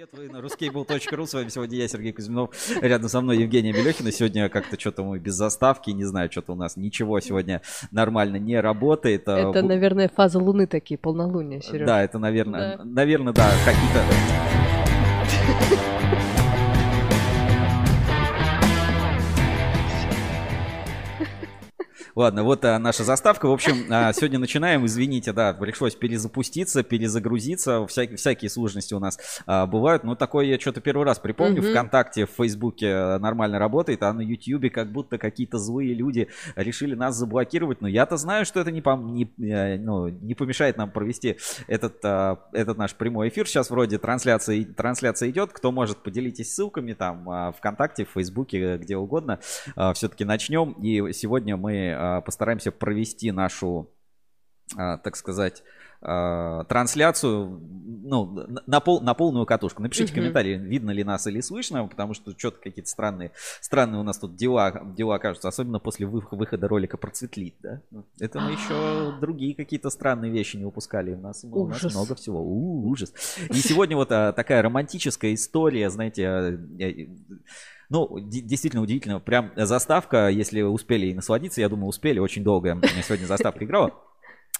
Привет, вы на ruskable.ru. С вами сегодня я, Сергей Кузьминов. Рядом со мной Евгения Белехина. Сегодня как-то что-то мы без заставки. Не знаю, что-то у нас ничего сегодня нормально не работает. А это, наверное, фаза Луны такие, полнолуния, Серега. Да, это, наверное, да. наверное, да, какие-то... Ладно, вот а, наша заставка. В общем, а, сегодня начинаем. Извините, да, пришлось перезапуститься, перезагрузиться. Всякие, всякие сложности у нас а, бывают. Но такое я что-то первый раз припомню. Mm-hmm. Вконтакте, в Фейсбуке нормально работает, а на Ютьюбе как будто какие-то злые люди решили нас заблокировать. Но я-то знаю, что это не, пом- не, э, ну, не помешает нам провести этот, а, этот наш прямой эфир. Сейчас вроде трансляция, трансляция идет. Кто может, поделитесь ссылками там а, ВКонтакте, в Фейсбуке, где угодно. А, все-таки начнем. И сегодня мы а, постараемся провести нашу, а, так сказать, а, трансляцию ну, на, пол, на полную катушку. Напишите uh-huh. комментарии, видно ли нас или слышно, потому что что-то какие-то странные, странные у нас тут дела, дела кажутся, особенно после выхода ролика «Процветлит». Да? Это мы еще другие какие-то странные вещи не упускали. У нас, у нас много всего. У, ужас. И сегодня вот такая романтическая история, знаете, ну, действительно удивительно. Прям заставка, если успели и насладиться, я думаю, успели. Очень долго сегодня заставка играла.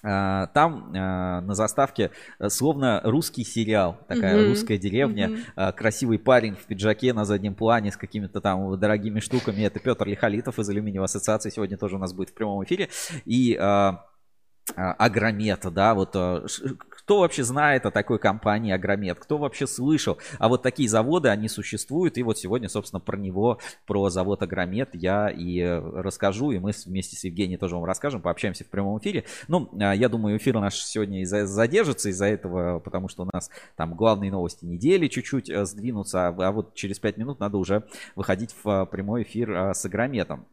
А, там а, на заставке э, словно русский сериал, такая mm-hmm. русская деревня, mm-hmm. красивый парень в пиджаке на заднем плане с какими-то там дорогими штуками. Это Петр Лихолитов из Алюминиевой ассоциации сегодня тоже у нас будет в прямом эфире. И Агромет, да, вот кто вообще знает о такой компании Агромет? Кто вообще слышал? А вот такие заводы, они существуют. И вот сегодня, собственно, про него, про завод Агромет я и расскажу. И мы вместе с Евгением тоже вам расскажем, пообщаемся в прямом эфире. Ну, а, я думаю, эфир наш сегодня задержится из-за этого, потому что у нас там главные новости недели чуть-чуть э, сдвинутся. А, а вот через 5 минут надо уже выходить в а, прямой эфир с Агрометом.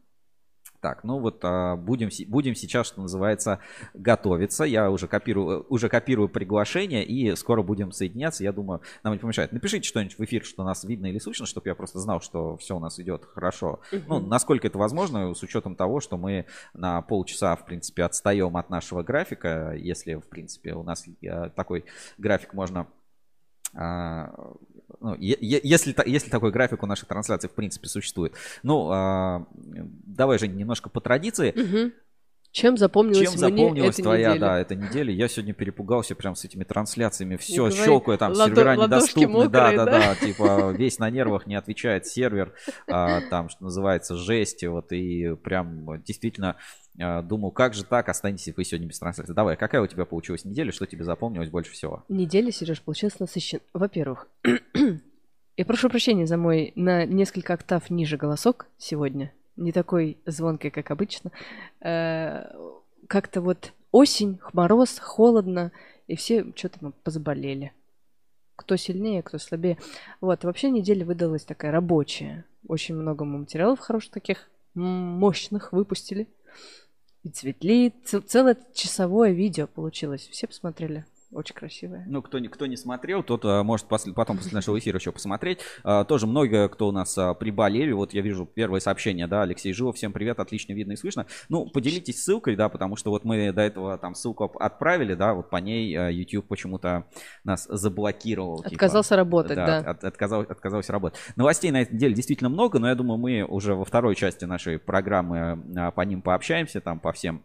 Так, ну вот а, будем, будем сейчас, что называется, готовиться. Я уже копирую, уже копирую приглашение и скоро будем соединяться. Я думаю, нам не помешает. Напишите что-нибудь в эфир, что нас видно или слышно, чтобы я просто знал, что все у нас идет хорошо. Ну, насколько это возможно, с учетом того, что мы на полчаса, в принципе, отстаем от нашего графика. Если, в принципе, у нас э, такой график можно а, ну, если, если такой график у наших трансляций в принципе существует. Ну, а, давай же немножко по традиции. Угу. Чем запомнилась, Чем запомнилась твоя, неделя? да, эта неделя? Я сегодня перепугался прям с этими трансляциями. Все, щелкаю, там Ладо, сервера недоступны. Мокрые, да, да, да, да, типа весь на нервах не отвечает сервер. А, там, что называется, жесть. Вот и прям действительно а, думаю, как же так, останетесь вы сегодня без трансляции. Давай, какая у тебя получилась неделя, что тебе запомнилось больше всего? Неделя, Сереж, получилась насыщен. Во-первых, я прошу прощения за мой на несколько октав ниже голосок сегодня. Не такой звонкий, как обычно. Э, как-то вот осень, мороз, холодно, и все что-то позаболели. Кто сильнее, кто слабее. Вот, вообще неделя выдалась такая рабочая. Очень много материалов хороших таких, мощных выпустили. И цветли. Целое часовое видео получилось. Все посмотрели? Очень красивая. Ну, кто, кто не смотрел, тот а, может после, потом после нашего эфира еще посмотреть. А, тоже много кто у нас а, приболели. Вот я вижу первое сообщение, да, Алексей Живов, всем привет, отлично видно и слышно. Ну, поделитесь ссылкой, да, потому что вот мы до этого там ссылку отправили, да, вот по ней YouTube почему-то нас заблокировал. Типа. Отказался типа, работать, да. да. От, отказал, отказался работать. Новостей на этой неделе действительно много, но я думаю, мы уже во второй части нашей программы по ним пообщаемся, там по всем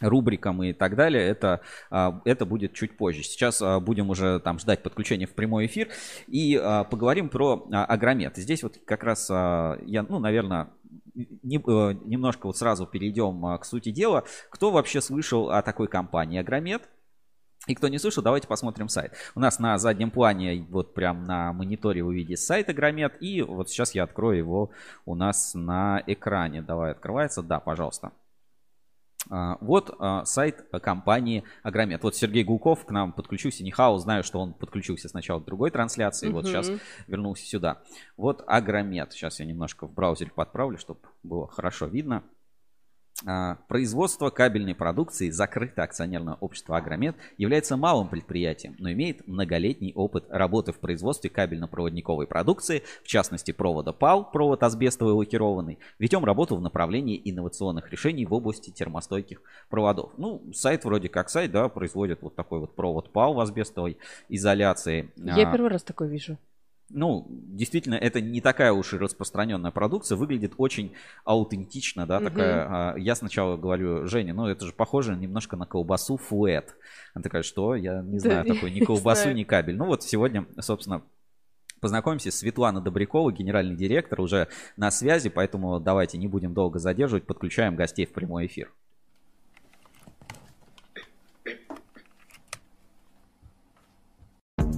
рубрикам и так далее, это, а, это будет чуть позже. Сейчас а, будем уже там ждать подключения в прямой эфир и а, поговорим про агромет. Здесь вот как раз я, ну, наверное, э, немножко вот сразу перейдем к сути дела. Кто вообще слышал о такой компании Агромет? И кто не слышал, давайте посмотрим сайт. У нас на заднем плане, вот прям на мониторе вы видите сайт Агромет. И вот сейчас я открою его у нас на экране. Давай, открывается? Да, пожалуйста. А, вот а, сайт компании Агромет. Вот Сергей Гулков к нам подключился. Нихау, знаю, что он подключился сначала к другой трансляции. Вот сейчас вернулся сюда. Вот Агромет. Сейчас я немножко в браузере подправлю, чтобы было хорошо видно. А, производство кабельной продукции закрытое акционерное общество «Агромет» является малым предприятием, но имеет многолетний опыт работы в производстве кабельно-проводниковой продукции, в частности провода ПАЛ, провод асбестовый лакированный. Ведем работу в направлении инновационных решений в области термостойких проводов. Ну, сайт вроде как сайт, да, производит вот такой вот провод ПАЛ в асбестовой изоляции. Я а, первый раз такой вижу. Ну, действительно, это не такая уж и распространенная продукция, выглядит очень аутентично, да, такая. Угу. Я сначала говорю, Женя, ну это же похоже немножко на колбасу фуэт. Она такая, что? Я не знаю да, такой, ни колбасу, ни кабель. Ну вот сегодня, собственно, познакомимся. Светлана Добрякова, генеральный директор, уже на связи, поэтому давайте не будем долго задерживать, подключаем гостей в прямой эфир.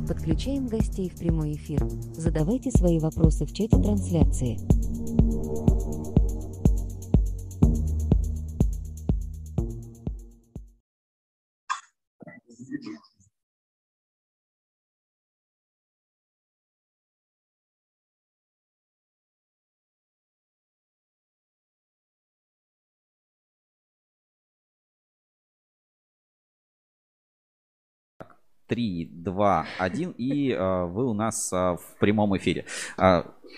Подключаем гостей в прямой эфир. Задавайте свои вопросы в чате трансляции. Три, два, один, и э, вы у нас э, в прямом эфире.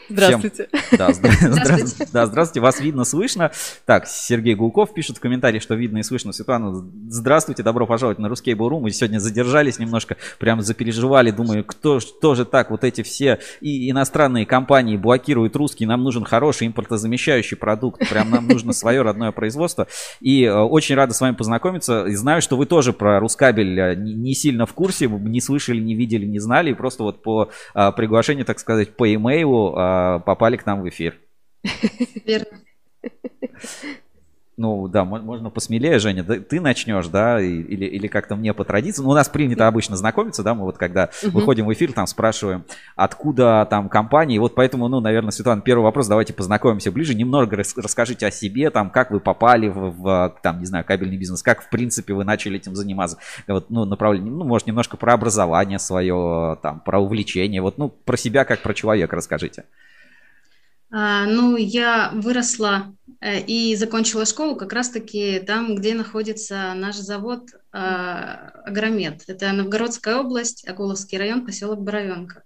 Здравствуйте. Всем... Да, здра... здравствуйте. да, здравствуйте, вас видно, слышно. Так, Сергей Гулков пишет в комментарии, что видно и слышно. Светлана, здравствуйте, добро пожаловать на Ruskable.ru. Мы сегодня задержались немножко, прям запереживали. Думаю, кто, кто же так, вот эти все и иностранные компании блокируют русский. Нам нужен хороший импортозамещающий продукт. Прям нам нужно свое родное производство. И э, очень рада с вами познакомиться. И знаю, что вы тоже про Рускабель э, не, сильно в курсе, не слышали, не видели, не знали. И просто вот по э, приглашению, так сказать, по имейлу попали к нам в эфир. Верно. Ну да, можно посмелее, Женя. Ты начнешь, да, или, или как-то мне по традиции. Ну, у нас принято обычно знакомиться, да, мы вот когда угу. выходим в эфир, там спрашиваем, откуда там компании. Вот поэтому, ну, наверное, Светлана, первый вопрос, давайте познакомимся ближе. Немного расскажите о себе, там, как вы попали в, в там, не знаю, кабельный бизнес, как, в принципе, вы начали этим заниматься. Вот, ну, направление, ну, может, немножко про образование свое, там, про увлечение. Вот, ну, про себя, как про человека расскажите. А, ну, я выросла и закончила школу как раз-таки там, где находится наш завод а, Агромет. Это Новгородская область, Акуловский район, поселок Боровенко.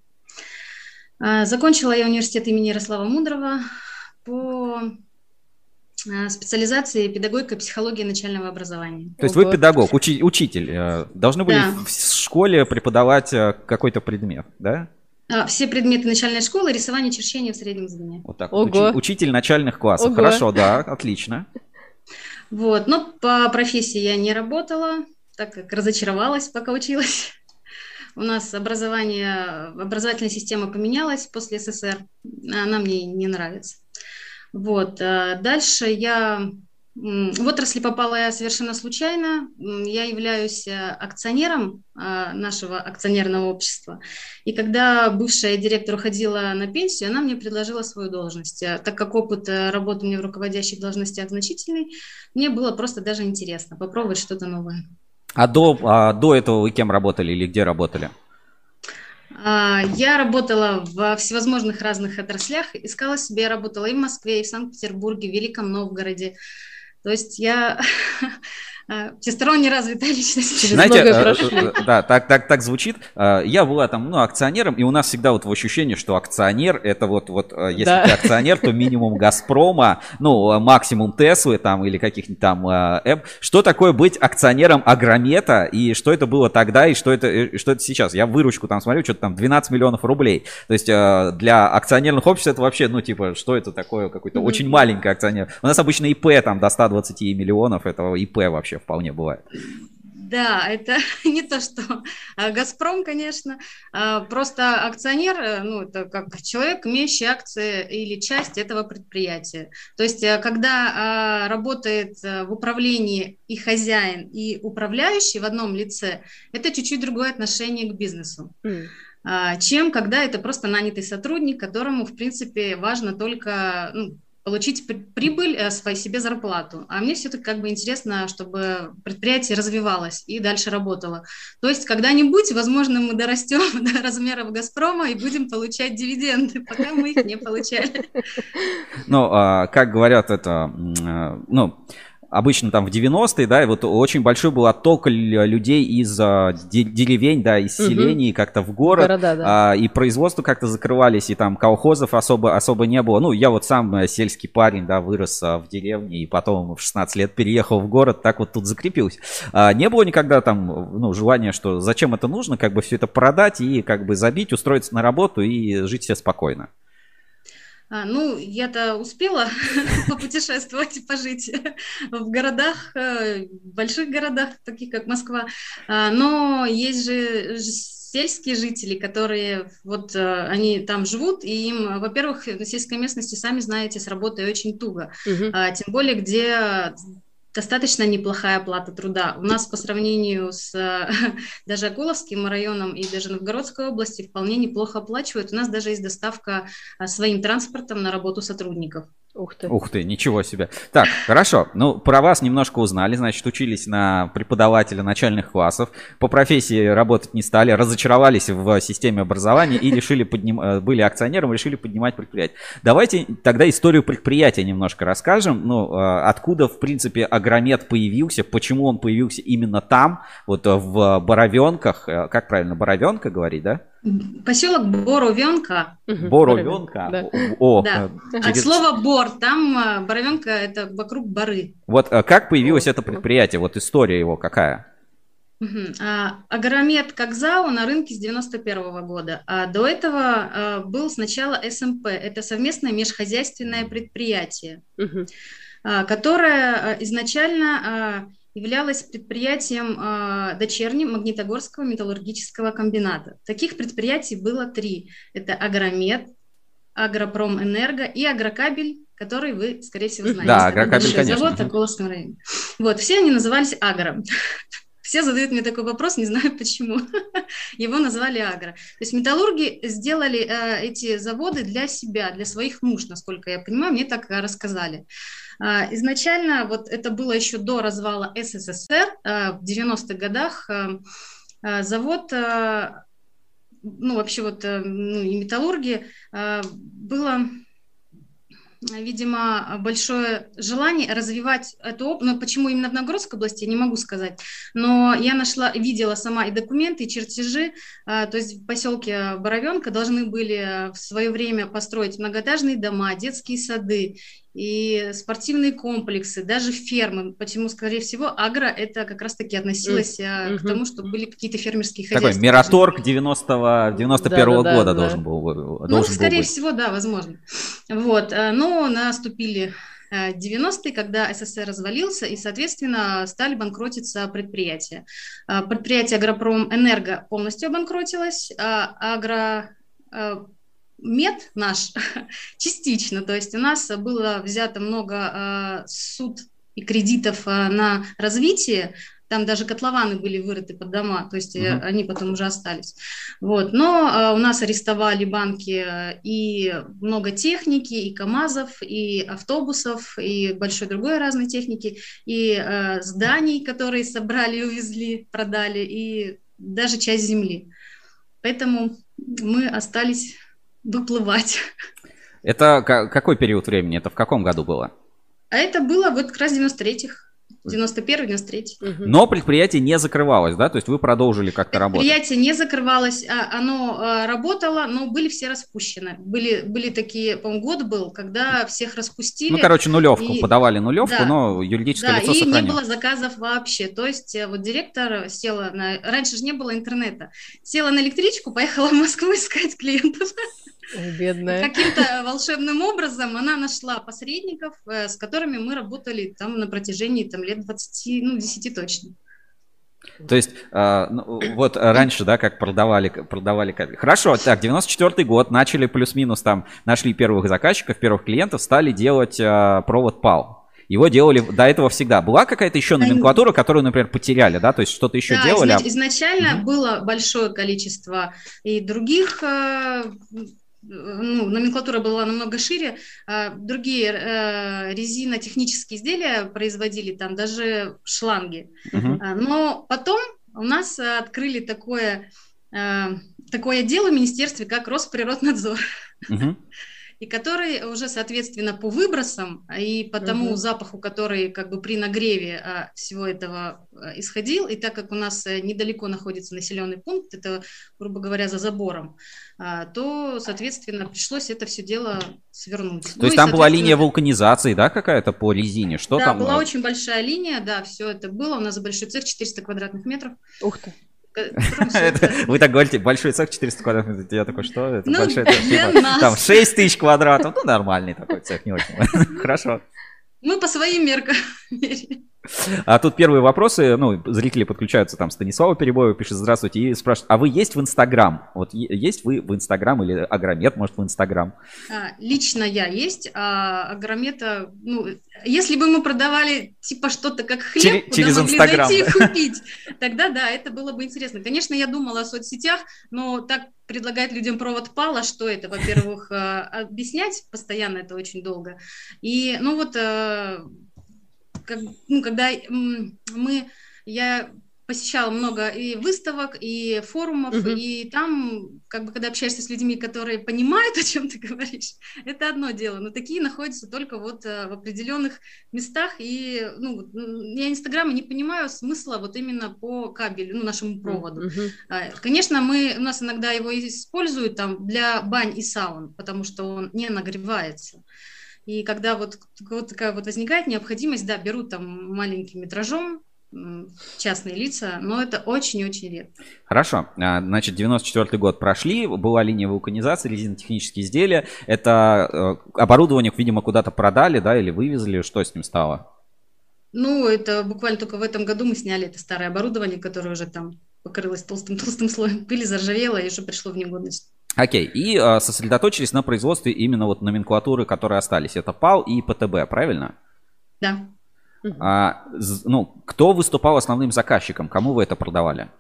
А, закончила я университет имени Ярослава Мудрого по специализации педагогика и психология начального образования. То есть вы педагог, учи, учитель. Э, должны были да. в школе преподавать э, какой-то предмет, да? А, все предметы начальной школы, рисование, черчение в среднем звене. Вот так. Ого. Уч, учитель начальных классов. Ого. Хорошо, да, отлично. Вот, но по профессии я не работала, так как разочаровалась, пока училась. У нас образование, образовательная система поменялась после СССР, она мне не нравится. Вот, а дальше я в отрасли попала я совершенно случайно. Я являюсь э, акционером а, нашего акционерного общества. И когда бывшая директор уходила на пенсию, она мне предложила свою должность. А так как опыт э, работы мне в руководящих должностях значительный, мне было просто даже интересно попробовать что-то новое. А до, а до этого вы кем работали или где работали? А, я работала во всевозможных разных отраслях, искала себе, работала и в Москве, и в Санкт-Петербурге, в Великом Новгороде. То есть я всесторонне развитая личность. Знаете, э, э, да, так, так, так звучит. Я была там, ну, акционером, и у нас всегда вот в ощущении, что акционер, это вот, вот э, если да. ты акционер, то минимум Газпрома, ну, максимум Теслы там или каких-нибудь там Эм. Что такое быть акционером Агромета, и что это было тогда, и что это, что это сейчас? Я выручку там смотрю, что-то там 12 миллионов рублей. То есть для акционерных обществ это вообще, ну, типа, что это такое, какой-то mm-hmm. очень маленький акционер. У нас обычно ИП там до 120 миллионов, это ИП вообще вполне бывает. Да, это не то, что а, Газпром, конечно, а, просто акционер, э, ну, это как человек, имеющий акции или часть этого предприятия. То есть, э, когда а, работает э, в управлении и хозяин, и управляющий в одном лице, это чуть-чуть другое отношение к бизнесу. Mm чем когда это просто нанятый сотрудник, которому, в принципе, важно только ну, получить прибыль, э, своей себе зарплату. А мне все-таки как бы интересно, чтобы предприятие развивалось и дальше работало. То есть когда-нибудь, возможно, мы дорастем до размеров «Газпрома» и будем получать дивиденды, пока мы их не получали. Ну, а, как говорят это, э, ну, обычно там в 90-е, да, и вот очень большой был отток людей из а, деревень, да, из селений угу. как-то в город. Города, да. а, и производство как-то закрывались, и там колхозов особо, особо не было. Ну, я вот сам э, сельский парень, да, вырос а, в деревне, и потом в 16 лет переехал в город, так вот тут закрепился. А, не было никогда там, ну, желания, что зачем это нужно, как бы все это продать и как бы забить, устроиться на работу и жить себе спокойно. А, ну, я-то успела попутешествовать и пожить в городах, э, в больших городах, таких как Москва. А, но есть же сельские жители, которые вот э, они там живут, и им, во-первых, на сельской местности, сами знаете, с работой очень туго. Угу. Тем более, где достаточно неплохая оплата труда. У нас по сравнению с даже Акуловским районом и даже Новгородской области вполне неплохо оплачивают. У нас даже есть доставка а, своим транспортом на работу сотрудников. Ух ты. Ух ты, ничего себе. Так, хорошо. Ну, про вас немножко узнали. Значит, учились на преподавателя начальных классов. По профессии работать не стали, разочаровались в системе образования и решили подним... Э, были акционером, решили поднимать предприятие. Давайте тогда историю предприятия немножко расскажем. Ну, э, откуда, в принципе, Агромет появился, почему он появился именно там, вот в Боровенках. Э, как правильно, Боровенка говорить, да? Поселок Боровенка. Боровенка. Да. О, да. Э, через... От слова бор, там э, Боровенка это вокруг боры. Вот э, как появилось это предприятие, вот история его какая? Угу. А, Агромет как ЗАО на рынке с 91 -го года. А до этого а, был сначала СМП, это совместное межхозяйственное предприятие, угу. а, которое изначально являлась предприятием э, дочерним Магнитогорского металлургического комбината. Таких предприятий было три. Это Агромет, Агропромэнерго и Агрокабель, который вы, скорее всего, знаете. Да, Агрокабель, конечно. Завод в Колосском районе. Вот, все они назывались Агро. Все задают мне такой вопрос, не знаю почему. Его назвали Агро. То есть металлурги сделали э, эти заводы для себя, для своих нужд, насколько я понимаю, мне так рассказали. А, изначально вот это было еще до развала СССР а, в 90-х годах. А, завод, ну вообще вот ну, и металлурги было видимо, большое желание развивать эту область. Но почему именно в Новгородской области, я не могу сказать. Но я нашла, видела сама и документы, и чертежи. То есть в поселке Боровенка должны были в свое время построить многоэтажные дома, детские сады и спортивные комплексы, даже фермы. Почему, скорее всего, агро это как раз-таки относилось mm-hmm. к тому, что были какие-то фермерские хозяйства. Такой Мираторг 90 91 -го да, года да, должен был должен Ну, скорее был быть. всего, да, возможно. Вот. Э, но наступили 90-е, э, когда СССР развалился, и, соответственно, стали банкротиться предприятия. Предприятие Агропром Энерго полностью обанкротилось, а Агро мед наш частично, то есть у нас было взято много э, суд и кредитов э, на развитие, там даже котлованы были вырыты под дома, то есть uh-huh. они потом уже остались. Вот. Но э, у нас арестовали банки и много техники, и КАМАЗов, и автобусов, и большой другой разной техники, и э, зданий, которые собрали и увезли, продали, и даже часть земли. Поэтому мы остались выплывать. Это какой период времени? Это в каком году было? А это было вот как раз 93-х. 91 93 угу. Но предприятие не закрывалось, да? То есть вы продолжили как-то работать? Предприятие не закрывалось, а оно а, работало, но были все распущены. Были, были такие, по-моему, год был, когда всех распустили. Ну, короче, нулевку, и... подавали нулевку, да, но юридическое да, лицо и сохранилось. не было заказов вообще. То есть э, вот директор села на... Раньше же не было интернета. Села на электричку, поехала в Москву искать клиентов. Бедная. Каким-то волшебным образом она нашла посредников, э, с которыми мы работали там на протяжении там, лет 20, ну, 10 точно. То есть, э, ну, вот раньше, да, как продавали, продавали кабель. Хорошо, так, 94 год, начали плюс-минус там, нашли первых заказчиков, первых клиентов, стали делать э, провод PAL. Его делали до этого всегда. Была какая-то еще номенклатура, которую, например, потеряли, да? То есть что-то еще да, делали? Изнач- изначально угу. было большое количество и других э, ну, номенклатура была намного шире, а другие э, резинотехнические изделия производили, там даже шланги. Uh-huh. Но потом у нас открыли такое, э, такое дело в министерстве, как Росприроднадзор. Uh-huh. И который уже, соответственно, по выбросам и по тому угу. запаху, который как бы при нагреве а, всего этого а, исходил, и так как у нас э, недалеко находится населенный пункт, это, грубо говоря, за забором, а, то, соответственно, пришлось это все дело свернуть. То ну, есть там была линия вулканизации, да, какая-то по резине? Что да, там? была очень большая линия, да, все это было. У нас большой цех 400 квадратных метров. Ух ты. Вы так говорите, большой цех 400 квадратов, я такой, что? Это ну, большой цех, типа, там 6 тысяч квадратов, ну нормальный такой цех, не очень. Хорошо. Мы по своим меркам А тут первые вопросы, ну, зрители подключаются, там, Станислава Перебоева пишет, здравствуйте, и спрашивает, а вы есть в Инстаграм? Вот есть вы в Инстаграм или Агромет, может, в Инстаграм? А, лично я есть, а Агромета, ну, если бы мы продавали, типа, что-то как хлеб, Чер- куда через могли Инстаграм. зайти и купить, тогда, да, это было бы интересно. Конечно, я думала о соцсетях, но так предлагать людям провод пала, что это, во-первых, а, объяснять постоянно это очень долго. И, ну вот, э, как, ну, когда мы, я посещала много и выставок, и форумов, uh-huh. и там, как бы, когда общаешься с людьми, которые понимают, о чем ты говоришь, это одно дело, но такие находятся только вот э, в определенных местах, и, ну, я Инстаграма не понимаю смысла вот именно по кабелю, ну, нашему проводу. Uh-huh. Конечно, мы, у нас иногда его используют там для бань и саун, потому что он не нагревается. И когда вот, вот такая вот возникает необходимость, да, берут там маленьким метражом, частные лица, но это очень-очень редко. Хорошо. А, значит, 94 год прошли, была линия вулканизации, резинотехнические изделия. Это э, оборудование, видимо, куда-то продали, да, или вывезли, что с ним стало? Ну, это буквально только в этом году мы сняли это старое оборудование, которое уже там покрылось толстым-толстым слоем пыли, заржавело и уже пришло в негодность. Окей, и э, сосредоточились на производстве именно вот номенклатуры, которые остались. Это ПАЛ и ПТБ, правильно? Да. А, ну, кто выступал основным заказчиком? Кому вы это продавали?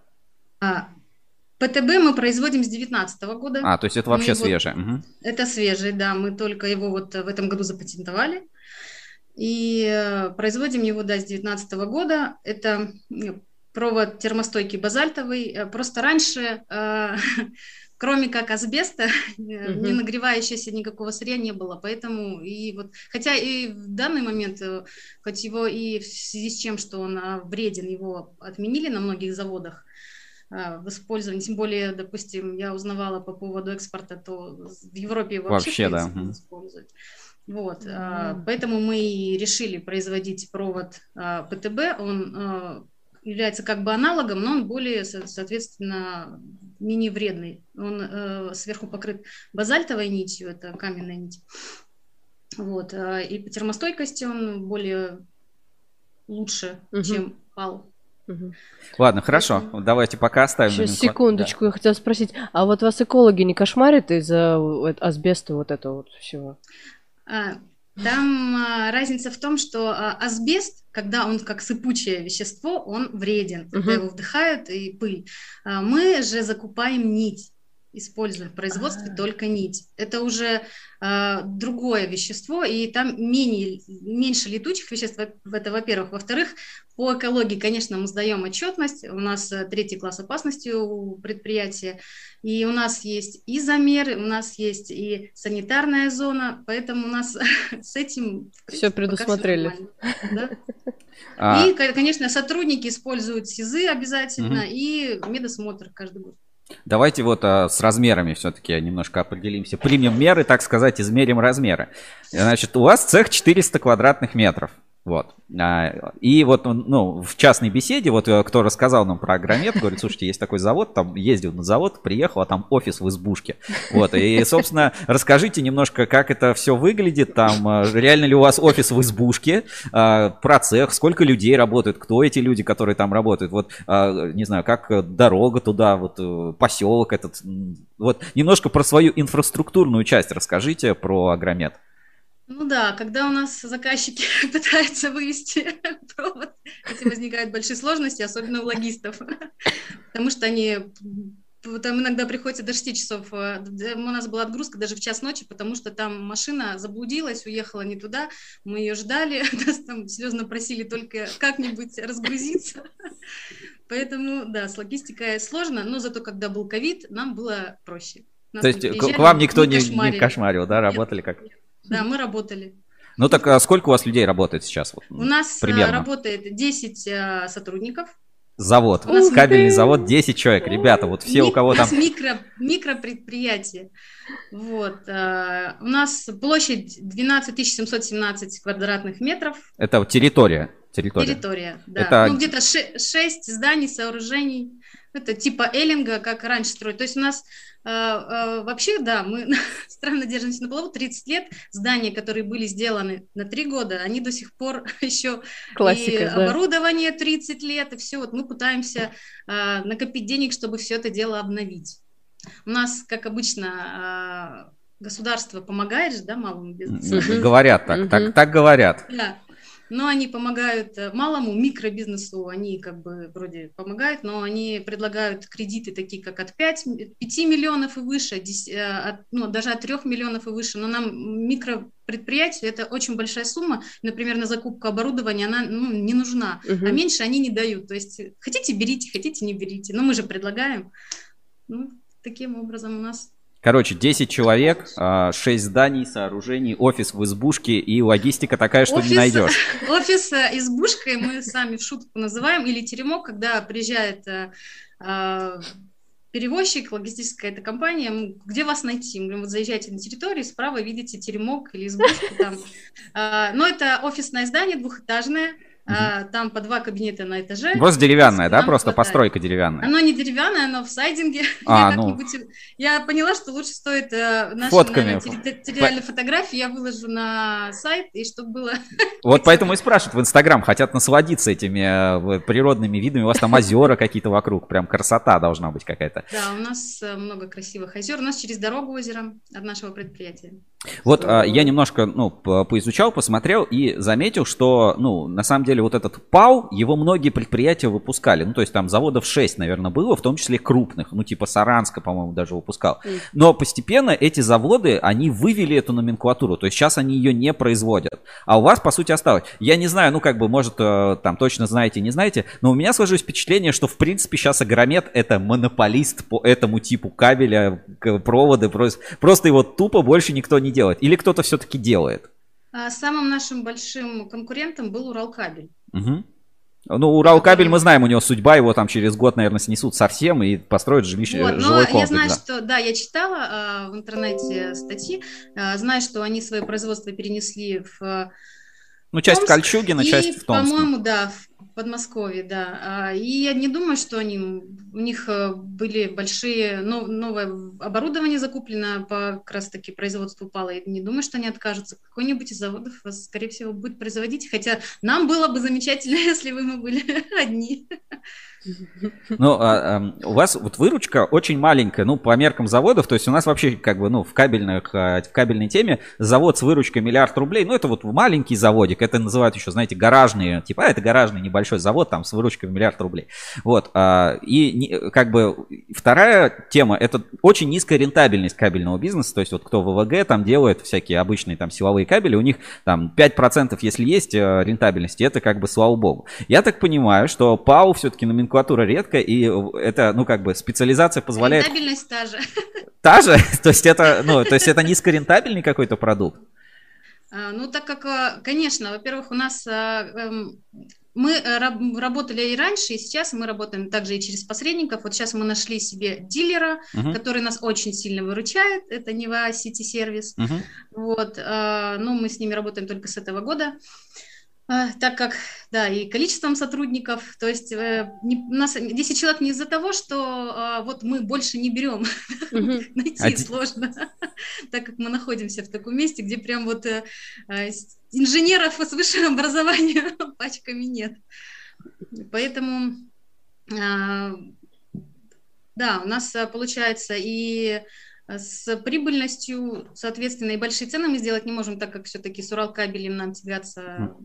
А, ПТБ мы производим с 2019 года. А, то есть это вообще мы свежее? Его... Угу. Это свежий, да. Мы только его вот в этом году запатентовали. И э, производим его, да, с 2019 года. Это провод термостойкий базальтовый. Э, просто раньше э, кроме как асбеста, угу. не нагревающегося никакого сырья не было. Поэтому и вот, хотя и в данный момент, э, хоть его и в связи с чем, что он а, вреден, его отменили на многих заводах а, в использовании, тем более, допустим, я узнавала по поводу экспорта, то в Европе вообще, вообще да. используют. Вот, mm-hmm. поэтому мы и решили производить провод ПТБ. Он является как бы аналогом, но он более, соответственно, менее вредный. Он э, сверху покрыт базальтовой нитью, это каменная нить. Вот. Э, и по термостойкости он более лучше, угу. чем пал. Угу. Ладно, хорошо. Давайте пока оставим. Сейчас, секундочку, да. я хотела спросить. А вот вас экологи не кошмарят из-за асбеста вот этого вот всего? А, там а, разница в том, что а, асбест, когда он как сыпучее вещество, он вреден, когда его вдыхают и пыль. А, мы же закупаем нить, используем в производстве А-а-а. только нить. Это уже а, другое вещество, и там менее, меньше летучих веществ, это во-первых. Во-вторых, по экологии, конечно, мы сдаем отчетность, у нас э, третий класс опасности у предприятия, и у нас есть и замеры, у нас есть и санитарная зона, поэтому у нас с этим... Все предусмотрели. А... И, конечно, сотрудники используют СИЗы обязательно и медосмотр каждый год. Давайте вот а, с размерами все-таки немножко определимся. Примем меры, так сказать, измерим размеры. Значит, у вас цех 400 квадратных метров. Вот. А, и вот, ну, в частной беседе, вот э, кто рассказал нам про агромет, говорит, слушайте, есть такой завод, там ездил на завод, приехал, а там офис в избушке. Вот. И, собственно, расскажите немножко, как это все выглядит, там, э, реально ли у вас офис в избушке, а, про цех, сколько людей работают, кто эти люди, которые там работают, вот, не знаю, как дорога туда, вот, э, поселок этот, вот, немножко про свою инфраструктурную часть расскажите про агромет. Ну да, когда у нас заказчики пытаются вывести провод, этим возникают большие сложности, особенно у логистов, потому что они там иногда приходится до 6 часов. Э, у нас была отгрузка даже в час ночи, потому что там машина заблудилась, уехала не туда. Мы ее ждали, нас там слезно просили только как-нибудь разгрузиться. Поэтому, да, с логистикой сложно, но зато когда был ковид, нам было проще. То есть к вам никто не, не кошмарил, да, работали как? Да, мы работали. Ну так а сколько у вас людей работает сейчас? У нас примерно? работает 10 сотрудников. Завод, у нас кабельный завод, 10 человек. Ребята, вот все, Ми- у кого там... Микро, микропредприятие. Вот. У нас площадь 12 717 квадратных метров. Это территория? Территория, территория да. Это... Ну, где-то 6 зданий, сооружений. Это типа Эллинга, как раньше строить. То есть у нас э, э, вообще, да, мы странно держимся на плаву. 30 лет здания, которые были сделаны на 3 года, они до сих пор еще Классика, и да. оборудование 30 лет, и все. Вот мы пытаемся э, накопить денег, чтобы все это дело обновить. У нас, как обычно, э, государство помогает же, да, малому бизнесу. Говорят так, так, так говорят. Да но они помогают э, малому микробизнесу, они как бы вроде помогают, но они предлагают кредиты такие, как от 5, 5 миллионов и выше, 10, э, от, ну, даже от 3 миллионов и выше, но нам микропредприятию это очень большая сумма, например, на закупку оборудования она ну, не нужна, угу. а меньше они не дают, то есть хотите берите, хотите не берите, но мы же предлагаем, ну, таким образом у нас Короче, 10 человек, 6 а, зданий, сооружений, офис в избушке и логистика такая, что офис, не найдешь. Офис э, избушкой мы сами в шутку называем, или теремок, когда приезжает э, а, перевозчик, логистическая эта компания, где вас найти? Мы говорим, вот заезжайте на территорию, справа видите теремок или избушку там. А, но это офисное здание, двухэтажное, а, там по два кабинета на этаже. Просто деревянная, да? Просто хватает. постройка деревянная. Оно не деревянное, оно в сайдинге. А, я, ну... я поняла, что лучше стоит э, наши Фотками. территориальные фотографии я выложу на сайт, и чтобы было... Вот поэтому и спрашивают в Инстаграм, хотят насладиться этими э, природными видами. У вас там озера какие-то вокруг, прям красота должна быть какая-то. Да, у нас э, много красивых озер. У нас через дорогу озеро от нашего предприятия. Вот а, я немножко ну, поизучал, посмотрел и заметил, что, ну, на самом деле вот этот ПАУ, его многие предприятия выпускали. Ну, то есть там заводов 6, наверное, было, в том числе крупных. Ну, типа Саранска, по-моему, даже выпускал. Но постепенно эти заводы, они вывели эту номенклатуру. То есть сейчас они ее не производят. А у вас, по сути, осталось. Я не знаю, ну, как бы, может, э, там точно знаете, не знаете, но у меня сложилось впечатление, что, в принципе, сейчас Агромет это монополист по этому типу кабеля, проводы. Просто, просто его тупо больше никто не делает? Или кто-то все-таки делает? А, самым нашим большим конкурентом был Уралкабель. Угу. Ну, Уралкабель, мы знаем, у него судьба, его там через год, наверное, снесут совсем и построят жилище, вот, жилой комплекс. Я знаю, да. что, да, я читала э, в интернете статьи, э, знаю, что они свое производство перенесли в ну, часть Томск, Кольчугина, часть в Томске. По-моему, да, в Подмосковье, да. А, и я не думаю, что они, у них э, были большие, но, новое оборудование закуплено по как раз-таки производству пала. Я не думаю, что они откажутся. Какой-нибудь из заводов вас, скорее всего, будет производить. Хотя нам было бы замечательно, если бы мы были одни. Ну, а, а, у вас вот выручка очень маленькая, ну, по меркам заводов, то есть у нас вообще, как бы, ну, в, кабельных, а, в кабельной теме завод с выручкой миллиард рублей, ну, это вот маленький заводик, это называют еще, знаете, гаражные, типа, а, это гаражный небольшой завод, там, с выручкой в миллиард рублей. Вот, а, и, как бы, вторая тема, это очень низкая рентабельность кабельного бизнеса, то есть вот кто ВВГ там делает всякие обычные там силовые кабели, у них там 5% если есть э, рентабельности, это как бы слава богу. Я так понимаю, что ПАУ все-таки номенклатура редкая, и это, ну, как бы, специализация позволяет... Рентабельность та же. Та же? То есть это, ну, то есть это низкорентабельный какой-то продукт? А, ну, так как, а, конечно, во-первых, у нас а, эм, мы работали и раньше, и сейчас мы работаем также и через посредников. Вот сейчас мы нашли себе дилера, uh-huh. который нас очень сильно выручает. Это Нева City. Uh-huh. Вот, ну, мы с ними работаем только с этого года. А, так как, да, и количеством сотрудников, то есть э, не, у нас 10 человек не из-за того, что э, вот мы больше не берем, найти сложно, так как мы находимся в таком месте, где прям вот э, э инженеров с высшим образованием пачками нет. Поэтому, э, да, у нас э, получается и с прибыльностью, соответственно, и большие цены мы сделать не можем, так как все-таки с Уралкабелем нам тягаться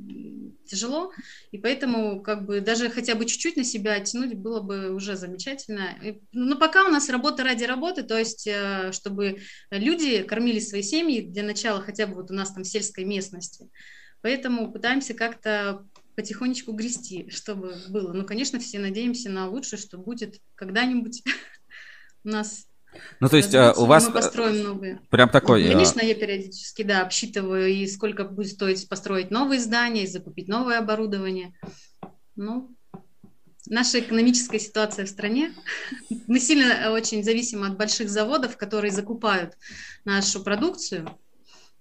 тяжело, и поэтому как бы даже хотя бы чуть-чуть на себя оттянуть было бы уже замечательно. Но пока у нас работа ради работы, то есть э, чтобы люди кормили свои семьи для начала хотя бы вот у нас там в сельской местности. Поэтому пытаемся как-то потихонечку грести, чтобы было. Ну, конечно, все надеемся на лучшее, что будет когда-нибудь у нас Ну, то есть а, у вас... Мы построим новые. Прям такой... Ну, конечно, я периодически, да, обсчитываю, и сколько будет стоить построить новые здания, и закупить новое оборудование. Ну, наша экономическая ситуация в стране. Мы сильно очень зависимы от больших заводов, которые закупают нашу продукцию.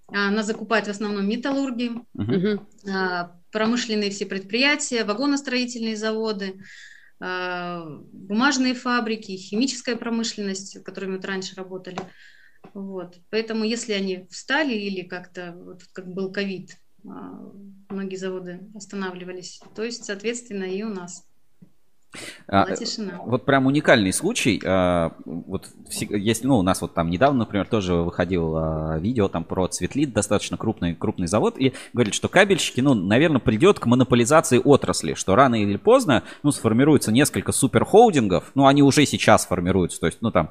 Она закупает в основном металлурги, uh-huh. промышленные все предприятия, вагоностроительные заводы, а, бумажные фабрики, химическая промышленность, в которой мы раньше работали. Вот. Поэтому если они встали или как-то, вот как был ковид, а, многие заводы останавливались, то есть, соответственно, и у нас. А, вот прям уникальный случай. А, вот если, ну, у нас вот там недавно, например, тоже выходило а, видео там про Цветлит, достаточно крупный, крупный завод, и говорит, что кабельщики, ну, наверное, придет к монополизации отрасли, что рано или поздно, ну, сформируется несколько суперхолдингов, ну, они уже сейчас формируются, то есть, ну, там,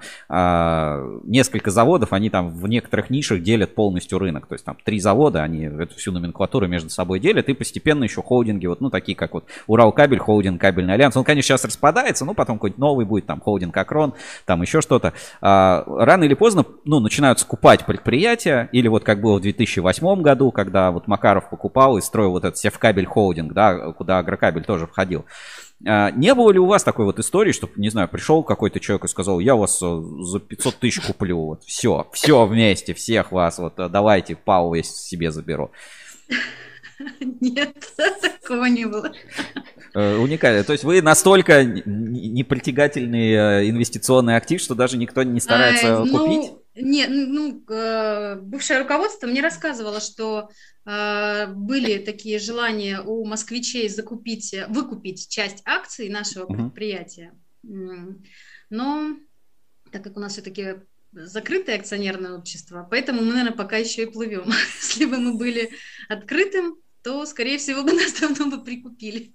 несколько заводов, они там в некоторых нишах делят полностью рынок, то есть там три завода, они эту всю номенклатуру между собой делят, и постепенно еще холдинги, вот, ну, такие как вот Уралкабель, холдинг, кабельный альянс, он, конечно, сейчас распадается, ну, потом какой-нибудь новый будет, там, холдинг Акрон, там еще что-то. А, рано или поздно, ну, начинают скупать предприятия, или вот как было в 2008 году, когда вот Макаров покупал и строил вот этот севкабель холдинг, да, куда агрокабель тоже входил. А, не было ли у вас такой вот истории, что, не знаю, пришел какой-то человек и сказал, я вас э, за 500 тысяч куплю, вот, все, все вместе, всех вас, вот, э, давайте, Пау я себе заберу. Нет, такого не было. Э, уникально. То есть вы настолько непритягательный э, инвестиционный актив, что даже никто не старается а, купить? Нет, ну, э, бывшее руководство мне рассказывало, что были такие желания у москвичей закупить, выкупить часть акций нашего предприятия. Но так как у нас все-таки закрытое акционерное общество, поэтому мы, наверное, пока еще и плывем. Если бы мы были открытым, то, скорее всего, бы нас давно бы прикупили.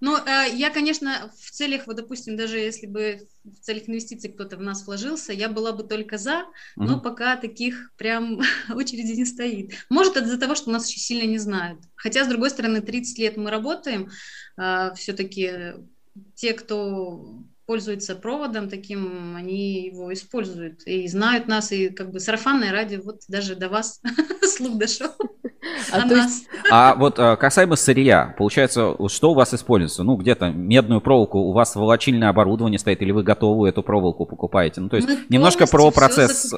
Но э, я, конечно, в целях, вот, допустим, даже если бы в целях инвестиций кто-то в нас вложился, я была бы только за, mm-hmm. но пока таких прям очереди не стоит. Может, это из-за того, что нас очень сильно не знают. Хотя, с другой стороны, 30 лет мы работаем, э, все-таки те, кто пользуются проводом таким, они его используют и знают нас, и как бы сарафанное радио, вот даже до вас слух дошел. А, есть, а вот а, касаемо сырья, получается, что у вас используется? Ну, где-то медную проволоку, у вас волочильное оборудование стоит, или вы готовую эту проволоку покупаете? Ну, то есть, Мы немножко про процесс...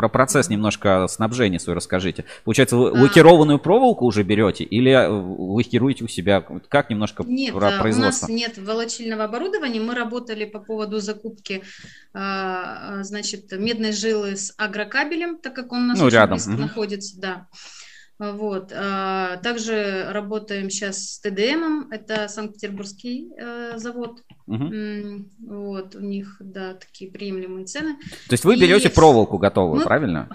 Про процесс немножко снабжения свой расскажите. Получается, вы а. лакированную проволоку уже берете или э, лакируете у себя? Как немножко нет, про производство? у нас нет волочильного оборудования. Мы работали по поводу закупки, значит, медной жилы с агрокабелем, так как он у нас ну, рядом. близко угу. находится, да. Вот. А, также работаем сейчас с ТДМ, это Санкт-Петербургский э, завод. Угу. Вот, у них, да, такие приемлемые цены. То есть вы берете И... проволоку готовую, Мы... правильно?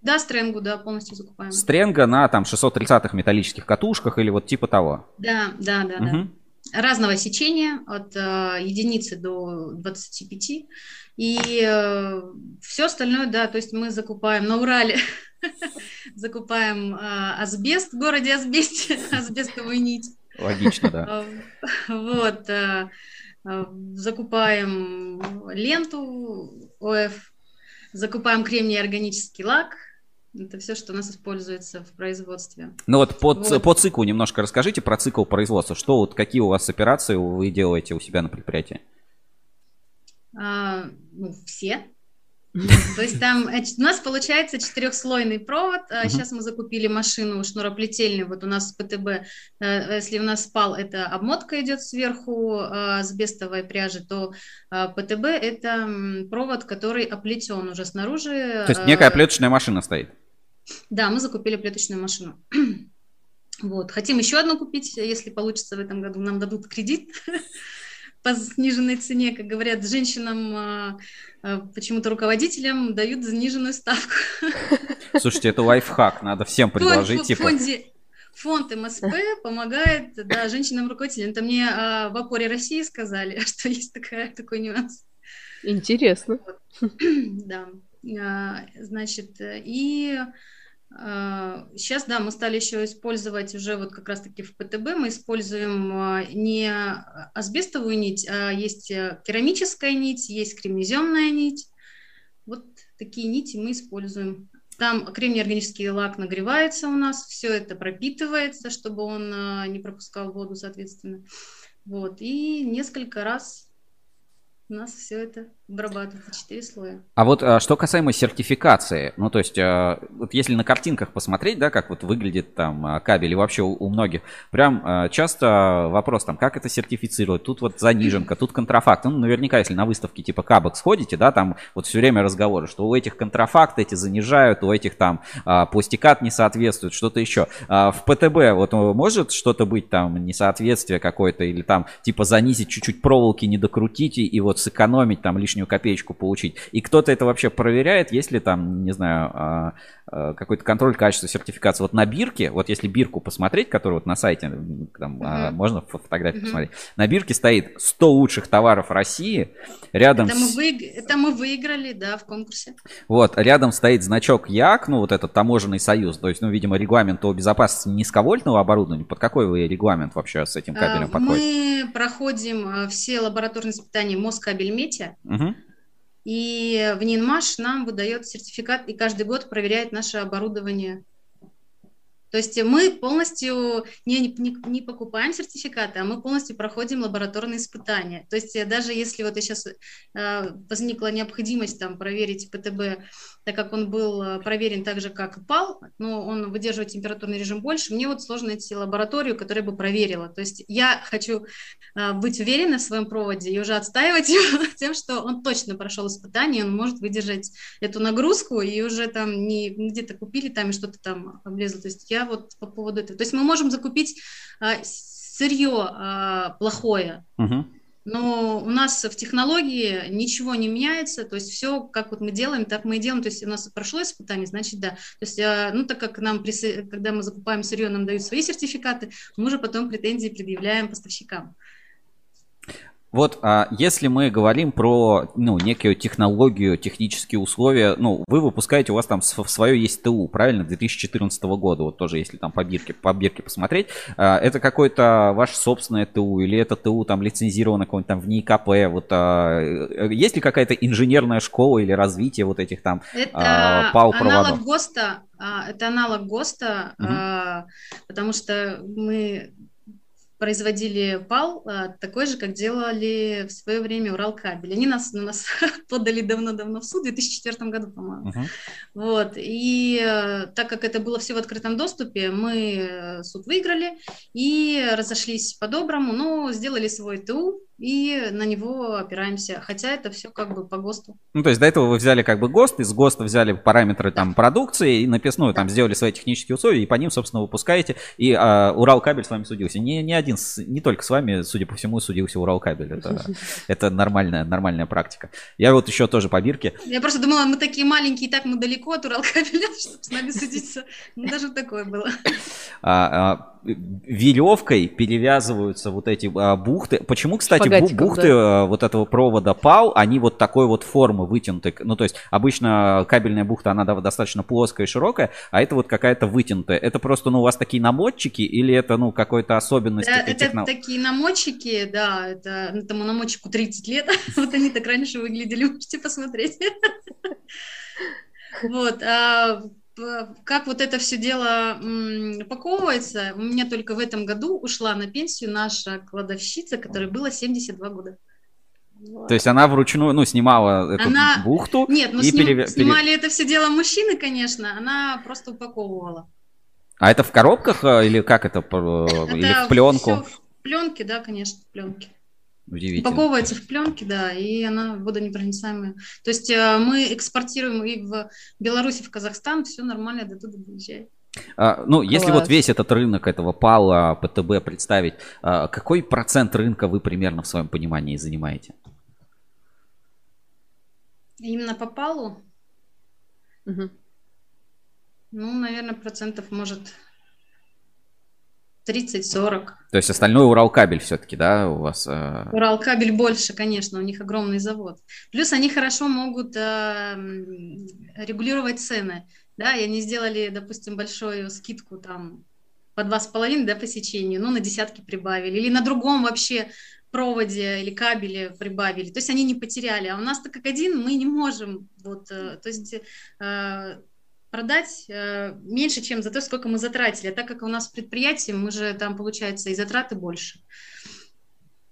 Да, стренгу, да, полностью закупаем. Стренга на там 630-х металлических катушках или вот типа того? Да, да, да, угу. да. Разного сечения, от э, единицы до 25. И э, все остальное, да, то есть мы закупаем на Урале закупаем э, асбест в городе Асбесте, асбестовую нить. Логично, да. Вот. Э, э, закупаем ленту ОФ, закупаем кремний органический лак, это все, что у нас используется в производстве. Ну вот по, вот по циклу немножко расскажите про цикл производства. Что вот какие у вас операции вы делаете у себя на предприятии? А, ну, все. То есть там у нас получается четырехслойный провод. Uh-huh. Сейчас мы закупили машину шнуроплетельную. Вот у нас ПТБ, э, если у нас спал, это обмотка идет сверху э, с бестовой пряжи, то э, ПТБ это провод, который оплетен уже снаружи. То есть некая плеточная машина стоит? Да, мы закупили плеточную машину. Вот. Хотим еще одну купить, если получится в этом году. Нам дадут кредит по сниженной цене, как говорят, женщинам, а, а, почему-то руководителям дают заниженную ставку. Слушайте, это лайфхак, надо всем предложить. Фонд, типа... фонде, фонд МСП помогает да, женщинам-руководителям. Это мне а, в опоре России сказали, что есть такая, такой нюанс. Интересно. Вот. Да. А, значит, и Сейчас, да, мы стали еще использовать уже вот как раз-таки в ПТБ, мы используем а, не асбестовую нить, а есть э, керамическая нить, есть кремнеземная нить. такие нити мы используем. Там кремний органический лак нагревается у нас, все это пропитывается, чтобы он а, не пропускал воду, соответственно. Вот, и несколько раз у нас все это обрабатывается, четыре слоя. А вот а, что касаемо сертификации, ну то есть, а, вот если на картинках посмотреть, да, как вот выглядит там а, кабель и вообще у, многих, прям часто вопрос там, как это сертифицировать, тут вот заниженка, тут контрафакт, ну наверняка, если на выставке типа кабок сходите, да, там вот все время разговоры, что у этих контрафакт эти занижают, у этих там пластикат не соответствует, что-то еще. В ПТБ вот может что-то быть там несоответствие какое-то или там типа занизить чуть-чуть проволоки, не докрутите и вот сэкономить там лишнюю копеечку получить. И кто-то это вообще проверяет, если там, не знаю, а, а, какой-то контроль качества сертификации. Вот на бирке, вот если бирку посмотреть, которую вот на сайте, там, uh-huh. можно фотографии uh-huh. посмотреть, на бирке стоит 100 лучших товаров России, рядом... Это мы, вы... это мы выиграли, да, в конкурсе. Вот, рядом стоит значок ЯК, ну вот этот таможенный союз, то есть, ну, видимо, регламент по безопасности низковольтного оборудования. Под какой вы регламент вообще с этим кабелем подходите? Мы проходим все лабораторные испытания Москабельмете. Uh-huh. И в Нинмаш нам выдает сертификат и каждый год проверяет наше оборудование то есть мы полностью не, не, не покупаем сертификаты, а мы полностью проходим лабораторные испытания. То есть даже если вот сейчас э, возникла необходимость там проверить ПТБ, так как он был э, проверен так же, как и ПАЛ, но он выдерживает температурный режим больше, мне вот сложно найти лабораторию, которая бы проверила. То есть я хочу э, быть уверена в своем проводе и уже отстаивать его тем, что он точно прошел испытание, он может выдержать эту нагрузку и уже там не где-то купили там и что-то там облезло. То есть я вот по поводу этого. То есть мы можем закупить а, сырье плохое, угу. Но у нас в технологии ничего не меняется, то есть все, как вот мы делаем, так мы и делаем. То есть у нас прошло испытание, значит, да. То есть, а, ну, так как нам, когда мы закупаем сырье, нам дают свои сертификаты, мы уже потом претензии предъявляем поставщикам. Вот а, если мы говорим про ну, некую технологию, технические условия, ну, вы выпускаете, у вас там свое есть ТУ, правильно, 2014 года, вот тоже, если там по бирке, по бирке посмотреть, а, это какое-то ваше собственное ТУ, или это ТУ там лицензировано какое-нибудь там в НИКП, вот а, э, есть ли какая-то инженерная школа или развитие вот этих там это а, ПАУ-проводов? аналог ГОСТа, а, это аналог ГОСТа, угу. а, потому что мы производили пал а, такой же, как делали в свое время Уралкабель. Они нас, на нас подали давно-давно в суд, в 2004 году, по-моему. Uh-huh. Вот. И э, так как это было все в открытом доступе, мы э, суд выиграли и разошлись по-доброму, но сделали свой ТУ, и на него опираемся, хотя это все как бы по ГОСТу. Ну, то есть до этого вы взяли как бы ГОСТ, из ГОСТа взяли параметры да. там продукции и написную да. там сделали свои технические условия, и по ним, собственно, выпускаете. И а, Уралкабель с вами судился. Не, не один, не только с вами, судя по всему, судился Уралкабель. Это, это нормальная, нормальная практика. Я вот еще тоже по бирке. Я просто думала, мы такие маленькие, так мы далеко от Уралкабеля, чтобы с нами судиться. Ну, даже такое было. Веревкой перевязываются вот эти а, бухты. Почему, кстати, бу- бухты да. А, вот этого провода ПАУ, они вот такой вот формы вытянуты? Ну, то есть обычно кабельная бухта, она достаточно плоская и широкая, а это вот какая-то вытянутая. Это просто, ну, у вас такие намотчики или это, ну, какой-то особенность? Да, это техно... такие намотчики, да, это этому намотчику 30 лет, вот они так раньше выглядели, можете посмотреть. Вот, а как вот это все дело упаковывается, у меня только в этом году ушла на пенсию наша кладовщица, которой было 72 года. То есть она вручную, ну, снимала эту она... бухту Нет, ну, и сним... перев... снимали это все дело мужчины, конечно, она просто упаковывала. А это в коробках э, или как это? это или в пленку? в пленке, да, конечно, в пленке. Удивительно. Упаковывается в пленке, да, и она водонепроницаемая. То есть э, мы экспортируем и в Беларусь, и в Казахстан, все нормально до туда доезжает. А, ну, Класс. если вот весь этот рынок этого ПАЛа, ПТБ представить, а, какой процент рынка вы примерно в своем понимании занимаете? Именно по ПАЛу? Угу. Ну, наверное, процентов может 30-40. То есть остальное Уралкабель все-таки, да, у вас? Э... Уралкабель больше, конечно, у них огромный завод. Плюс они хорошо могут э, регулировать цены. Да, и они сделали, допустим, большую скидку там по два с половиной, да, по сечению, ну, на десятки прибавили, или на другом вообще проводе или кабеле прибавили, то есть они не потеряли, а у нас так как один мы не можем, вот, э, то есть э, продать э, меньше, чем за то, сколько мы затратили, а так как у нас предприятие, мы же там, получается, и затраты больше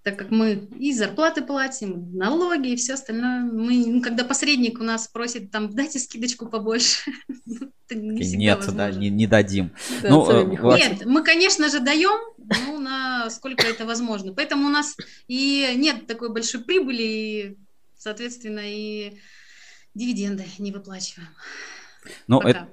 так как мы и зарплаты платим, налоги и все остальное. Мы, ну, когда посредник у нас просит, там, дайте скидочку побольше, не Нет, да, не, не дадим. Да, ну, э, Нет, мы, конечно же, даем, ну, на сколько это возможно. Поэтому у нас и нет такой большой прибыли, и, соответственно, и дивиденды не выплачиваем. Ну, это,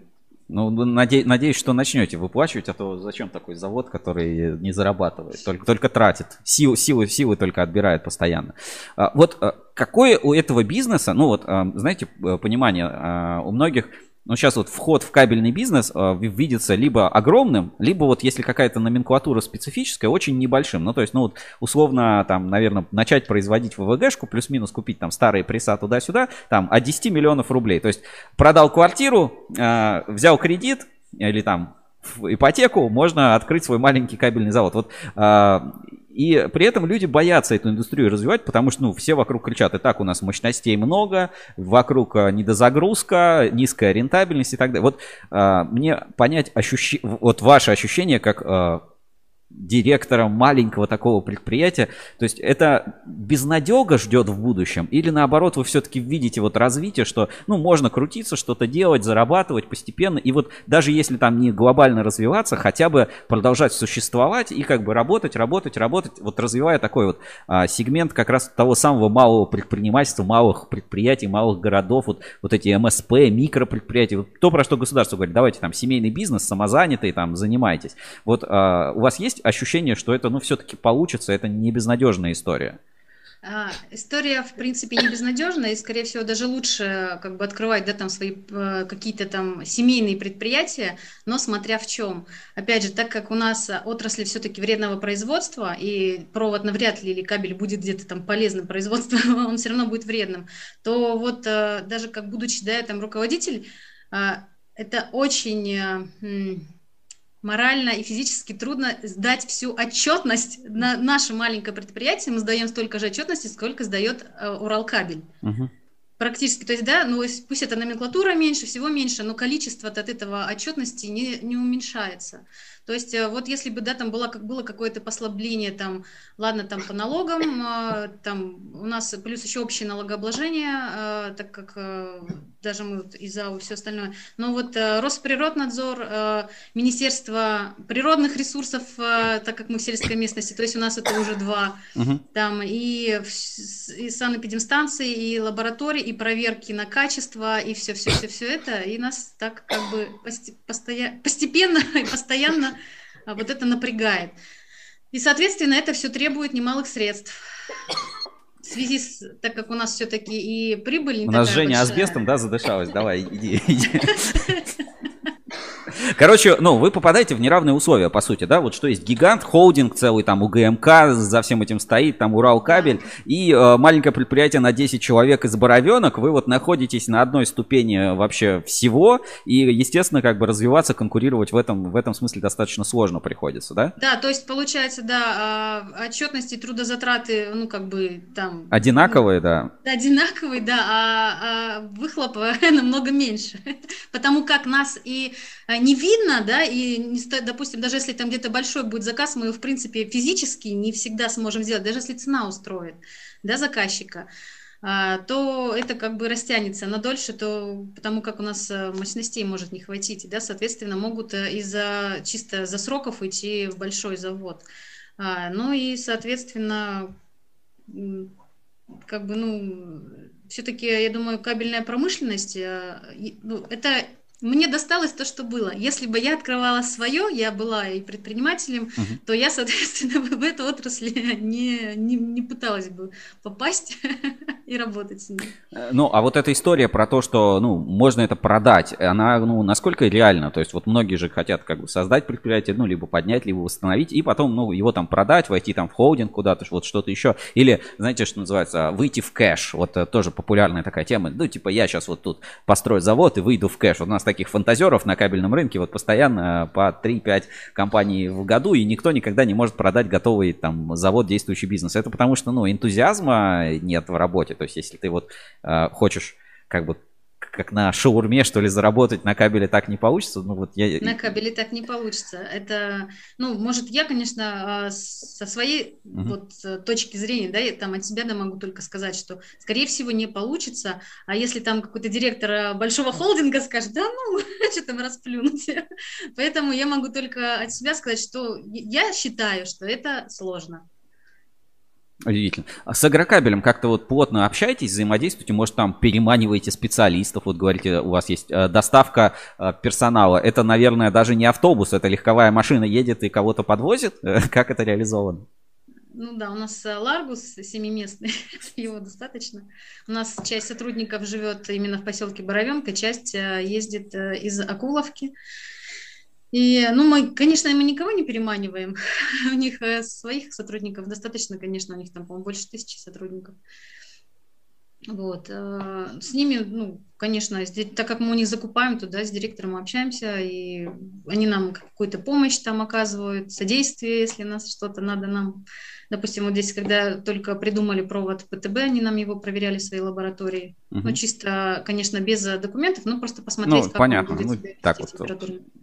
ну, наде- надеюсь, что начнете выплачивать, а то зачем такой завод, который не зарабатывает, только, только тратит, силы, силы, силы только отбирает постоянно. А, вот а, какое у этого бизнеса, ну вот, а, знаете, понимание, у многих но сейчас вот вход в кабельный бизнес э, видится либо огромным, либо вот если какая-то номенклатура специфическая, очень небольшим. Ну, то есть, ну вот условно, там, наверное, начать производить ВВГшку, плюс-минус купить там старые пресса туда-сюда, там, от 10 миллионов рублей. То есть, продал квартиру, э, взял кредит, или там в ипотеку, можно открыть свой маленький кабельный завод. Вот э, и при этом люди боятся эту индустрию развивать, потому что ну, все вокруг кричат, и так у нас мощностей много, вокруг э, недозагрузка, низкая рентабельность и так далее. Вот а, мне понять ощущ... вот ваше ощущение как а, директором маленького такого предприятия. То есть это безнадега ждет в будущем? Или наоборот вы все-таки видите вот развитие, что ну можно крутиться, что-то делать, зарабатывать постепенно. И вот даже если там не глобально развиваться, хотя бы продолжать существовать и как бы работать, работать, работать, вот развивая такой вот а, сегмент как раз того самого малого предпринимательства, малых предприятий, малых городов, вот, вот эти МСП, микропредприятия. Вот то, про что государство говорит, давайте там семейный бизнес, самозанятый, там занимайтесь. Вот а, у вас есть есть ощущение, что это, ну, все-таки получится, это не безнадежная история? А, история, в принципе, не безнадежная, и, скорее всего, даже лучше как бы открывать, да, там свои э, какие-то там семейные предприятия, но смотря в чем. Опять же, так как у нас отрасли все-таки вредного производства, и провод навряд ли или кабель будет где-то там полезным производством, он все равно будет вредным, то вот э, даже как будучи, да, там руководитель, э, это очень морально и физически трудно сдать всю отчетность на наше маленькое предприятие. Мы сдаем столько же отчетности, сколько сдает э, Уралкабель. Угу. Практически, то есть, да, ну пусть это номенклатура меньше, всего меньше, но количество от этого отчетности не, не уменьшается. То есть э, вот если бы, да, там было, как было какое-то послабление, там, ладно, там по налогам, э, там у нас плюс еще общее налогообложение, так как даже мы вот из АУ и все остальное. Но вот Росприроднадзор, Министерство природных ресурсов, так как мы в сельской местности, то есть у нас это уже два, угу. там и, и санэпидемстанции, и лаборатории, и проверки на качество, и все-все-все-все это, и нас так как бы постепенно и постоянно а вот это напрягает. И, соответственно, это все требует немалых средств. В связи с, так как у нас все-таки и прибыль не У нас Женя большая. асбестом, да, задышалась? Давай, иди, иди. Короче, ну, вы попадаете в неравные условия, по сути, да? Вот что есть гигант, холдинг целый, там, УГМК за всем этим стоит, там, Уралкабель, и э, маленькое предприятие на 10 человек из Боровенок, вы вот находитесь на одной ступени вообще всего, и, естественно, как бы развиваться, конкурировать в этом, в этом смысле достаточно сложно приходится, да? Да, то есть, получается, да, а, отчетности, трудозатраты, ну, как бы там... Одинаковые, да. Одинаковые, да, а, а выхлопа намного меньше, потому как нас и не видно, да, и, не стоит, допустим, даже если там где-то большой будет заказ, мы его, в принципе, физически не всегда сможем сделать, даже если цена устроит, да, заказчика, а, то это как бы растянется на дольше, то потому как у нас э, мощностей может не хватить, да, соответственно, могут э, из-за чисто за сроков идти в большой завод. А, ну и, соответственно, как бы, ну, все-таки, я думаю, кабельная промышленность, э, ну, это мне досталось то, что было. Если бы я открывала свое, я была и предпринимателем, угу. то я, соответственно, в эту отрасль не, не, не пыталась бы попасть и работать с ней. Э, ну, а вот эта история про то, что ну, можно это продать, она ну, насколько реальна? То есть вот многие же хотят как бы создать предприятие, ну, либо поднять, либо восстановить, и потом ну, его там продать, войти там в холдинг куда-то, вот что-то еще. Или, знаете, что называется, выйти в кэш. Вот э, тоже популярная такая тема. Ну, типа, я сейчас вот тут построю завод и выйду в кэш. Вот у нас таких фантазеров на кабельном рынке, вот постоянно по 3-5 компаний в году, и никто никогда не может продать готовый там завод, действующий бизнес. Это потому что, ну, энтузиазма нет в работе. То есть, если ты вот э, хочешь как бы как на шаурме, что ли, заработать на кабеле так не получится. Ну, вот я... На кабеле так не получится. Это, ну, может, я, конечно, а, со своей угу. вот э, точки зрения, да, я там от себя да могу только сказать, что, скорее всего, не получится. А если там какой-то директор э, большого холдинга скажет, да, ну, что там расплюнуть. Поэтому я могу только от себя сказать, что я считаю, что это сложно. Удивительно. А с агрокабелем как-то вот плотно общаетесь, взаимодействуете, может там переманиваете специалистов, вот говорите, у вас есть э, доставка э, персонала. Это, наверное, даже не автобус, это легковая машина едет и кого-то подвозит. Как это реализовано? Ну да, у нас э, Ларгус семиместный, его достаточно. У нас часть сотрудников живет именно в поселке Боровенка, часть ездит из Акуловки. И, ну, мы, конечно, мы никого не переманиваем. у них э, своих сотрудников достаточно, конечно, у них там, по-моему, больше тысячи сотрудников. Вот. Э, с ними, ну, конечно, так как мы у них закупаем, то да, с директором общаемся, и они нам какую-то помощь там оказывают, содействие, если нас что-то надо нам Допустим, вот здесь, когда только придумали провод ПТБ, они нам его проверяли в своей лаборатории. Угу. Ну, чисто, конечно, без документов, но просто посмотреть, ну, как понятно. он будет ну, так вот,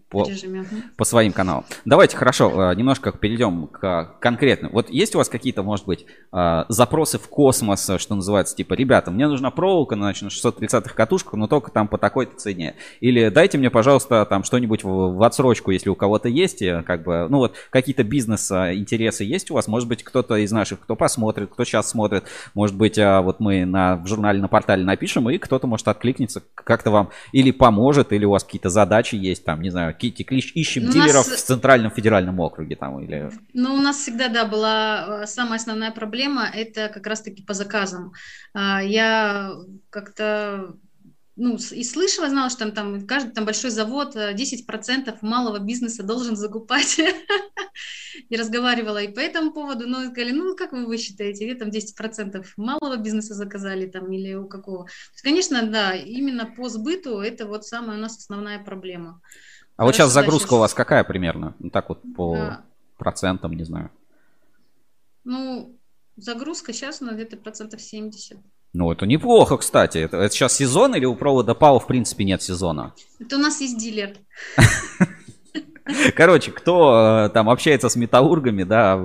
по, режиме. по своим каналам. Давайте, хорошо, э, немножко перейдем к конкретным. Вот есть у вас какие-то, может быть, э, запросы в космос, что называется, типа, ребята, мне нужна проволока, значит, на 630-х катушках, но только там по такой-то цене. Или дайте мне, пожалуйста, там что-нибудь в, в отсрочку, если у кого-то есть, как бы, ну вот, какие-то бизнес-интересы есть у вас, может быть, кто-то из наших, кто посмотрит, кто сейчас смотрит, может быть, а, вот мы на, в журнале, на портале напишем, и кто-то может откликнется, как-то вам или поможет, или у вас какие-то задачи есть, там, не знаю, ищем ну, дилеров нас... в Центральном федеральном округе, там, или... Ну, у нас всегда, да, была э, самая основная проблема, это как раз-таки по заказам. А, я как-то ну, и слышала, знала, что там, там каждый там большой завод 10% э, малого бизнеса должен закупать. и разговаривала и по этому поводу, но сказали, ну, как вы, вы считаете, вы там 10% малого бизнеса заказали там или у какого? Есть, конечно, да, именно по сбыту это вот самая у нас основная проблема. А вот сейчас загрузка дальше... у вас какая примерно? Ну, так вот по процентам, не знаю. Ну, загрузка сейчас у нас где-то процентов 70. Ну, это неплохо, кстати. Это, это сейчас сезон или у провода ПАО в принципе нет сезона? Это у нас есть дилер. Короче, кто э, там общается с металлургами, да,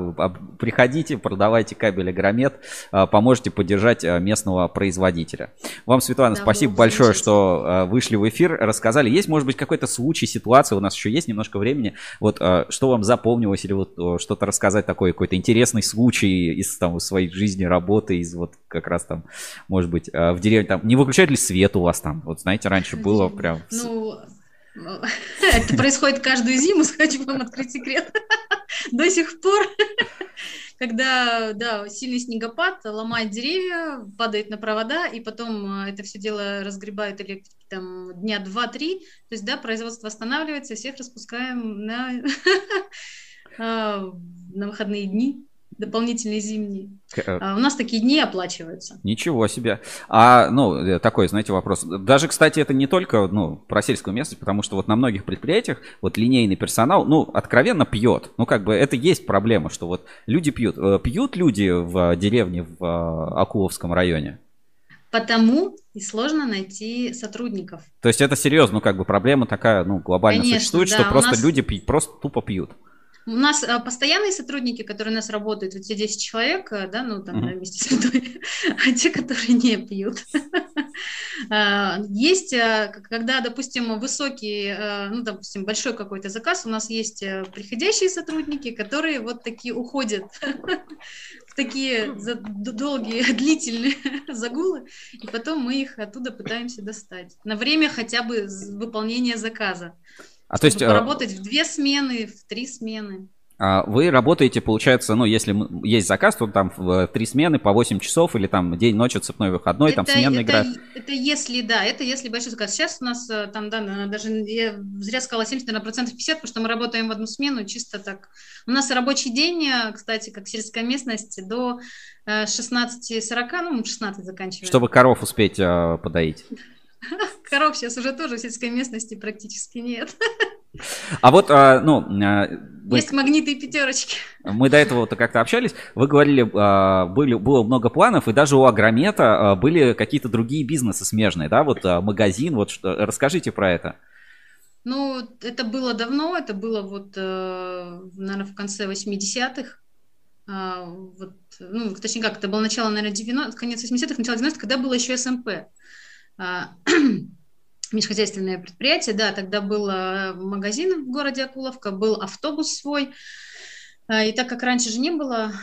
приходите, продавайте кабель Агромет, э, поможете поддержать э, местного производителя. Вам, Светлана, да, спасибо большое, что вышли в эфир, рассказали. Есть, может быть, какой-то случай, ситуация, у нас еще есть немножко времени, вот что вам запомнилось или вот что-то рассказать такой какой-то интересный случай из там своей жизни, работы, из вот как раз там, может быть, в деревне, там, не выключают ли свет у вас там? Вот знаете, раньше было прям... Ну, это происходит каждую зиму, хочу вам открыть секрет. До сих пор, когда, да, сильный снегопад ломает деревья, падает на провода, и потом э, это все дело разгребают электрики там дня два-три, то есть, да, производство останавливается, всех распускаем на, а, на выходные дни дополнительные зимние. Э, а у нас такие дни оплачиваются. Ничего себе. А, ну, э, такой, знаете, вопрос. Даже, кстати, это не только, ну, про сельскую местность, потому что вот на многих предприятиях вот линейный персонал, ну, откровенно пьет. Ну, как бы это есть проблема, что вот люди пьют. Э, пьют люди в деревне в Акуловском районе? Потому и сложно найти сотрудников. То есть это серьезно, ну, как бы проблема такая, ну, глобально Конечно, существует, да, что просто нас... люди пьют, просто тупо пьют. У нас а, постоянные сотрудники, которые у нас работают, вот все 10 человек, э, да, ну там mm-hmm. вместе с мной, а те, которые не пьют. А, есть, э, когда, допустим, высокий, э, ну, допустим, большой какой-то заказ, у нас есть приходящие сотрудники, которые вот такие уходят в такие долгие, длительные загулы, и потом мы их оттуда пытаемся достать на время хотя бы выполнения заказа. А то есть... Поработать в две смены, в три смены. А вы работаете, получается, ну, если есть заказ, то там в три смены по 8 часов или там день, ночь, цепной выходной, это, там сменный это, график. Это если, да, это если большой заказ. Сейчас у нас э, там, да, даже, я зря сказала 70, наверное, процентов 50, потому что мы работаем в одну смену, чисто так. У нас рабочий день, э, кстати, как сельская местность, до 16.40, э, ну, 16 заканчиваем. Чтобы коров успеть э, подоить. Коров сейчас уже тоже в сельской местности практически нет. А вот, а, ну... А, вы, Есть магниты и пятерочки. Мы до этого вот как-то общались. Вы говорили, а, были, было много планов, и даже у Агромета были какие-то другие бизнесы смежные, да? Вот магазин, вот что. Расскажите про это. Ну, это было давно, это было вот, э, наверное, в конце 80-х. Вот, ну, точнее как, это было начало, наверное, 90 конец 80-х, начало 90-х, когда было еще СМП. межхозяйственное предприятие, да, тогда был э, магазин в городе Акуловка, был автобус свой, э, и так как раньше же не было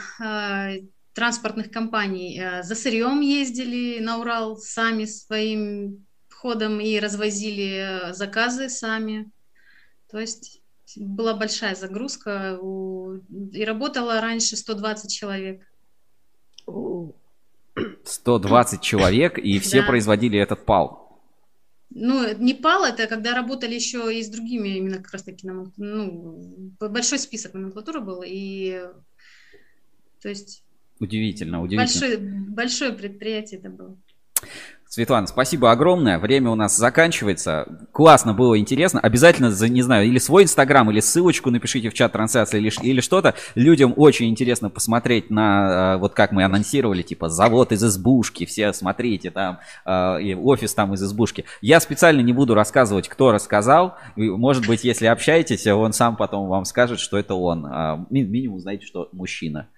транспортных компаний, за сырьем ездили на Урал сами своим ходом и развозили заказы сами, то есть была большая загрузка, и работало раньше 120 человек. 120 человек, и все производили этот пал. Ну, не пал, это когда работали еще и с другими, именно как раз таки, ну, большой список номенклатуры был, и, то есть... Удивительно, удивительно. Большое, большое предприятие это было. Светлана, спасибо огромное. Время у нас заканчивается. Классно было, интересно. Обязательно, не знаю, или свой инстаграм, или ссылочку напишите в чат трансляции, или, или что-то. Людям очень интересно посмотреть на, э, вот как мы анонсировали, типа, завод из избушки, все смотрите, там, э, и офис там из избушки. Я специально не буду рассказывать, кто рассказал. Может быть, если общаетесь, он сам потом вам скажет, что это он. А, минимум знаете, что мужчина.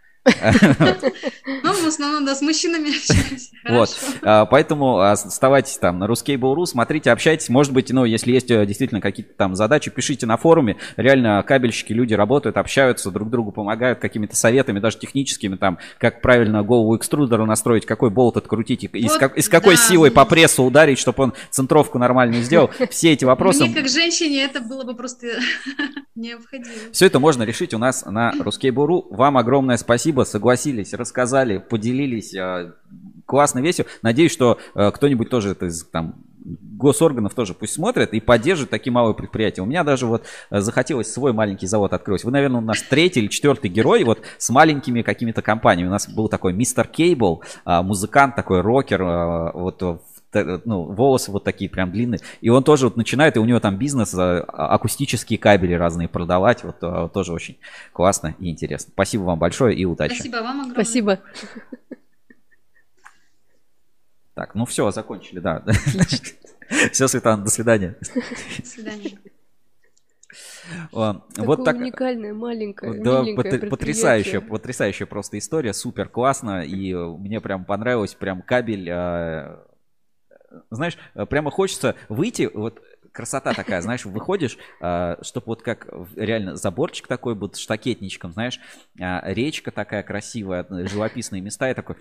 Ну, в основном, да, с мужчинами общаемся. Вот, а, поэтому оставайтесь там на Ruskable.ru, смотрите, общайтесь. Может быть, ну, если есть э, действительно какие-то там задачи, пишите на форуме. Реально, кабельщики, люди работают, общаются, друг другу помогают какими-то советами, даже техническими, там, как правильно голову экструдера настроить, какой болт открутить, из, как, из какой да. силой по прессу ударить, чтобы он центровку нормальную сделал. Все эти вопросы... Мне, как женщине, это было бы просто необходимо. Все это можно решить у нас на Ruskable.ru. Вам огромное спасибо спасибо, согласились, рассказали, поделились. А, классно, весело. Надеюсь, что э, кто-нибудь тоже это из там госорганов тоже пусть смотрят и поддерживают такие малые предприятия. У меня даже вот э, захотелось свой маленький завод открыть. Вы, наверное, у нас третий или четвертый герой вот с маленькими какими-то компаниями. У нас был такой мистер Кейбл, а, музыкант такой, рокер, вот ну, волосы вот такие прям длинные. И он тоже вот начинает, и у него там бизнес, а, акустические кабели разные продавать. Вот, а, тоже очень классно и интересно. Спасибо вам большое и удачи. Спасибо вам огромное. Спасибо. Так, ну все, закончили, да. Все, Светлана, до свидания. До свидания. вот так уникальная, маленькая, да, потрясающая, потрясающая просто история, супер классно, и мне прям понравилось, прям кабель а, знаешь, э, прямо хочется выйти, вот красота такая, знаешь, выходишь, а, чтобы вот как реально заборчик такой будет штакетничком, знаешь, а, речка такая красивая, живописные места, и такой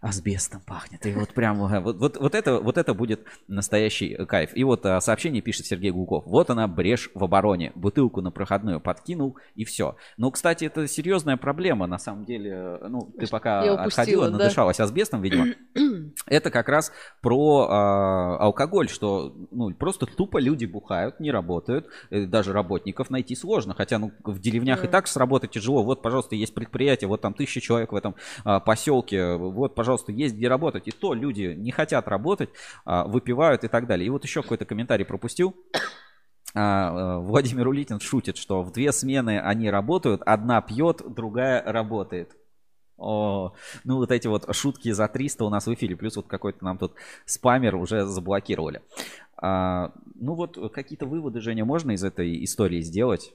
асбестом пахнет. И вот прям вот, вот, вот, это, вот это будет настоящий кайф. И вот а, сообщение пишет Сергей Гуков. Вот она, брешь в обороне. Бутылку на проходную подкинул, и все. Ну, кстати, это серьезная проблема, на самом деле. Ну, ты пока Я отходила, да? надышалась асбестом, видимо. это как раз про а, алкоголь, что ну, просто тупо люди бухают, не работают. Э, даже работников найти сложно. Хотя ну, в деревнях и так сработать тяжело. Вот, пожалуйста, есть предприятие, вот там тысяча человек в этом а, поселке. Вот, пожалуйста, пожалуйста, есть где работать. И то люди не хотят работать, а, выпивают и так далее. И вот еще какой-то комментарий пропустил. А, э, Владимир Улитин шутит, что в две смены они работают, одна пьет, другая работает. О, ну вот эти вот шутки за 300 у нас в эфире, плюс вот какой-то нам тут спамер уже заблокировали. А, ну вот какие-то выводы, Женя, можно из этой истории сделать?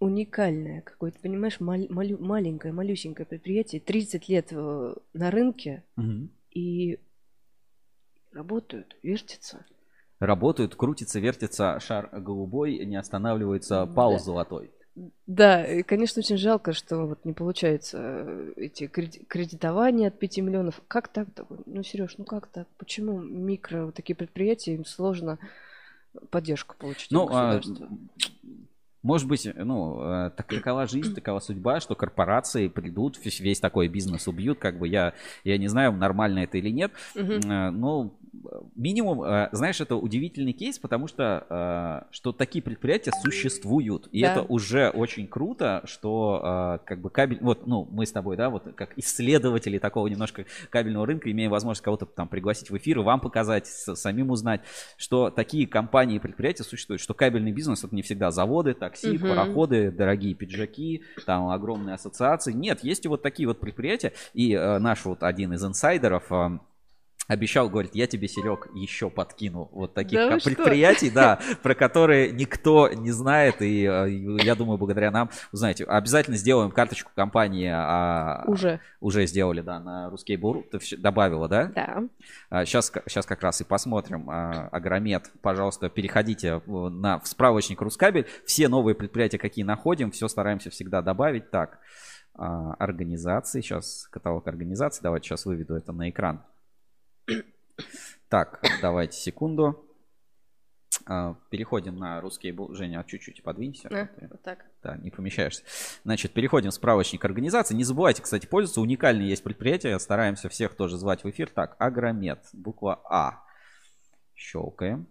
Уникальное какое-то, понимаешь, мал- малю- маленькое, малюсенькое предприятие, 30 лет э, на рынке угу. и работают, вертятся. Работают, крутится, вертится шар голубой, не останавливается пауз да. золотой. Да, и, конечно, очень жалко, что вот не получается э, эти кредитования от 5 миллионов. Как так? Ну, Сереж, ну как так? Почему микро вот такие предприятия, им сложно поддержку получить ну, а, может быть, ну, э, так, такова жизнь, такова судьба, что корпорации придут, весь такой бизнес убьют, как бы я, я не знаю, нормально это или нет, но минимум, э, знаешь, это удивительный кейс, потому что, э, что такие предприятия существуют. И да. это уже очень круто, что э, как бы кабель... Вот, ну, мы с тобой, да, вот как исследователи такого немножко кабельного рынка, имеем возможность кого-то там пригласить в эфир и вам показать, самим узнать, что такие компании и предприятия существуют, что кабельный бизнес это не всегда заводы, такси, угу. пароходы, дорогие пиджаки, там огромные ассоциации. Нет, есть и вот такие вот предприятия. И наш вот один из инсайдеров обещал, говорит, я тебе, Серег, еще подкину вот таких да предприятий, да, про которые никто не знает, и э, я думаю, благодаря нам, узнаете, обязательно сделаем карточку компании. А, уже. Уже сделали, да, на Русский Буру. Ты добавила, да? Да. Сейчас, а, сейчас как раз и посмотрим. А, Агромет, пожалуйста, переходите на в справочник Рускабель. Все новые предприятия, какие находим, все стараемся всегда добавить. Так, организации, сейчас каталог организаций, давайте сейчас выведу это на экран. Так, давайте секунду. А, переходим на русский Женя, чуть-чуть подвинься. А, вот так. Да, не помещаешься. Значит, переходим в справочник организации. Не забывайте, кстати, пользоваться. Уникальные есть предприятия. Стараемся всех тоже звать в эфир. Так, Агромет. Буква А. Щелкаем.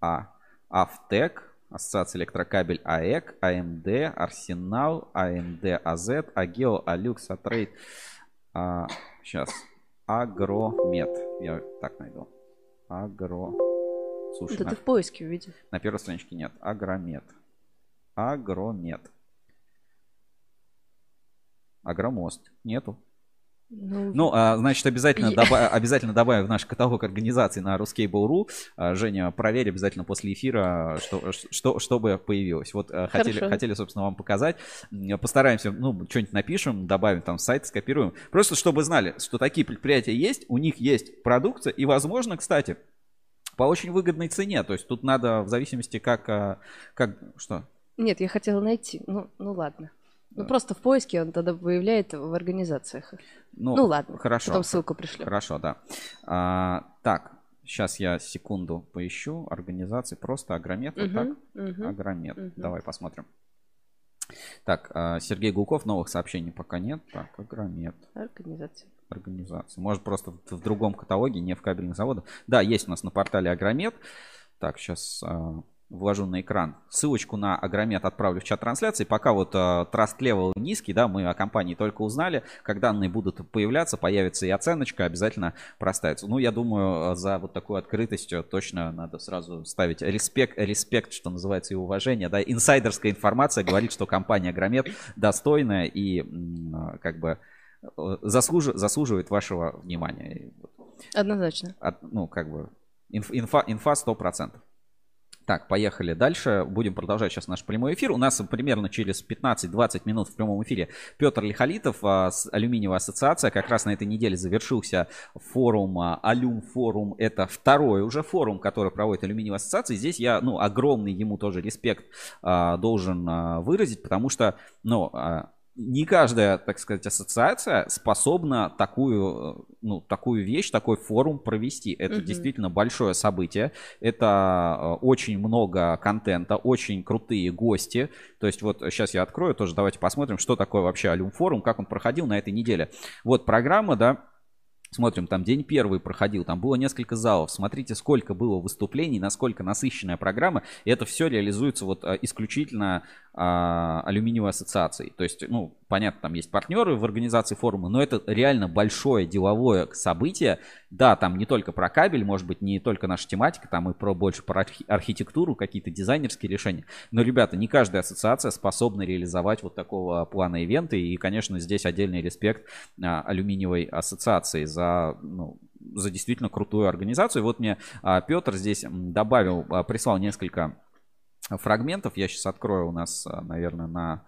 А. Автек. Ассоциация электрокабель АЭК, АМД, Арсенал, АМД АЗ, Агео, Алюкс, Атрейд. А, сейчас. Агромет. Я так найду. Агро. Слушай, Это на... ты в поиске увидел. На первой страничке нет. Агромет. Агромет. Агромост. Нету. Ну, ну а, значит, обязательно, доба- обязательно добавим в наш каталог организаций на ruskable.ru. А, Женя, проверь обязательно после эфира, что, что, чтобы появилось. Вот а, хотели, хотели, собственно, вам показать. Постараемся, ну, что-нибудь напишем, добавим там сайт, скопируем. Просто чтобы знали, что такие предприятия есть, у них есть продукция, и, возможно, кстати, по очень выгодной цене. То есть тут надо в зависимости как... А, как что? Нет, я хотела найти. Ну, ну ладно. Ну, просто в поиске он тогда выявляет в организациях. Ну, ну ладно, хорошо. Потом ссылку пришлю. Хорошо, да. А, так, сейчас я секунду поищу. Организации просто Агромет. Угу, так? Угу, Агромет. Угу. Давай посмотрим. Так, а, Сергей Гулков, новых сообщений пока нет. Так, Агромет. Организация. Организация. Может, просто в другом каталоге, не в кабельных заводах. Да, есть у нас на портале Агромет. Так, сейчас а, вложу на экран. Ссылочку на Агромет отправлю в чат трансляции. Пока вот uh, Trust Level низкий, да, мы о компании только узнали. Как данные будут появляться, появится и оценочка, обязательно проставится. Ну, я думаю, за вот такую открытость точно надо сразу ставить респект, респект, что называется, и уважение. Да, инсайдерская информация говорит, что компания Агромет достойная и как бы э, заслуж, заслуживает вашего внимания. Однозначно. От, ну, как бы инфа, инфа 100%. Так, поехали дальше. Будем продолжать сейчас наш прямой эфир. У нас примерно через 15-20 минут в прямом эфире Петр Лихолитов, а, Алюминиевая ассоциация. Как раз на этой неделе завершился форум а, Алюм форум. Это второй уже форум, который проводит Алюминиевая ассоциация. Здесь я, ну, огромный ему тоже респект а, должен выразить, потому что, ну, не каждая, так сказать, ассоциация способна такую, ну, такую вещь, такой форум провести. Это угу. действительно большое событие. Это э, очень много контента, очень крутые гости. То есть вот сейчас я открою тоже, давайте посмотрим, что такое вообще Алюм форум, как он проходил на этой неделе. Вот программа, да, Смотрим, там день первый проходил, там было несколько залов. Смотрите, сколько было выступлений, насколько насыщенная программа. И это все реализуется вот э, исключительно а, алюминиевой ассоциацией. То есть, ну, понятно, там есть партнеры в организации форума, но это реально большое деловое событие. Да, там не только про кабель, может быть, не только наша тематика, там и про больше про архитектуру, какие-то дизайнерские решения. Но, ребята, не каждая ассоциация способна реализовать вот такого плана ивенты. И, конечно, здесь отдельный респект а, алюминиевой ассоциации за ну, за действительно крутую организацию. Вот мне а, Петр здесь добавил, а, прислал несколько фрагментов. Я сейчас открою у нас, а, наверное, на...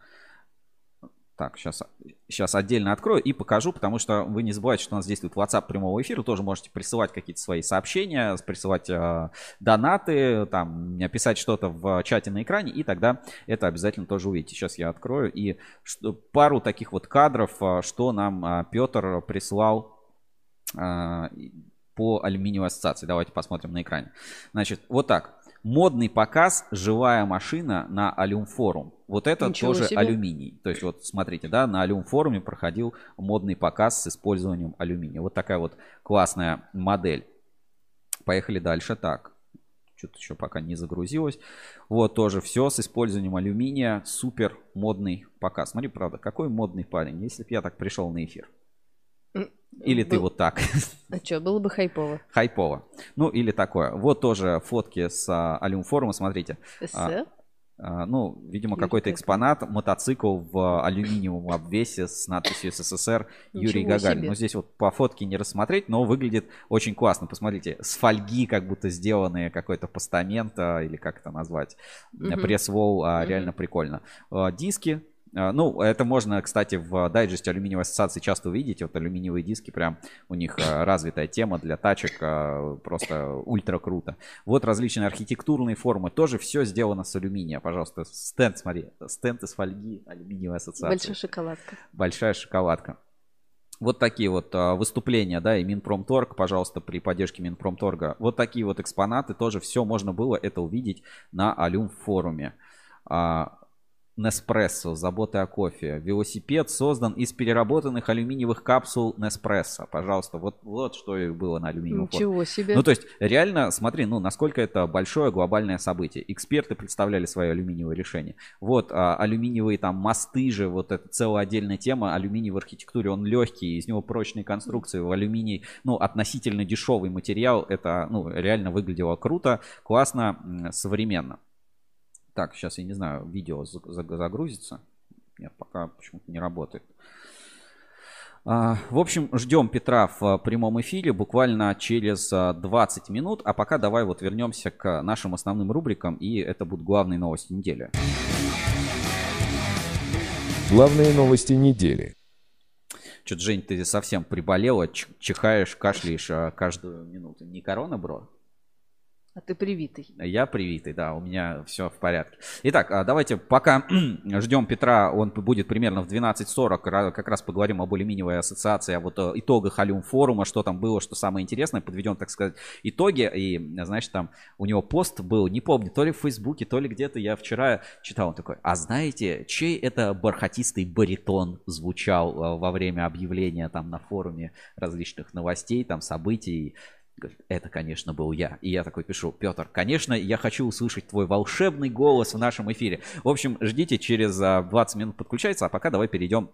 Так, сейчас, сейчас отдельно открою и покажу, потому что вы не забывайте, что у нас действует WhatsApp прямого эфира. Тоже можете присылать какие-то свои сообщения, присылать э, донаты, там, писать что-то в чате на экране, и тогда это обязательно тоже увидите. Сейчас я открою и что, пару таких вот кадров, а, что нам э, Петр прислал э, по алюминиевой ассоциации. Давайте посмотрим на экране. Значит, вот так модный показ «Живая машина» на Алюм форум. Вот это Ничего тоже себе. алюминий. То есть вот смотрите, да, на Алюм форуме проходил модный показ с использованием алюминия. Вот такая вот классная модель. Поехали дальше. Так, что-то еще пока не загрузилось. Вот тоже все с использованием алюминия. Супер модный показ. Смотри, правда, какой модный парень. Если бы я так пришел на эфир. Или ты вот так. А что, было бы хайпово. Хайпово. Ну, или такое. Вот тоже фотки с а, Алюм форума, смотрите. А, а, ну, видимо, какой-то экспонат, мотоцикл в алюминиевом обвесе с надписью СССР Юрий Ничего Гагарин. Себе. Ну, здесь вот по фотке не рассмотреть, но выглядит очень классно. Посмотрите, с фольги как будто сделанные какой-то постамент, или как это назвать, угу. пресс-волл, угу. реально прикольно. Диски а, ну, это можно, кстати, в дайджесте алюминиевой ассоциации часто увидеть. Вот алюминиевые диски, прям у них а, развитая тема для тачек, а, просто ультра круто. Вот различные архитектурные формы, тоже все сделано с алюминия. Пожалуйста, стенд, смотри, стенд из фольги алюминиевой ассоциации. Большая шоколадка. Большая шоколадка. Вот такие вот выступления, да, и Минпромторг, пожалуйста, при поддержке Минпромторга. Вот такие вот экспонаты, тоже все можно было это увидеть на Алюм форуме. Неспрессо, заботы о кофе. Велосипед создан из переработанных алюминиевых капсул Неспрессо. Пожалуйста, вот, вот что и было на алюминиевом Ничего форме. себе. Ну, то есть, реально, смотри, ну, насколько это большое глобальное событие. Эксперты представляли свое алюминиевое решение. Вот, а, алюминиевые там мосты же, вот это целая отдельная тема. Алюминий в архитектуре, он легкий, из него прочные конструкции. В алюминий, ну, относительно дешевый материал. Это, ну, реально выглядело круто, классно, современно. Так, сейчас я не знаю, видео загрузится. Нет, пока почему-то не работает. А, в общем, ждем Петра в прямом эфире буквально через 20 минут. А пока давай вот вернемся к нашим основным рубрикам. И это будут главные новости недели. Главные новости недели. Что-то, Жень, ты совсем приболела, чихаешь, кашляешь а, каждую минуту. Не корона, бро? А ты привитый. Я привитый, да, у меня все в порядке. Итак, а давайте пока ждем Петра, он будет примерно в 12.40, как раз поговорим об алюминиевой ассоциации, о вот э, итогах Алюм форума, что там было, что самое интересное, подведем, так сказать, итоги. И, значит, там у него пост был, не помню, то ли в Фейсбуке, то ли где-то я вчера читал, он такой, а знаете, чей это бархатистый баритон звучал э, во время объявления там на форуме различных новостей, там событий, Говорит, это, конечно, был я. И я такой пишу, Петр, конечно, я хочу услышать твой волшебный голос в нашем эфире. В общем, ждите, через 20 а, минут подключается, а пока давай перейдем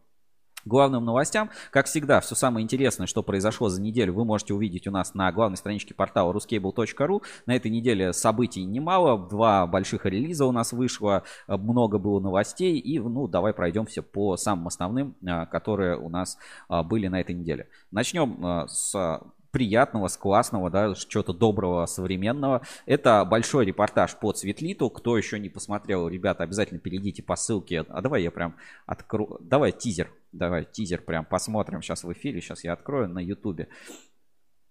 к главным новостям. Как всегда, все самое интересное, что произошло за неделю, вы можете увидеть у нас на главной страничке портала ruscable.ru. На этой неделе событий немало, два больших релиза у нас вышло, много было новостей, и ну давай пройдемся по самым основным, а, которые у нас а, были на этой неделе. Начнем с приятного, с классного, да, чего-то доброго, современного. Это большой репортаж по Цветлиту. Кто еще не посмотрел, ребята, обязательно перейдите по ссылке. А давай я прям открою. Давай тизер. Давай тизер прям посмотрим сейчас в эфире. Сейчас я открою на ютубе.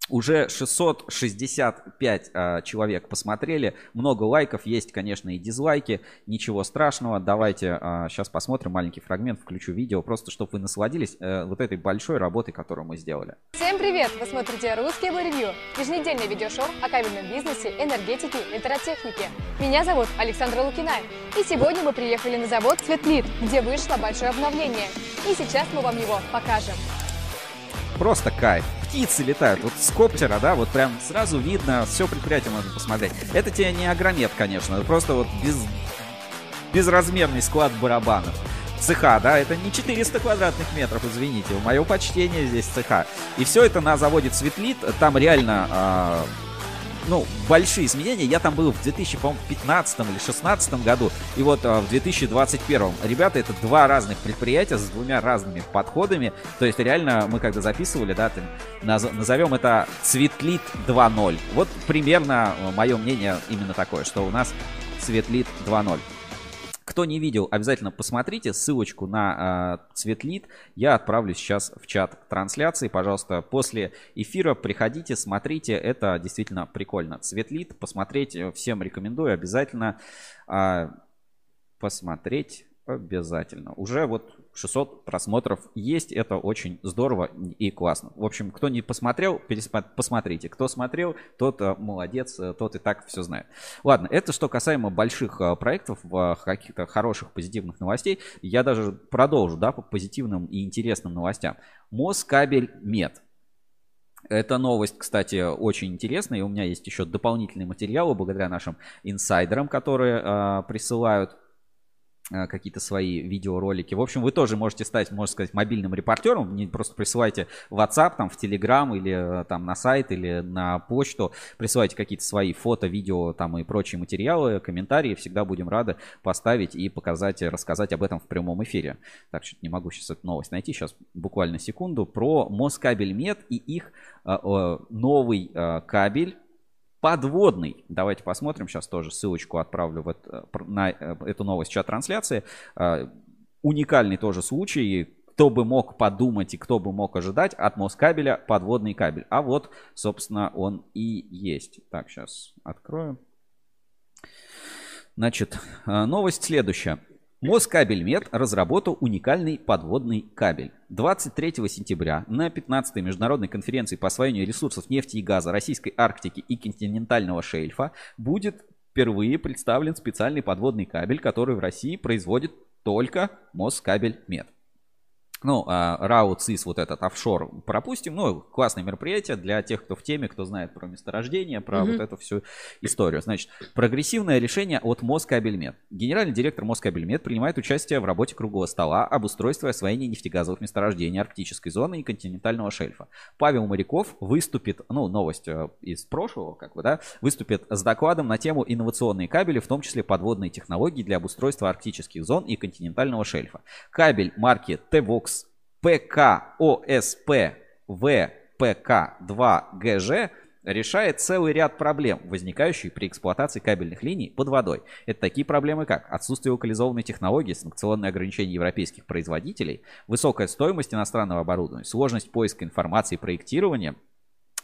Уже 665 а, человек посмотрели. Много лайков. Есть, конечно, и дизлайки. Ничего страшного. Давайте а, сейчас посмотрим маленький фрагмент. Включу видео, просто чтобы вы насладились а, вот этой большой работой, которую мы сделали. Всем привет! Вы смотрите «Русский Ревью» еженедельное видеошоу о кабельном бизнесе, энергетике, электротехнике. Меня зовут Александра Лукина. И сегодня мы приехали на завод «Светлит», где вышло большое обновление. И сейчас мы вам его покажем. Просто кайф. Птицы летают. Вот с коптера, да, вот прям сразу видно, все предприятие можно посмотреть. Это тебе не агромет, конечно, просто вот без, безразмерный склад барабанов цеха, да, это не 400 квадратных метров, извините, мое почтение здесь цеха. И все это на заводе Цветлит, там реально э, ну, большие изменения. Я там был в 2015 или 2016 году, и вот а, в 2021. Ребята, это два разных предприятия с двумя разными подходами. То есть реально мы когда записывали, да, назовем это Цветлит 2.0. Вот примерно а, мое мнение именно такое, что у нас Цветлит 2.0. Кто не видел, обязательно посмотрите. Ссылочку на э, Цветлит я отправлю сейчас в чат трансляции. Пожалуйста, после эфира приходите, смотрите. Это действительно прикольно. Цветлит, посмотреть э, всем рекомендую обязательно э, посмотреть обязательно. Уже вот 600 просмотров есть, это очень здорово и классно. В общем, кто не посмотрел, посмотрите. Кто смотрел, тот э, молодец, э, тот и так все знает. Ладно, это что касаемо больших э, проектов, каких-то хороших позитивных новостей. Я даже продолжу, да, по позитивным и интересным новостям. Москабель Мед. Эта новость, кстати, очень интересная, и у меня есть еще дополнительные материалы благодаря нашим инсайдерам, которые э, присылают какие-то свои видеоролики. В общем, вы тоже можете стать, можно сказать, мобильным репортером. Не просто присылайте в WhatsApp, там, в Telegram или э, там на сайт или на почту. Присылайте какие-то свои фото, видео там и прочие материалы, комментарии. Всегда будем рады поставить и показать, рассказать об этом в прямом эфире. Так, что не могу сейчас эту новость найти. Сейчас буквально секунду. Про Москабельмет и их э, новый кабель подводный. Давайте посмотрим, сейчас тоже ссылочку отправлю в это, на э, эту новость в чат трансляции. А, уникальный тоже случай, кто бы мог подумать и кто бы мог ожидать от Москабеля подводный кабель. А вот, собственно, он и есть. Так, сейчас открою. Значит, э, новость следующая. Москабельмет разработал уникальный подводный кабель. 23 сентября на 15-й международной конференции по освоению ресурсов нефти и газа Российской Арктики и континентального шельфа будет впервые представлен специальный подводный кабель, который в России производит только Москабельмет. Ну, РАУ, ЦИС, вот этот офшор пропустим. Ну, классное мероприятие для тех, кто в теме, кто знает про месторождение, про mm-hmm. вот эту всю историю. Значит, прогрессивное решение от Москабельмет. Генеральный директор Москабельмет принимает участие в работе круглого стола об устройстве освоения нефтегазовых месторождений арктической зоны и континентального шельфа. Павел Моряков выступит, ну, новость э, из прошлого, как бы, да, выступит с докладом на тему инновационные кабели, в том числе подводные технологии для обустройства арктических зон и континентального шельфа. Кабель марки T-Vox ПКОСП ВПК2ГЖ решает целый ряд проблем, возникающих при эксплуатации кабельных линий под водой. Это такие проблемы, как отсутствие локализованной технологии, санкционные ограничения европейских производителей, высокая стоимость иностранного оборудования, сложность поиска информации и проектирования,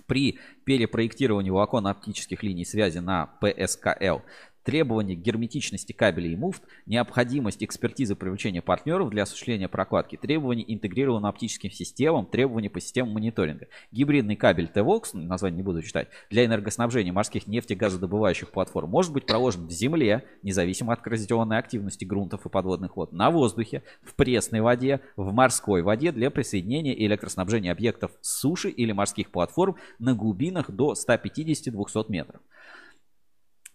при перепроектировании волоконно-оптических линий связи на PSKL требования герметичности кабелей и муфт, необходимость экспертизы привлечения партнеров для осуществления прокладки, требования интегрированным оптическим системам, требования по системам мониторинга. Гибридный кабель TVOX, название не буду читать, для энергоснабжения морских нефтегазодобывающих платформ может быть проложен в земле, независимо от коррозионной активности грунтов и подводных вод, на воздухе, в пресной воде, в морской воде для присоединения и электроснабжения объектов суши или морских платформ на глубинах до 150-200 метров.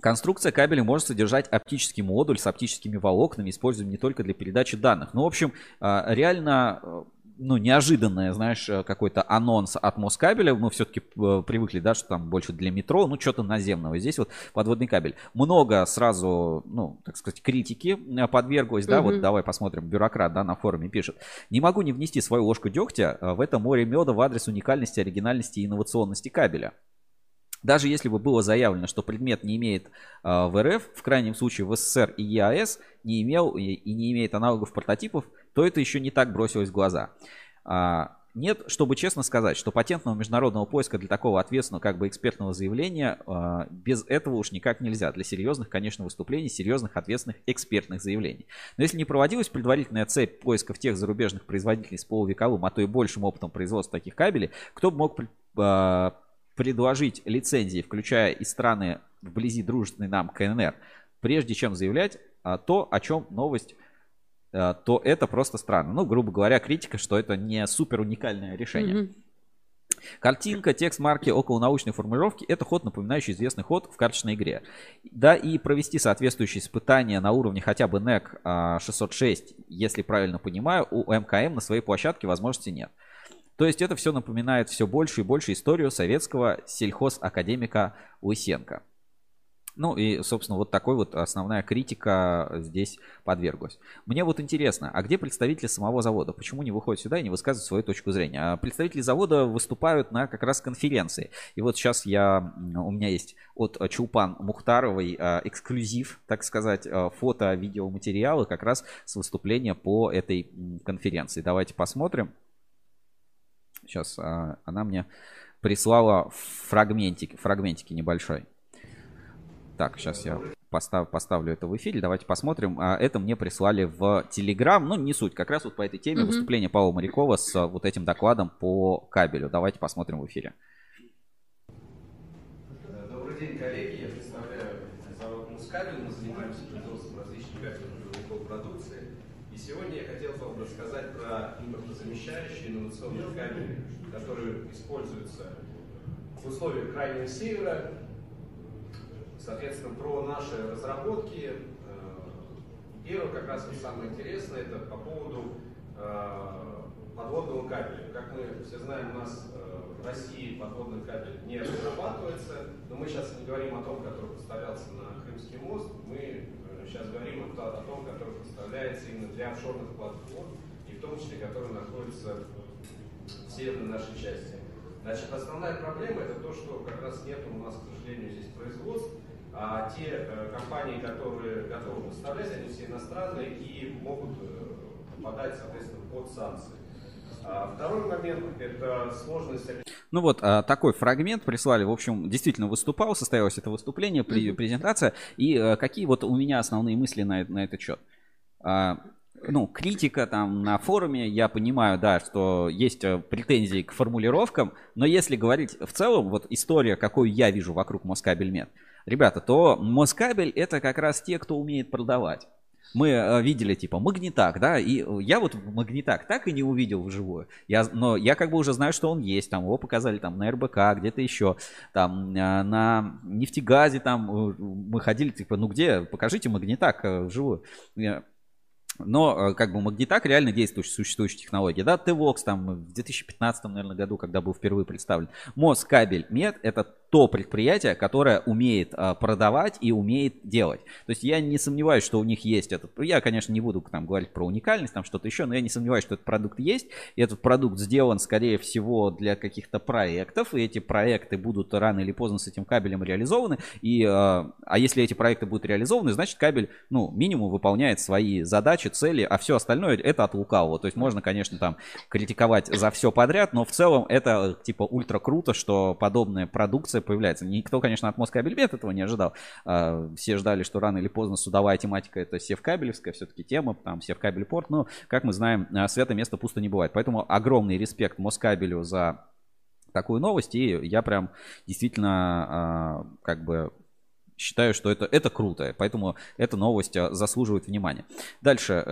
Конструкция кабеля может содержать оптический модуль с оптическими волокнами, используемый не только для передачи данных. Ну, в общем, а, реально э, ну, неожиданное, знаешь, э, какой-то анонс от Москабеля. Мы все-таки э, привыкли, да, что там больше для метро, ну, что-то наземного. Здесь вот подводный кабель. Много сразу, ну, так сказать, критики подверглось, да, mm вот давай посмотрим, бюрократ, да, на форуме пишет. Не могу не внести свою ложку дегтя в это море меда в адрес уникальности, оригинальности и инновационности кабеля. Даже если бы было заявлено, что предмет не имеет э, в РФ, в крайнем случае в СССР и ЕАЭС не имел и, и не имеет аналогов прототипов, то это еще не так бросилось в глаза. А, нет, чтобы честно сказать, что патентного международного поиска для такого ответственного как бы экспертного заявления э, без этого уж никак нельзя. Для серьезных, конечно, выступлений, серьезных ответственных экспертных заявлений. Но если не проводилась предварительная цепь поисков тех зарубежных производителей с полувековым, а то и большим опытом производства таких кабелей, кто бы мог э, предложить лицензии, включая и страны вблизи дружественной нам КНР, прежде чем заявлять а, то, о чем новость, а, то это просто странно. Ну, грубо говоря, критика, что это не супер уникальное решение. Mm-hmm. Картинка, текст марки, около научной формулировки – это ход, напоминающий известный ход в карточной игре. Да, и провести соответствующие испытания на уровне хотя бы NEC 606, если правильно понимаю, у МКМ на своей площадке возможности нет. То есть это все напоминает все больше и больше историю советского сельхозакадемика Лысенко. Ну и, собственно, вот такой вот основная критика здесь подверглась. Мне вот интересно, а где представители самого завода? Почему не выходят сюда и не высказывают свою точку зрения? А представители завода выступают на как раз конференции. И вот сейчас я, у меня есть от Чулпан Мухтаровой а, эксклюзив, так сказать, а, фото, видеоматериалы как раз с выступления по этой конференции. Давайте посмотрим. Сейчас а, она мне прислала фрагментик, фрагментики небольшой. Так, сейчас я постав, поставлю это в эфире. Давайте посмотрим. А, это мне прислали в Телеграм. Ну, не суть. Как раз вот по этой теме mm-hmm. выступление Павла Морякова с а, вот этим докладом по кабелю. Давайте посмотрим в эфире. Добрый день, коллеги. Я представляю завод Мускабель. Мы занимаемся производством различных кабельных продукции. И сегодня я хотел бы рассказать про импортозамещающие инновационные кабели, которые используются в условиях крайнего севера. Соответственно, про наши разработки. Первое, как раз самое интересное, это по поводу подводного кабеля. Как мы все знаем, у нас в России подводный кабель не разрабатывается, но мы сейчас не говорим о том, который поставлялся на Крымский мост, мы сейчас говорим о, о том, который поставляется именно для офшорных платформ, и в том числе, который находится в северной нашей части. Значит, основная проблема это то, что как раз нет у нас, к сожалению, здесь производств, а те э, компании, которые готовы поставлять, они все иностранные и могут э, попадать, соответственно, под санкции. А второй момент – это сложность ну вот а, такой фрагмент прислали. В общем, действительно выступал, состоялось это выступление, презентация. И а, какие вот у меня основные мысли на, на этот счет? Ну, критика там на форуме, я понимаю, да, что есть э, претензии к формулировкам, но если говорить в целом, вот история, какую я вижу вокруг Москабельмет, ребята, то Москабель это как раз те, кто умеет продавать мы э, видели типа магнитак, да, и я вот магнитак так и не увидел вживую. Я, но я как бы уже знаю, что он есть, там его показали там на РБК, где-то еще, там э, на нефтегазе там мы ходили, типа, ну где, покажите магнитак вживую. Но как бы магнитак реально действующая, существующая технология. Да, TVOX там в 2015, наверное, году, когда был впервые представлен. Москабель Мед это то предприятие, которое умеет а, продавать и умеет делать. То есть я не сомневаюсь, что у них есть этот... Я, конечно, не буду там говорить про уникальность, там что-то еще, но я не сомневаюсь, что этот продукт есть. И этот продукт сделан, скорее всего, для каких-то проектов. И эти проекты будут рано или поздно с этим кабелем реализованы. И, а, а если эти проекты будут реализованы, значит кабель, ну, минимум выполняет свои задачи, цели, а все остальное это от лукавого. То есть можно, конечно, там критиковать за все подряд, но в целом это типа ультра круто, что подобная продукция появляется. Никто, конечно, от Москабельбет этого не ожидал. А, все ждали, что рано или поздно судовая тематика это севкабелевская все-таки тема, там севкабель-порт. Но, как мы знаем, а, свято место пусто не бывает. Поэтому огромный респект Москабелю за такую новость. И я прям действительно а, как бы считаю, что это, это круто, поэтому эта новость заслуживает внимания. Дальше,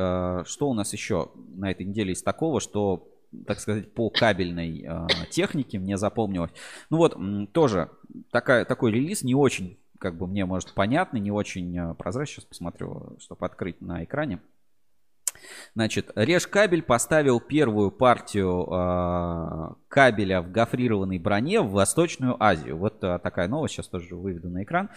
что у нас еще на этой неделе из такого, что так сказать, по кабельной э, технике мне запомнилось. Ну вот, тоже такая, такой релиз не очень, как бы мне, может, понятный, не очень э, прозрачный. Сейчас посмотрю, чтобы открыть на экране. Значит, Реж кабель поставил первую партию э, кабеля в гофрированной броне в Восточную Азию. Вот э, такая новость, сейчас тоже выведу на экран.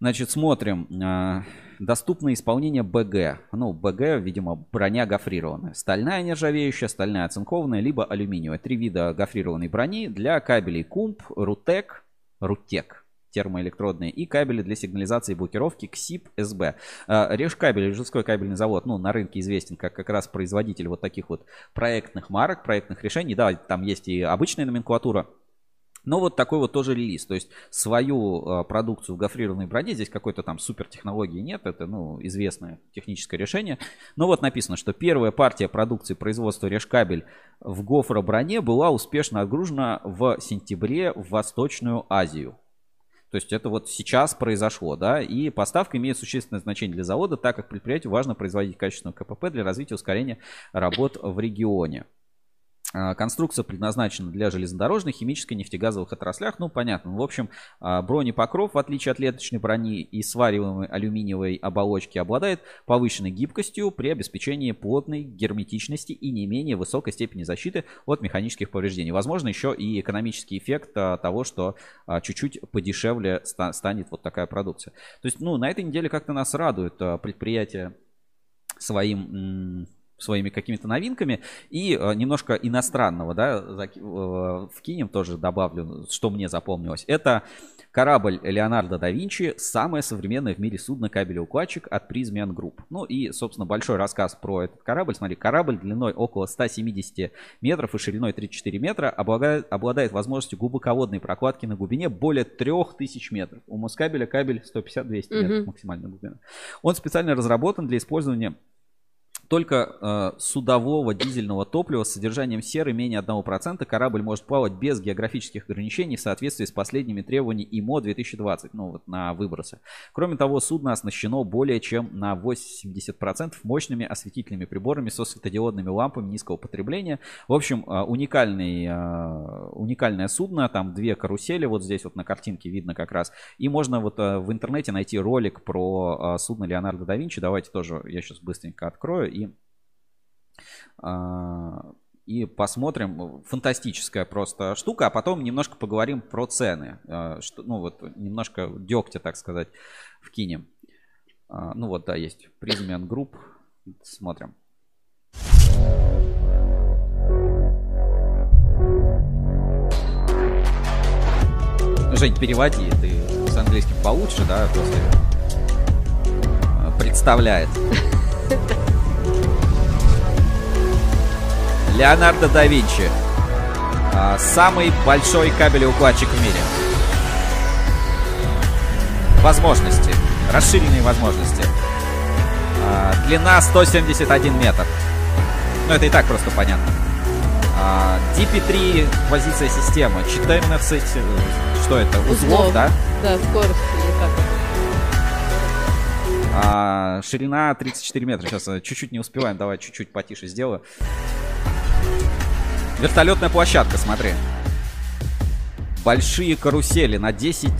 Значит, смотрим. А, доступное исполнение БГ. Ну, БГ, видимо, броня гофрированная. Стальная нержавеющая, стальная оцинкованная, либо алюминиевая. Три вида гофрированной брони для кабелей КУМП, РУТЕК, РУТЕК термоэлектродные и кабели для сигнализации и блокировки КСИП СБ. А, Реж кабель, Рижской кабельный завод, ну, на рынке известен как как раз производитель вот таких вот проектных марок, проектных решений. Да, там есть и обычная номенклатура, но вот такой вот тоже релиз. То есть свою э, продукцию в гофрированной броне, здесь какой-то там супер технологии нет, это ну, известное техническое решение. Но вот написано, что первая партия продукции производства Решкабель в гофроброне была успешно отгружена в сентябре в Восточную Азию. То есть это вот сейчас произошло, да, и поставка имеет существенное значение для завода, так как предприятию важно производить качественную КПП для развития ускорения работ в регионе. А, конструкция предназначена для железнодорожных, химической, нефтегазовых отраслях. Ну, понятно. В общем, а, бронепокров, в отличие от леточной брони и свариваемой алюминиевой оболочки, обладает повышенной гибкостью при обеспечении плотной герметичности и не менее высокой степени защиты от механических повреждений. Возможно, еще и экономический эффект а, того, что чуть-чуть подешевле станет вот такая продукция. То есть, ну, на этой неделе как-то нас радует предприятие своим своими какими-то новинками. И э, немножко иностранного, да, э, вкинем тоже добавлю, что мне запомнилось. Это корабль Леонардо да Винчи, самое современное в мире судно кабелеукладчик от Prysmian Group. Ну и, собственно, большой рассказ про этот корабль. Смотри, корабль длиной около 170 метров и шириной 34 метра обладает, обладает возможностью глубоководной прокладки на глубине более 3000 метров. У Москабеля кабель 150-200 метров mm-hmm. максимальная глубина. Он специально разработан для использования только э, судового дизельного топлива с содержанием серы менее 1% корабль может плавать без географических ограничений в соответствии с последними требованиями ИМО 2020, ну вот на выбросы. Кроме того, судно оснащено более чем на 80% мощными осветительными приборами со светодиодными лампами низкого потребления. В общем, э, уникальный, э, уникальное судно, там две карусели, вот здесь вот на картинке видно как раз. И можно вот э, в интернете найти ролик про э, судно Леонардо да Винчи. Давайте тоже я сейчас быстренько открою и и посмотрим. Фантастическая просто штука, а потом немножко поговорим про цены. А, что, ну вот немножко дегтя, так сказать, вкинем. А, ну вот, да, есть Prismian Group. Смотрим. Жень, переводи, ты с английским получше, да, после представляет. Леонардо да Винчи. А, самый большой кабелеукладчик в мире. Возможности. Расширенные возможности. А, длина 171 метр. Ну, это и так просто понятно. А, DP3 позиция системы. 14... Э, что это? Узлов, Узлов. да? Да, скорость или как а, ширина 34 метра. Сейчас э, чуть-чуть не успеваем. Давай чуть-чуть потише сделаю. Вертолетная площадка, смотри. Большие карусели на 10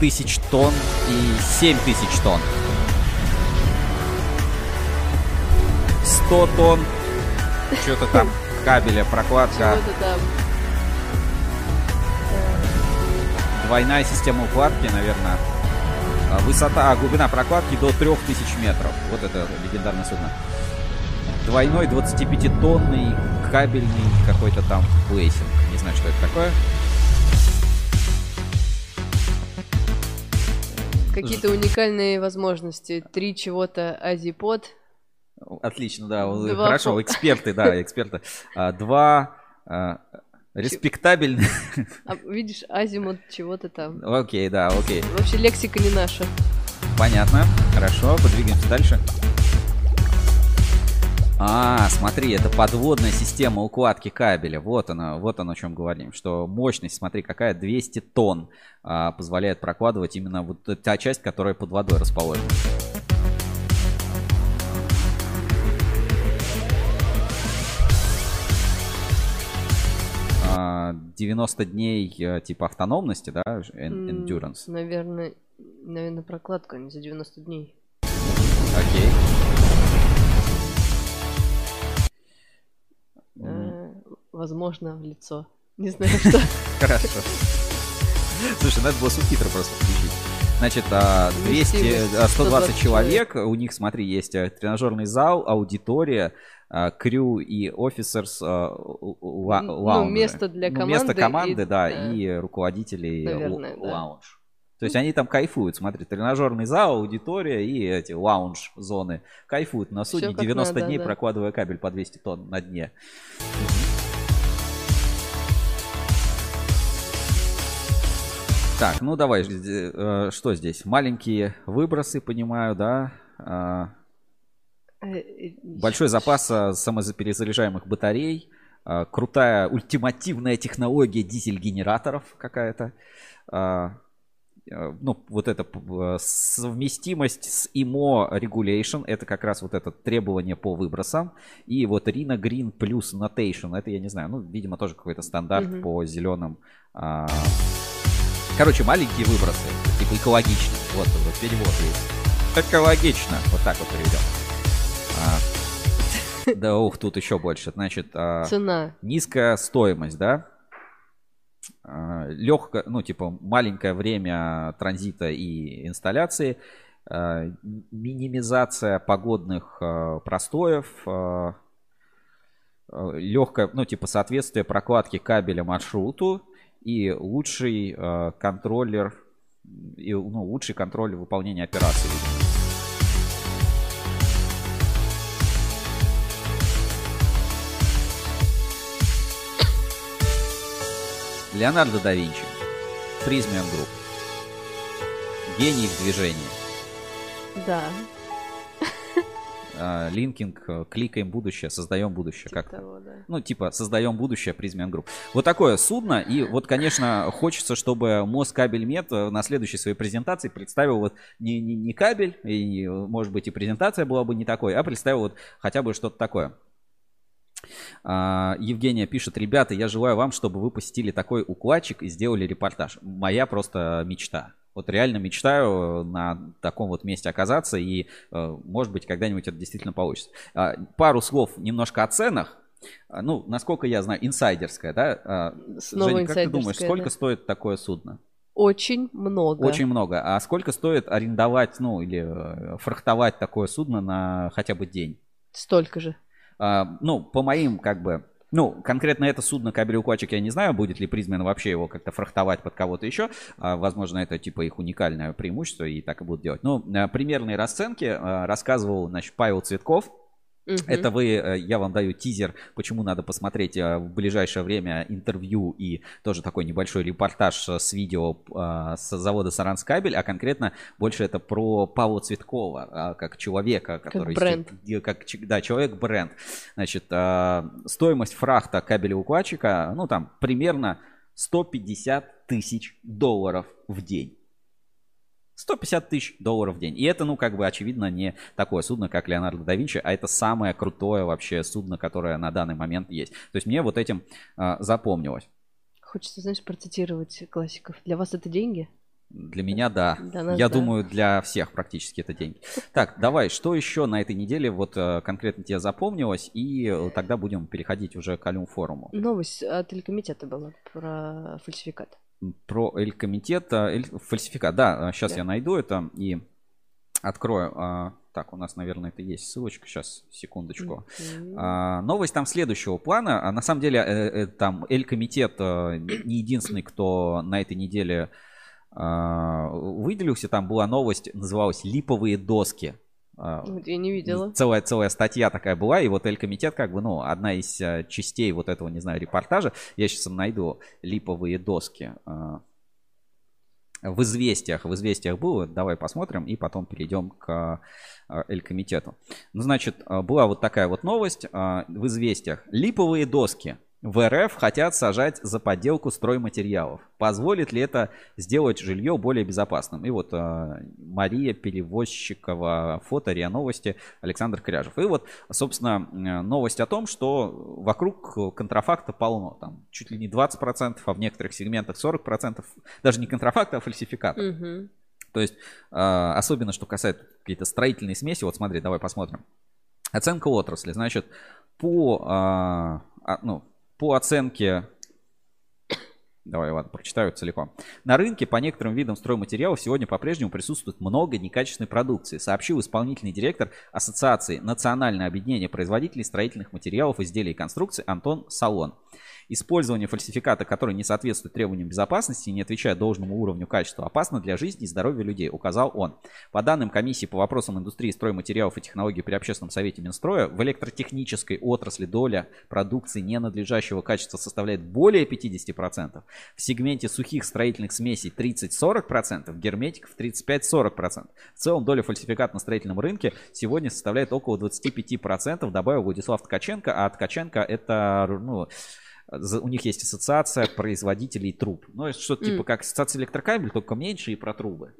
тысяч тонн и 7 тысяч тонн. 100 тонн. Что-то там кабеля, прокладка. Двойная система укладки, наверное. А, высота, глубина прокладки до 3000 метров. Вот это легендарное судно. Двойной 25-тонный кабельный какой-то там плейсинг. Не знаю, что это такое. Какие-то уникальные возможности. Три чего-то азипод. Отлично, да. Два Хорошо, фо... эксперты, да, эксперты. А, два а, респектабельных. А, видишь, азимут чего-то там. Окей, да, окей. Вообще лексика не наша. Понятно. Хорошо, подвигаемся дальше. А, смотри, это подводная система укладки кабеля. Вот она, вот оно, о чем говорим. Что мощность, смотри, какая 200 тонн а, позволяет прокладывать именно вот та часть, которая под водой расположена. А, 90 дней э, типа автономности, да, endurance. Наверное, наверное, прокладка не за 90 дней. Окей. Возможно, в лицо. Не знаю, что. Хорошо. Слушай, надо было субтитры просто включить. Значит, 200, 120 человек, у них, смотри, есть э, тренажерный зал, аудитория, э, крю и офисерс Ну, место для команды. Ну, место команды, и, да, и руководителей лаунж. То есть они там кайфуют, смотри, тренажерный зал, аудитория и эти лаунж-зоны кайфуют на судне 90 надо, дней, да. прокладывая кабель по 200 тонн на дне. Так, ну давай, э, что здесь? Маленькие выбросы, понимаю, да? А, э, э, большой запас самоперезаряжаемых батарей. А, крутая ультимативная технология дизель-генераторов какая-то. А, ну, вот эта совместимость с IMO Regulation, это как раз вот это требование по выбросам. И вот Rina Green Plus Notation, это я не знаю, ну, видимо, тоже какой-то стандарт mm-hmm. по зеленым Короче, маленькие выбросы, типа экологично. Вот, вот перевод есть. Экологично. Вот так вот переведем. А, да, ух, тут еще больше. Значит, а, цена. Низкая стоимость, да? А, легкое, ну, типа, маленькое время транзита и инсталляции. А, минимизация погодных а, простоев. Легкое, ну, типа, соответствие прокладки кабеля маршруту и лучший контроллер, и, ну, лучший контроль выполнения операций. Леонардо да Винчи. Prysmian Group. Гений в движении. Да. а, linking, э, кликаем будущее, создаем будущее. Типа как того, да. ну, типа, создаем будущее Prysmian Group. Вот такое судно. И вот, конечно, хочется, чтобы Москабельмет э, на следующей своей презентации представил вот не, не, не кабель, и, может быть, и презентация была бы не такой, а представил вот хотя бы что-то такое. А, Евгения пишет, ребята, я желаю вам, чтобы вы посетили такой укладчик и сделали репортаж. Моя просто мечта. Вот реально мечтаю на таком вот месте оказаться, и, э, может быть, когда-нибудь это действительно получится. А, Пару слов немножко о ценах. А, Ну, насколько я знаю, инсайдерская, да? Снова Женя, как ты думаешь, сколько да. стоит такое судно? Очень много. Очень много. А сколько стоит арендовать, ну, или э, фрахтовать такое судно на хотя бы день? Столько же. А, ну, по моим, как бы, ну, конкретно это судно кабель-укладчик я не знаю, будет ли Призмен вообще его как-то фрахтовать под кого-то еще. А, возможно, это типа их уникальное преимущество, и так и будут делать. Ну, а, примерные расценки а, рассказывал, значит, Павел Цветков. Мгм. Это вы, э, я вам даю тизер, почему надо посмотреть э, в ближайшее время интервью и тоже такой небольшой репортаж с видео э, с завода Саранскабель, а конкретно больше это про Павла Цветкова, а, как человека, который... бренд. де- Как, да, человек-бренд. Значит, э, стоимость фрахта кабелеукладчика, ну там примерно 150 тысяч долларов в день. 150 тысяч долларов в день. И это, ну, как бы, очевидно, не такое судно, как Леонардо да Винчи, а это самое крутое вообще судно, которое на данный момент есть. То есть мне вот этим а, запомнилось. Хочется, знаешь, процитировать классиков. Для вас это деньги? Для меня, да. Для нас, Я да. думаю, для всех практически это деньги. Так, давай, что еще на этой неделе вот э, конкретно тебе запомнилось, и э, тогда будем переходить уже к Алюм форуму. Новость от телекомитета была про фальсификат. Про Эль-комитет, э, Эль- фальсификат. Да, сейчас Да. я найду это и открою. А, Так, у нас, наверное, это есть ссылочка. Сейчас, секундочку. Мгм. А, Новость там следующего плана. А На самом деле, э, э, там Эль-комитет э, не единственный, кто на этой неделе а, выделился. Там была новость, называлась «Липовые доски». А, Я не видела. Целая, целая статья такая была, и вот Эль-комитет, как бы, ну, одна из э, частей вот этого, не знаю, репортажа. Я сейчас найду липовые доски. а, В известиях, в известиях было, давай посмотрим, и потом перейдем к а, Эль-комитету. Ну, значит, была вот такая вот новость в известиях. Липовые доски в РФ хотят сажать за подделку стройматериалов. Позволит ли это сделать жилье более безопасным? И вот а, Мария Перевозчикова, фото, РИА Новости, Александр Кряжев. И вот, собственно, м, новость о том, что вокруг контрафакта полно. Там чуть ли не 20%, а в некоторых сегментах 40%. Даже не контрафакта, а фальсификата. Мгм. То есть, а, особенно что касается какие-то строительные смеси, вот смотри, давай посмотрим. Оценка отрасли. Значит, по, а, а, ну, по оценке... Давай, ладно, прочитаю целиком. На рынке по некоторым видам стройматериалов сегодня по-прежнему присутствует много некачественной продукции, сообщил исполнительный директор Ассоциации Национальное объединение производителей строительных материалов, изделий и конструкций Антон Салон. Использование фальсификата, который не соответствует требованиям безопасности и не отвечает должному уровню качества, опасно для жизни и здоровья людей, указал он. По данным комиссии по вопросам индустрии стройматериалов и технологий при общественном совете Минстроя, в электротехнической отрасли доля продукции ненадлежащего качества составляет более 50%, в сегменте сухих строительных смесей 30-40%, герметиков 35-40%. В целом доля фальсификата на строительном рынке сегодня составляет около 25%, добавил Владислав Ткаченко, а Ткаченко это, ну, у них есть ассоциация производителей труб. Ну, это что-то М. типа как ассоциация электрокабель, только меньше и про трубы.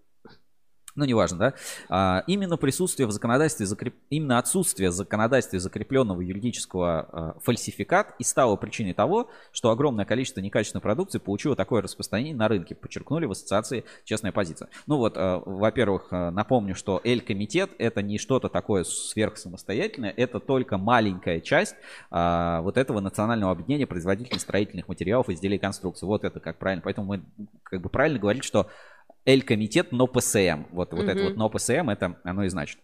Ну, неважно, да. А, именно присутствие в законодательстве, закреп... именно отсутствие в законодательстве закрепленного юридического а, фальсификат и стало причиной того, что огромное количество некачественной продукции получило такое распространение на рынке, подчеркнули в ассоциации «Честная позиция». Ну вот, а, во-первых, а, напомню, что Эль-комитет это не что-то такое сверхсамостоятельное, это только маленькая часть а, вот этого национального объединения производителей строительных материалов изделий и конструкций. Вот это как правильно. Поэтому мы как бы правильно говорить, что Эль-комитет, но ПСМ. Вот, вот это Мгм. вот но ПСМ, это оно и значит.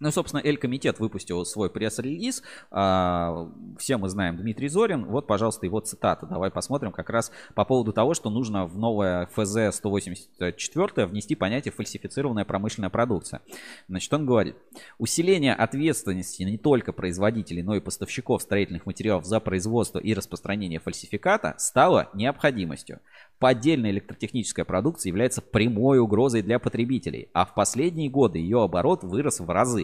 Ну, собственно, Эль-комитет выпустил свой пресс-релиз. А, Все мы знаем Дмитрий Зорин. Вот, пожалуйста, его цитата. Давай посмотрим как раз по поводу того, что нужно в новое ФЗ 184 внести понятие фальсифицированная промышленная продукция. Значит, он говорит, усиление ответственности не только производителей, но и поставщиков строительных материалов за производство и распространение фальсификата стало необходимостью. Поддельная электротехническая продукция является прямой угрозой для потребителей, а в последние годы ее оборот вырос в разы.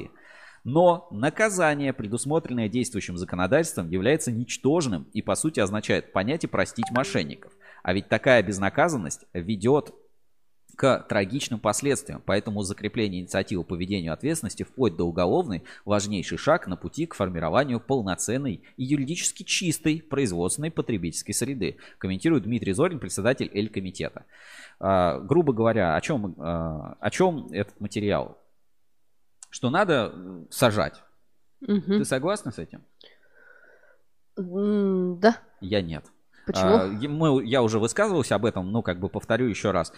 Но наказание, предусмотренное действующим законодательством, является ничтожным и по сути означает понять и простить мошенников. А ведь такая безнаказанность ведет к трагичным последствиям. Поэтому закрепление инициативы по ведению ответственности вплоть до уголовной – важнейший шаг на пути к формированию полноценной и юридически чистой производственной потребительской среды, комментирует Дмитрий Зорин, председатель Эль-комитета. А, грубо говоря, о чем, а, о чем этот материал? Что надо сажать. Мгм. Ты согласна с этим? Да. Я нет. Почему? А, мы- я уже высказывался об этом, ну, как бы повторю еще раз.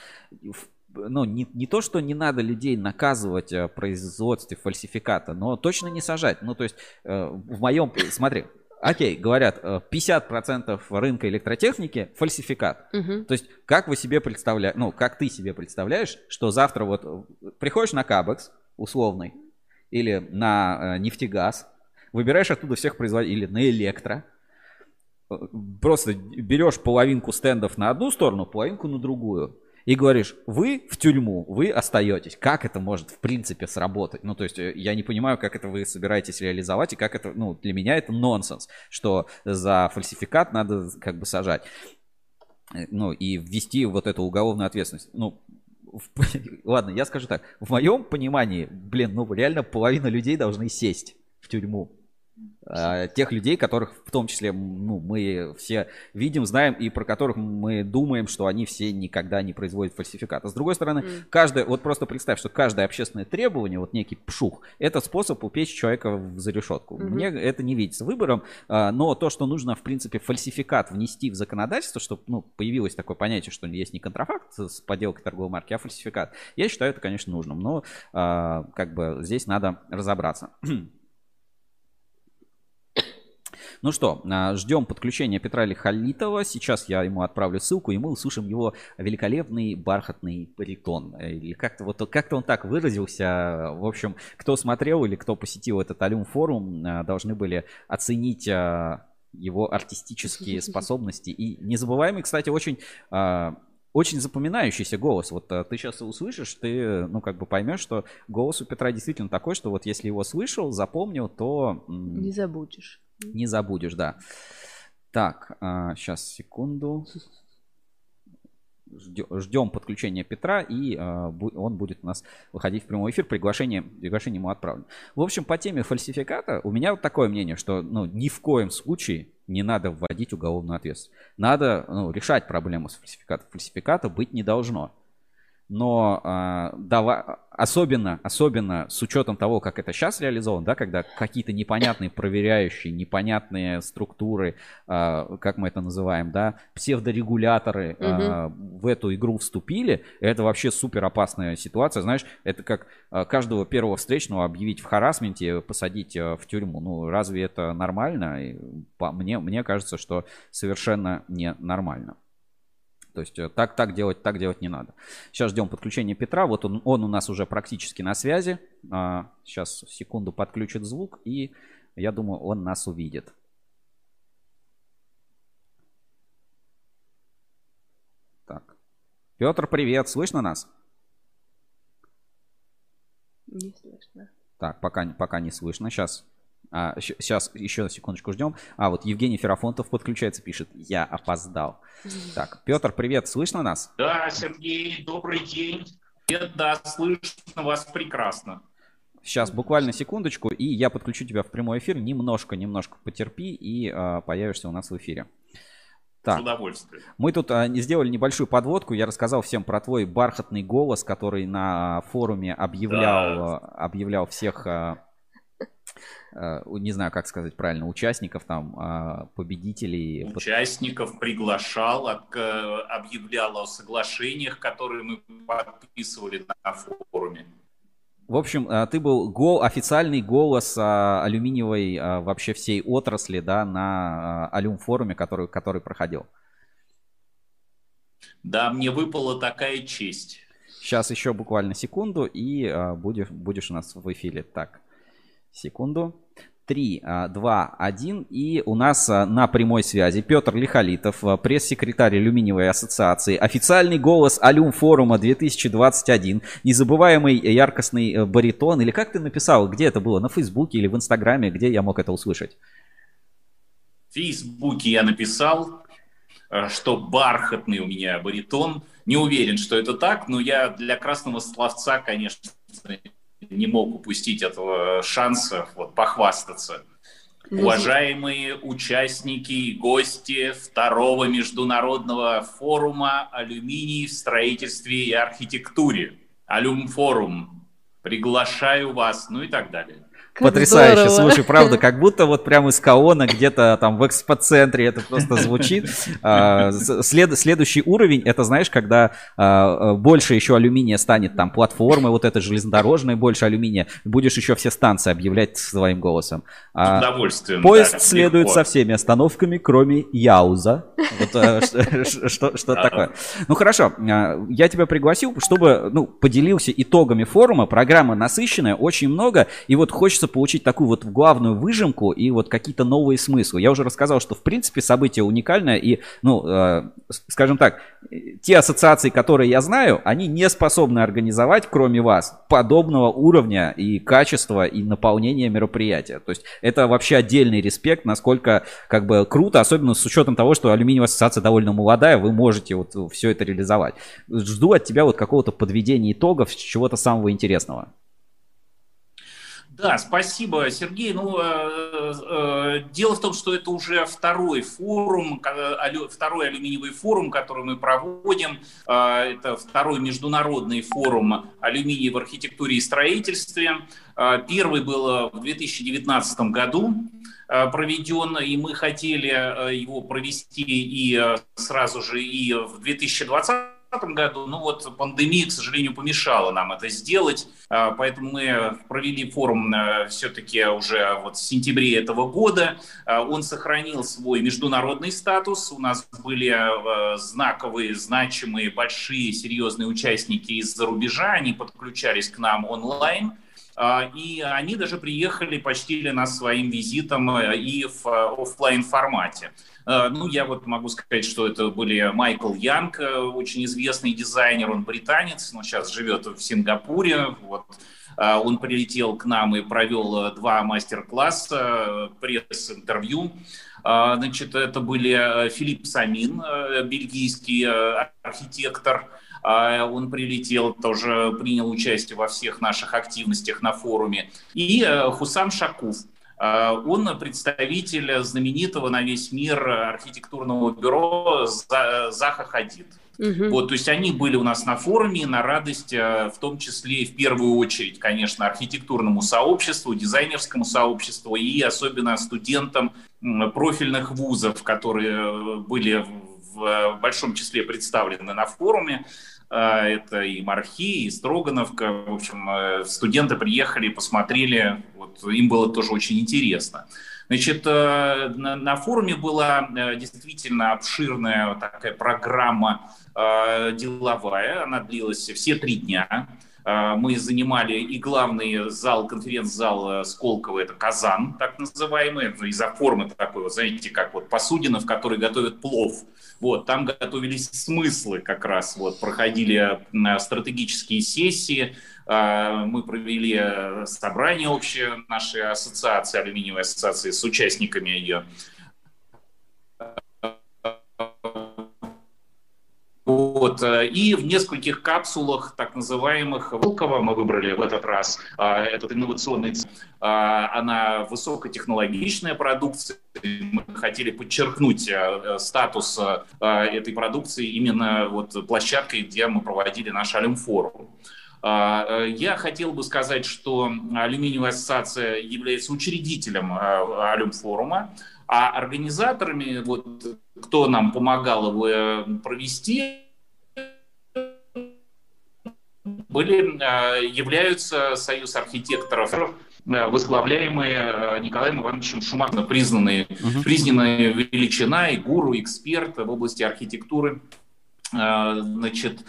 Ну, не, не то, что не надо людей наказывать э, в производстве фальсификата, но точно не сажать. Ну, то есть, э, в моем... Смотри, окей, говорят, э, 50% рынка электротехники фальсификат. Мгм. То есть, как вы себе представляете, ну, как ты себе представляешь, что завтра вот э, приходишь на Кабекс условный или на э, нефтегаз, выбираешь оттуда всех производителей, или на электро, э, просто берешь половинку стендов на одну сторону, половинку на другую. И говоришь, вы в тюрьму, вы остаетесь. Как это может в принципе сработать? Ну, то есть, э, я не понимаю, как это вы собираетесь реализовать, и как это, ну, для меня это нонсенс, что за фальсификат надо как бы сажать. Ну, и ввести вот эту уголовную ответственность. Ну, ладно, я скажу так. В моем понимании, блин, ну, реально половина людей должны сесть в тюрьму. А, тех людей, которых в том числе ну, мы все видим, знаем и про которых мы думаем, что они все никогда не производят фальсификат. А с другой стороны, М. каждое, вот просто представь, что каждое общественное требование, вот некий пшух, это способ упечь человека в за решетку. Мгм. Мне это не видится выбором, а, но то, что нужно, в принципе, фальсификат внести в законодательство, чтобы ну, появилось такое понятие, что есть не контрафакт с поделкой торговой марки, а фальсификат, я считаю это, конечно, нужным. Но а, как бы здесь надо разобраться. Ну что, а, ждем подключения Петра Лихалитова. Сейчас я ему отправлю ссылку, и мы услышим его великолепный бархатный баритон. Э, Или как-то вот как-то он так выразился. В общем, кто смотрел или кто посетил этот Алюм форум, а, должны были оценить а, его артистические способности. И незабываемый, кстати, очень очень запоминающийся голос. Вот а, ты сейчас услышишь, ты, ну, как бы поймешь, что голос у Петра действительно такой, что вот если его слышал, запомнил, то Не забудешь. не забудешь, да. Так, сейчас, секунду. Ждем подключения Петра, и а, он будет у нас выходить в прямой эфир. Приглашение, приглашение ему отправлено. В общем, по теме фальсификата у меня вот такое мнение, что ну, ни в коем случае не надо вводить уголовную ответственность. Надо ну, решать проблему с фальсификатом. Фальсификата быть не должно. Но а, дава- особенно, особенно с учетом того, как это сейчас реализовано, да, когда какие-то непонятные проверяющие, непонятные структуры, а, как мы это называем, да, псевдорегуляторы а, в эту игру вступили, это вообще супер опасная ситуация. Знаешь, это как каждого первого встречного объявить в харасменте, посадить в тюрьму. Ну, разве это нормально? И по мне, мне кажется, что совершенно не нормально. То есть э, так, так, делать, так делать не надо. Сейчас ждем подключения Петра. Вот он, он у нас уже практически на связи. А, Сейчас секунду подключит звук, и я думаю, он нас увидит. Так. Петр, привет, слышно нас? Не слышно. Так, пока, пока не слышно. Сейчас, сейчас еще секундочку ждем. А, вот Евгений Ферафонтов подключается, пишет, я опоздал. Так, Петр, привет, слышно нас? Да, Сергей, добрый день. Нет, да, слышно вас прекрасно. Сейчас, буквально секундочку, и я подключу тебя в прямой эфир. Немножко, немножко потерпи, и а, появишься у нас в эфире. С Так, удовольствием. мы тут а, сделали небольшую подводку. Я рассказал всем про твой бархатный голос, который на форуме объявлял, Да. а, объявлял всех, а, а, не знаю, как сказать правильно, участников там, а, победителей. Участников приглашал, э, объявлял о соглашениях, которые мы подписывали на форуме. В общем, а, ты был гол, официальный голос а, алюминиевой а, вообще всей отрасли, да, на а, Алюм форуме, который, который проходил. Да, мне выпала такая честь. Сейчас еще буквально секунду, и а, будешь, будешь у нас в эфире. Так, секунду. 3, 2, 1. И у нас а, на прямой связи Петр Лихолитов, а, пресс-секретарь Алюминиевой ассоциации, официальный голос Алюм форума 2021, незабываемый яркостный э, баритон. Или как ты написал, где это было, на Фейсбуке или в Инстаграме, где я мог это услышать? В Фейсбуке я написал, э, что бархатный у меня баритон. Не уверен, что это так, но я для красного словца, конечно, не мог упустить этого шанса вот, похвастаться. Уважаемые участники и гости второго международного форума алюминий в строительстве и архитектуре, Алюмфорум, приглашаю вас, ну и так далее. Как Потрясающе. Здорово. Слушай, правда, как будто вот прямо из Каона где-то там в экспоцентре это просто звучит. А, след, следующий уровень, это знаешь, когда а, больше еще алюминия станет там платформы, вот это железнодорожная, больше алюминия, будешь еще все станции объявлять своим голосом. А, С удовольствием. Поезд да, следует легко. со всеми остановками, кроме Яуза. Что такое. Ну хорошо, я тебя пригласил, чтобы ну, поделился итогами форума. Программа насыщенная, очень много, и вот хочется хочется получить такую вот главную выжимку и вот какие-то новые смыслы. Я уже рассказал, что в принципе событие уникальное и, ну, э, скажем так, те ассоциации, которые я знаю, они не способны организовать, кроме вас, подобного уровня и качества и наполнения мероприятия. То есть это вообще отдельный респект, насколько как бы круто, особенно с учетом того, что алюминиевая ассоциация довольно молодая, вы можете вот все это реализовать. Жду от тебя вот какого-то подведения итогов, чего-то самого интересного. Да, спасибо, Сергей. Ну, э, э, дело в том, что это уже второй форум, второй алюминиевый форум, который мы проводим. Э, это второй международный форум алюминия в архитектуре и строительстве. Э, первый был в 2019 году э, проведен, и мы хотели э, его провести и сразу же и в 2020 году, ну вот пандемия, к сожалению, помешала нам это сделать, а, поэтому мы провели форум э, все-таки уже вот в сентябре этого года. А, он сохранил свой международный статус. У нас были знаковые, значимые, большие, серьезные участники из-за рубежа. Они подключались к нам онлайн. А, и они даже приехали, почтили нас своим визитом и в офлайн формате. Э, ну, я вот могу сказать, что это были Майкл Янг, э, очень известный дизайнер, он британец, но сейчас живет в Сингапуре. Вот. Э, он прилетел к нам и провел два мастер-класса, пресс-интервью. Значит, это были Филипп Самин, бельгийский архитектор, он прилетел, тоже принял участие во всех наших активностях на форуме. И Хусам Шакув, а, он представитель знаменитого на весь мир архитектурного бюро Заха Хадид. Угу. Вот, то есть они были у нас на форуме на радость, а, в том числе и в первую очередь, конечно, архитектурному сообществу, дизайнерскому сообществу и особенно студентам профильных вузов, которые э, были в большом числе представлены на форуме. А, это и Мархи, и Строгановка. В общем, э, студенты приехали, посмотрели, вот, им было тоже очень интересно. Значит, э, на, форуме была э, действительно обширная такая программа деловая, она длилась все три дня. Мы занимали и главный зал, конференц-зал Сколково, это Казан, так называемый, из-за формы такой, вот, знаете, как вот посудина, в которой готовят плов. Вот, там готовились смыслы как раз, вот, проходили э, стратегические сессии, э, мы провели э, собрание общее нашей ассоциации, алюминиевой ассоциации с участниками ее. Вот. И в нескольких капсулах, так называемых, Волкова мы выбрали в этот раз, этот инновационный она высокотехнологичная продукция, мы хотели подчеркнуть э, статус э, этой продукции именно вот площадкой, где мы проводили наш Алюмфорум. Э, я хотел бы сказать, что Алюминиевая ассоциация является учредителем Алюмфорума, а организаторами, вот, кто нам помогал его провести, были, являются Союз архитекторов Э, возглавляемые э, Николаем Ивановичем Шумахно, признанные, угу. признанная величина и гуру, эксперт в области архитектуры Значит,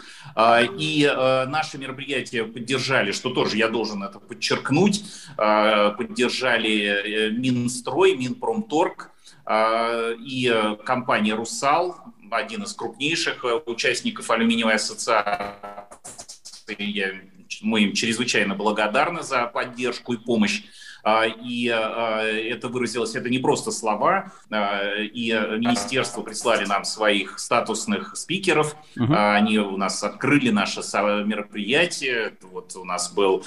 и наши мероприятия поддержали, что тоже я должен это подчеркнуть, поддержали Минстрой, Минпромторг и компания «Русал», один из крупнейших участников алюминиевой ассоциации. Мы им чрезвычайно благодарны за поддержку и помощь. А, и а, это выразилось, это не просто слова, а, и министерство прислали нам своих статусных спикеров, угу. они у нас открыли наше мероприятие, вот у нас был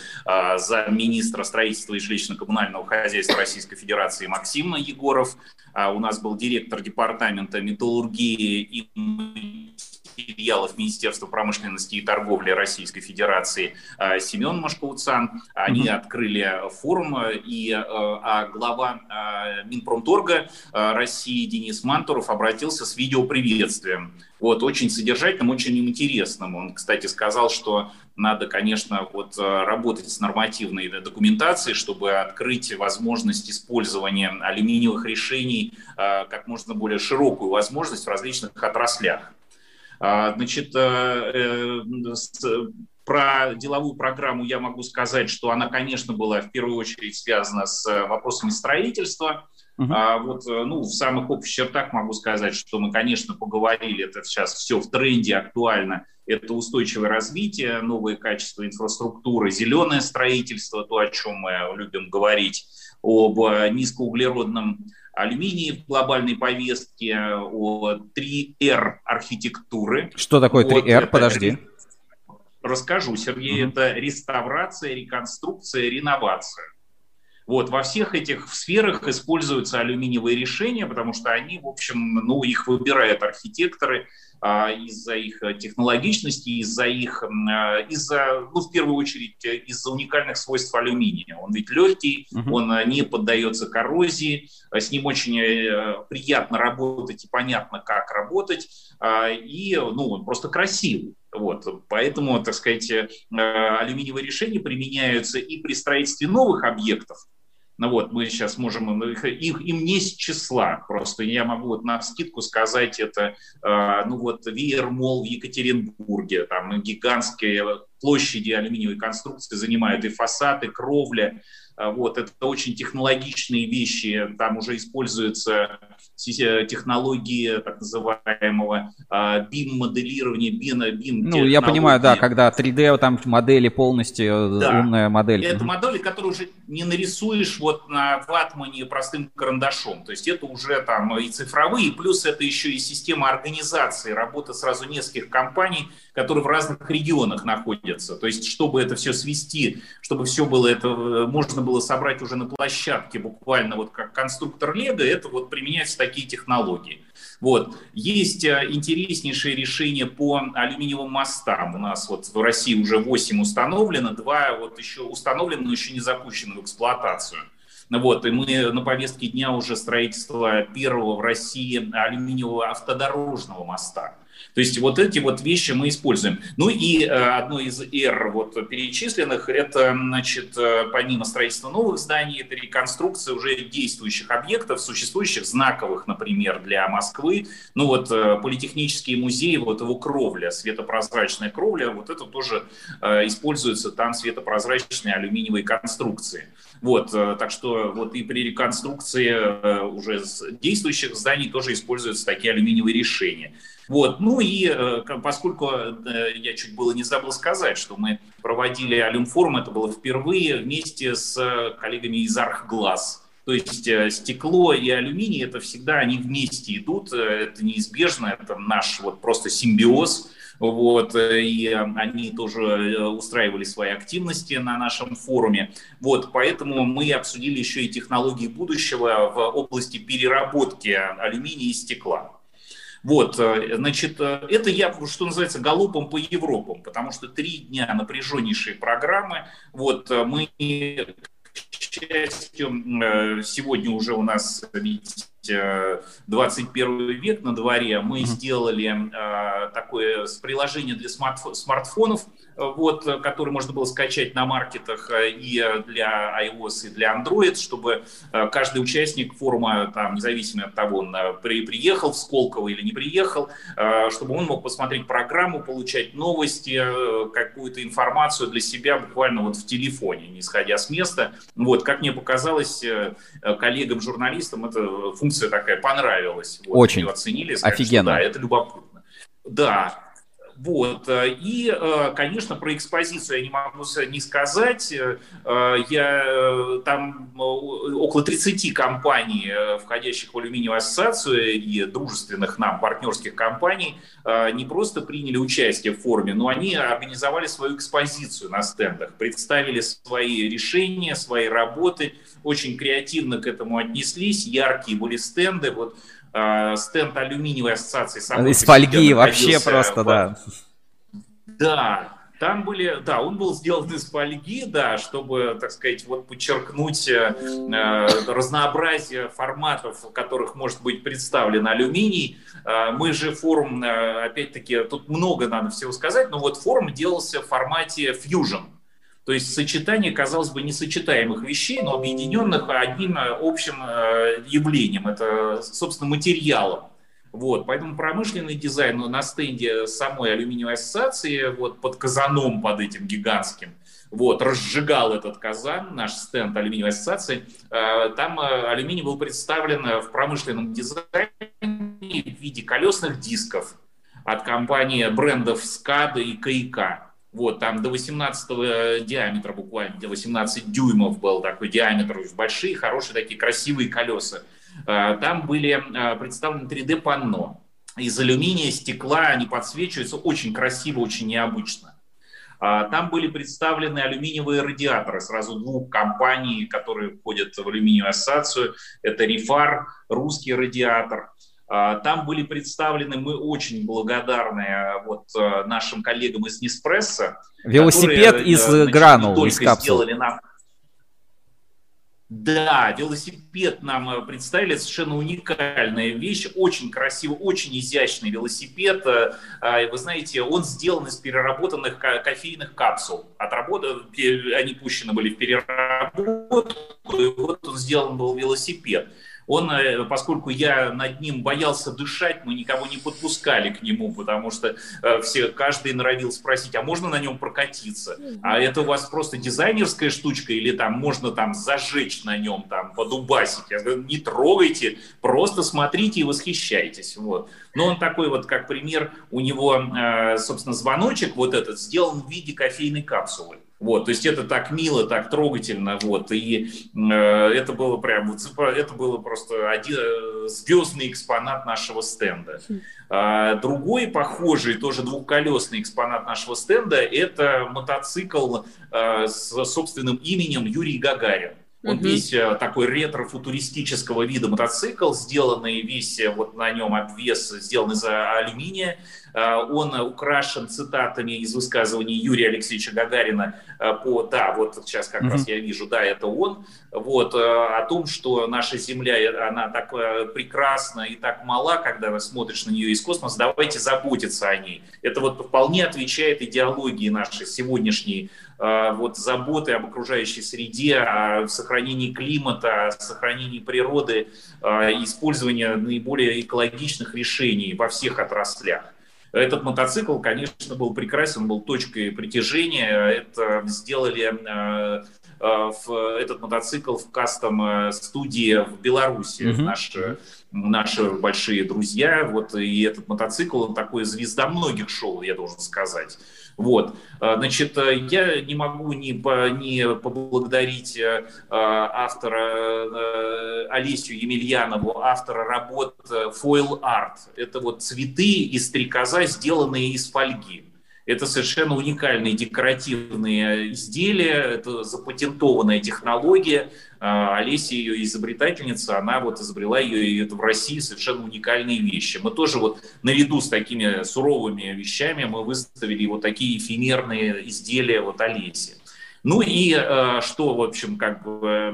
замминистра строительства и жилищно-коммунального хозяйства Российской Федерации Максим Егоров, у нас был директор департамента металлургии и филиалов Министерства промышленности и торговли Российской Федерации а, Семен Машкоуцан. Они mm-hmm. открыли форум, и а, а глава Минпромторга России Денис Мантуров обратился с видеоприветствием. Вот, очень содержательным, очень интересным. Он, кстати, сказал, что надо, конечно, вот работать с нормативной документацией, чтобы открыть возможность использования алюминиевых решений как можно более широкую возможность в различных отраслях. А, значит, э, э, про деловую программу я могу сказать, что она, конечно, была в первую очередь связана с вопросами строительства. Uh-huh. А вот, э, ну, в самых общих чертах могу сказать, что мы, конечно, поговорили, это сейчас все в тренде, актуально. Это устойчивое развитие, новые качества инфраструктуры, зеленое строительство, то, о чем мы любим говорить, об низкоуглеродном алюминий в глобальной повестке, о 3R архитектуры. Что такое 3R? Вот, Подожди. Расскажу, Сергей. Mm-hmm. Это реставрация, реконструкция, реновация. Вот, во всех этих сферах используются алюминиевые решения, потому что они, в общем, ну, их выбирают архитекторы, из-за их э, технологичности, из-за их, а, из-за, ну, в первую очередь, э, из-за уникальных свойств алюминия. Он ведь легкий, uh-huh. он э, не поддается коррозии, с ним очень приятно работать и понятно, как работать, а, и, ну, он просто красивый. Вот, поэтому, так сказать, алюминиевые решения применяются и при строительстве новых объектов, ну вот, мы сейчас можем, их, их им не с числа, просто. Я могу вот на скидку сказать это, э, ну вот, Виермол в Екатеринбурге, там гигантские площади алюминиевой конструкции занимают и фасады, кровля, а, вот, это очень технологичные вещи, там уже используются технологии так называемого BIM-моделирования, BIM, BIM Ну, я понимаю, да, когда 3D, там модели полностью, да. умная модель. Это модели, которые уже не нарисуешь вот на ватмане простым карандашом, то есть это уже там и цифровые, плюс это еще и система организации, работа сразу нескольких компаний, которые в разных регионах находятся, то есть чтобы это все свести, чтобы все было это, э, можно было собрать уже на площадке, буквально вот как конструктор Лего, это вот применяются такие технологии. Вот. Есть э, интереснейшие решения по алюминиевым мостам. У нас вот в России уже 8 установлено, 2 вот еще установлены, но еще не запущены в эксплуатацию. Вот, и мы на повестке дня уже строительство первого в России алюминиевого автодорожного моста. То есть вот эти вот вещи мы используем. Ну и э, одно из R вот перечисленных, это, значит, э, помимо строительства новых зданий, это реконструкция уже действующих объектов, существующих, знаковых, например, для Москвы. Ну вот э, политехнический музей, вот его кровля, светопрозрачная кровля, вот это тоже используется там светопрозрачные алюминиевые конструкции. Вот, так что вот и при реконструкции уже действующих зданий тоже используются такие алюминиевые решения. Вот. Ну и э, поскольку э, я чуть было не забыл сказать, что мы проводили Алюмфорум, это было впервые вместе с коллегами из Архглаз. То есть э, стекло и алюминий это всегда они вместе идут, это неизбежно, это наш вот просто симбиоз. Вот, и они тоже устраивали свои активности на нашем форуме. Вот, поэтому мы обсудили еще и технологии будущего в области переработки алюминия и стекла. Вот, э, значит, э, это я, что называется, галопом по Европам, потому что три дня напряженнейшие программы. Вот, э, мы, к счастью, сегодня уже у нас ведь 21 век на дворе, мы сделали такое приложение для смартфонов, вот, который можно было скачать на маркетах и для iOS, и для Android, чтобы каждый участник форума, там, независимо от того, он при, приехал в Сколково или не приехал, чтобы он мог посмотреть программу, получать новости, какую-то информацию для себя буквально вот в телефоне, не исходя с места. Вот, как мне показалось, коллегам-журналистам эта функция такая понравилась. Вот, Очень. Оценили. Сказали, Офигенно. да, это любопытно. Да, вот. Э, и, э, конечно, про экспозицию я не могу не сказать. Э, я там около 30 компаний, входящих в алюминиевую ассоциацию и дружественных нам партнерских компаний, не просто приняли участие в форуме, но они организовали свою экспозицию на стендах, представили свои решения, свои работы, очень креативно к этому отнеслись, яркие были стенды. Вот стенд алюминиевой ассоциации. Из фольги вообще просто, в... да. Да, там были, да, он был сделан из фольги, да, чтобы, так сказать, вот подчеркнуть э, разнообразие форматов, в которых может быть представлен алюминий. Э, мы же форум, э, опять-таки, тут много надо всего сказать, но вот форум делался в формате Fusion. То есть сочетание, казалось бы, несочетаемых вещей, но объединенных одним э, общим э, явлением, это, собственно, материалом. Вот, поэтому промышленный дизайн на стенде самой алюминиевой ассоциации, вот под казаном, под этим гигантским, вот, разжигал этот казан, наш стенд алюминиевой ассоциации. Э, там алюминий был представлен в промышленном дизайне в виде колесных дисков от компании брендов SCADA и КИК. Вот, там до 18 э, диаметра буквально, до 18 дюймов был такой диаметр, большие, хорошие такие красивые колеса. Э, там были э, представлены 3D-панно. Из алюминия, стекла, они подсвечиваются очень красиво, очень необычно. Там были представлены алюминиевые радиаторы сразу двух компаний, которые входят в алюминиевую ассоциацию. Это Рифар, русский радиатор – а, там были представлены, мы очень благодарны а, вот а, нашим коллегам из Неспрессо. Велосипед которые, из значит, гранул, из капсул. Нам... Да, велосипед нам представили, совершенно уникальная вещь, очень красивый, очень изящный велосипед. Вы знаете, он сделан из переработанных кофейных капсул. Отработан, они пущены были в переработку, и вот он сделан был велосипед. Он, э, поскольку я над ним боялся дышать, мы никого не подпускали к нему, потому что э, все, каждый норовил спросить, а можно на нем прокатиться? А это у вас просто дизайнерская штучка или там можно там зажечь на нем, там подубасить? Я говорю, не трогайте, просто смотрите и восхищайтесь. Вот. Но он такой вот, как пример, у него, э, собственно, звоночек вот этот сделан в виде кофейной капсулы. Вот, то есть это так мило, так трогательно, вот, и э, это было прям, это было просто один э, звездный экспонат нашего стенда. А, другой похожий, тоже двухколесный экспонат нашего стенда, это мотоцикл э, с собственным именем Юрий Гагарин. Он угу. весь э, такой ретро-футуристического вида мотоцикл, сделанный весь, э, вот на нем обвес сделан из алюминия. Э, он украшен цитатами из высказываний Юрия Алексеевича Гагарина по, да, вот сейчас как раз я вижу, да, это он, вот, о том, что наша Земля, она так прекрасна и так мала, когда смотришь на нее из космоса, давайте заботиться о ней. Это вот вполне отвечает идеологии нашей сегодняшней Э, вот заботы об окружающей среде, о сохранении климата, о сохранении природы, э, использования наиболее экологичных решений во всех отраслях. Этот мотоцикл, конечно, был прекрасен, был точкой притяжения. Это сделали э, в этот мотоцикл в кастом студии в Беларуси. Mm-hmm. Наши, наши большие друзья. Вот и этот мотоцикл, он такой звезда многих шоу, я должен сказать. Вот. А, значит, э, я не могу не, по, не поблагодарить э, автора э, Олесю Емельянову, автора работ Foil Art. Это вот цветы из стрекоза, сделанные из фольги. Это совершенно уникальные декоративные изделия, это запатентованная технология. А, Олеся, ее изобретательница, она вот изобрела ее, и это в России совершенно уникальные вещи. Мы тоже вот наряду с такими суровыми вещами мы выставили вот такие эфемерные изделия вот Олеси. Ну и что, в общем, как бы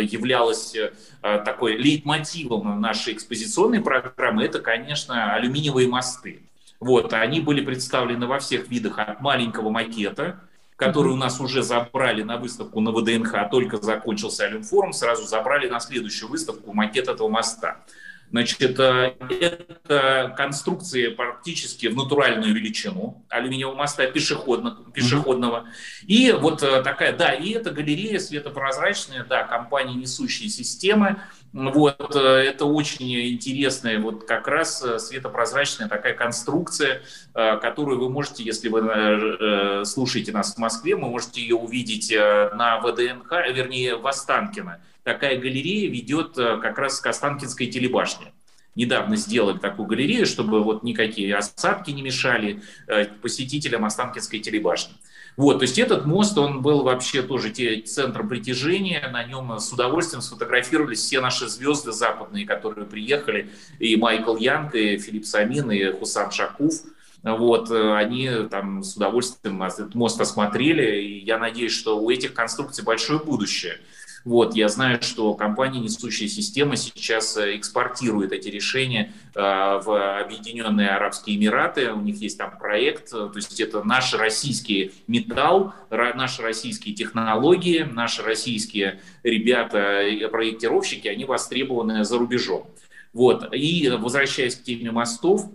являлось такой лейтмотивом нашей экспозиционной программы, это, конечно, алюминиевые мосты. Вот, они были представлены во всех видах от маленького макета, который у нас уже забрали на выставку на ВДНХ, а только закончился Алюмфорум, сразу забрали на следующую выставку макет этого моста. Значит, это, это конструкции практически в натуральную величину алюминиевого моста пешеходного, пешеходного. И вот э, такая, да, и это галерея светопрозрачная, да, компания «Несущие системы». Вот, э, это очень интересная, вот как раз э, светопрозрачная такая конструкция, которую вы можете, если вы слушаете нас в Москве, вы можете ее увидеть на ВДНХ, вернее, в Останкино такая галерея ведет э, как раз к Останкинской телебашне. Недавно сделали такую галерею, чтобы вот никакие осадки не мешали э, посетителям Останкинской телебашни. Вот, то есть этот мост, он был вообще тоже те, центром притяжения, на нем с удовольствием сфотографировались все наши звезды западные, которые приехали, и Майкл Янг, и Филипп Самин, и Хусам Шакуф, вот, э, они там с удовольствием этот мост осмотрели, и я надеюсь, что у этих конструкций большое будущее. Вот, я знаю, что компания «Несущая система» сейчас э, экспортирует эти решения э, в Объединенные Арабские Эмираты. У них есть там проект, э, то есть это наш российский металл, наши российские технологии, наши российские ребята, проектировщики, они востребованы за рубежом. Вот. И возвращаясь к теме мостов,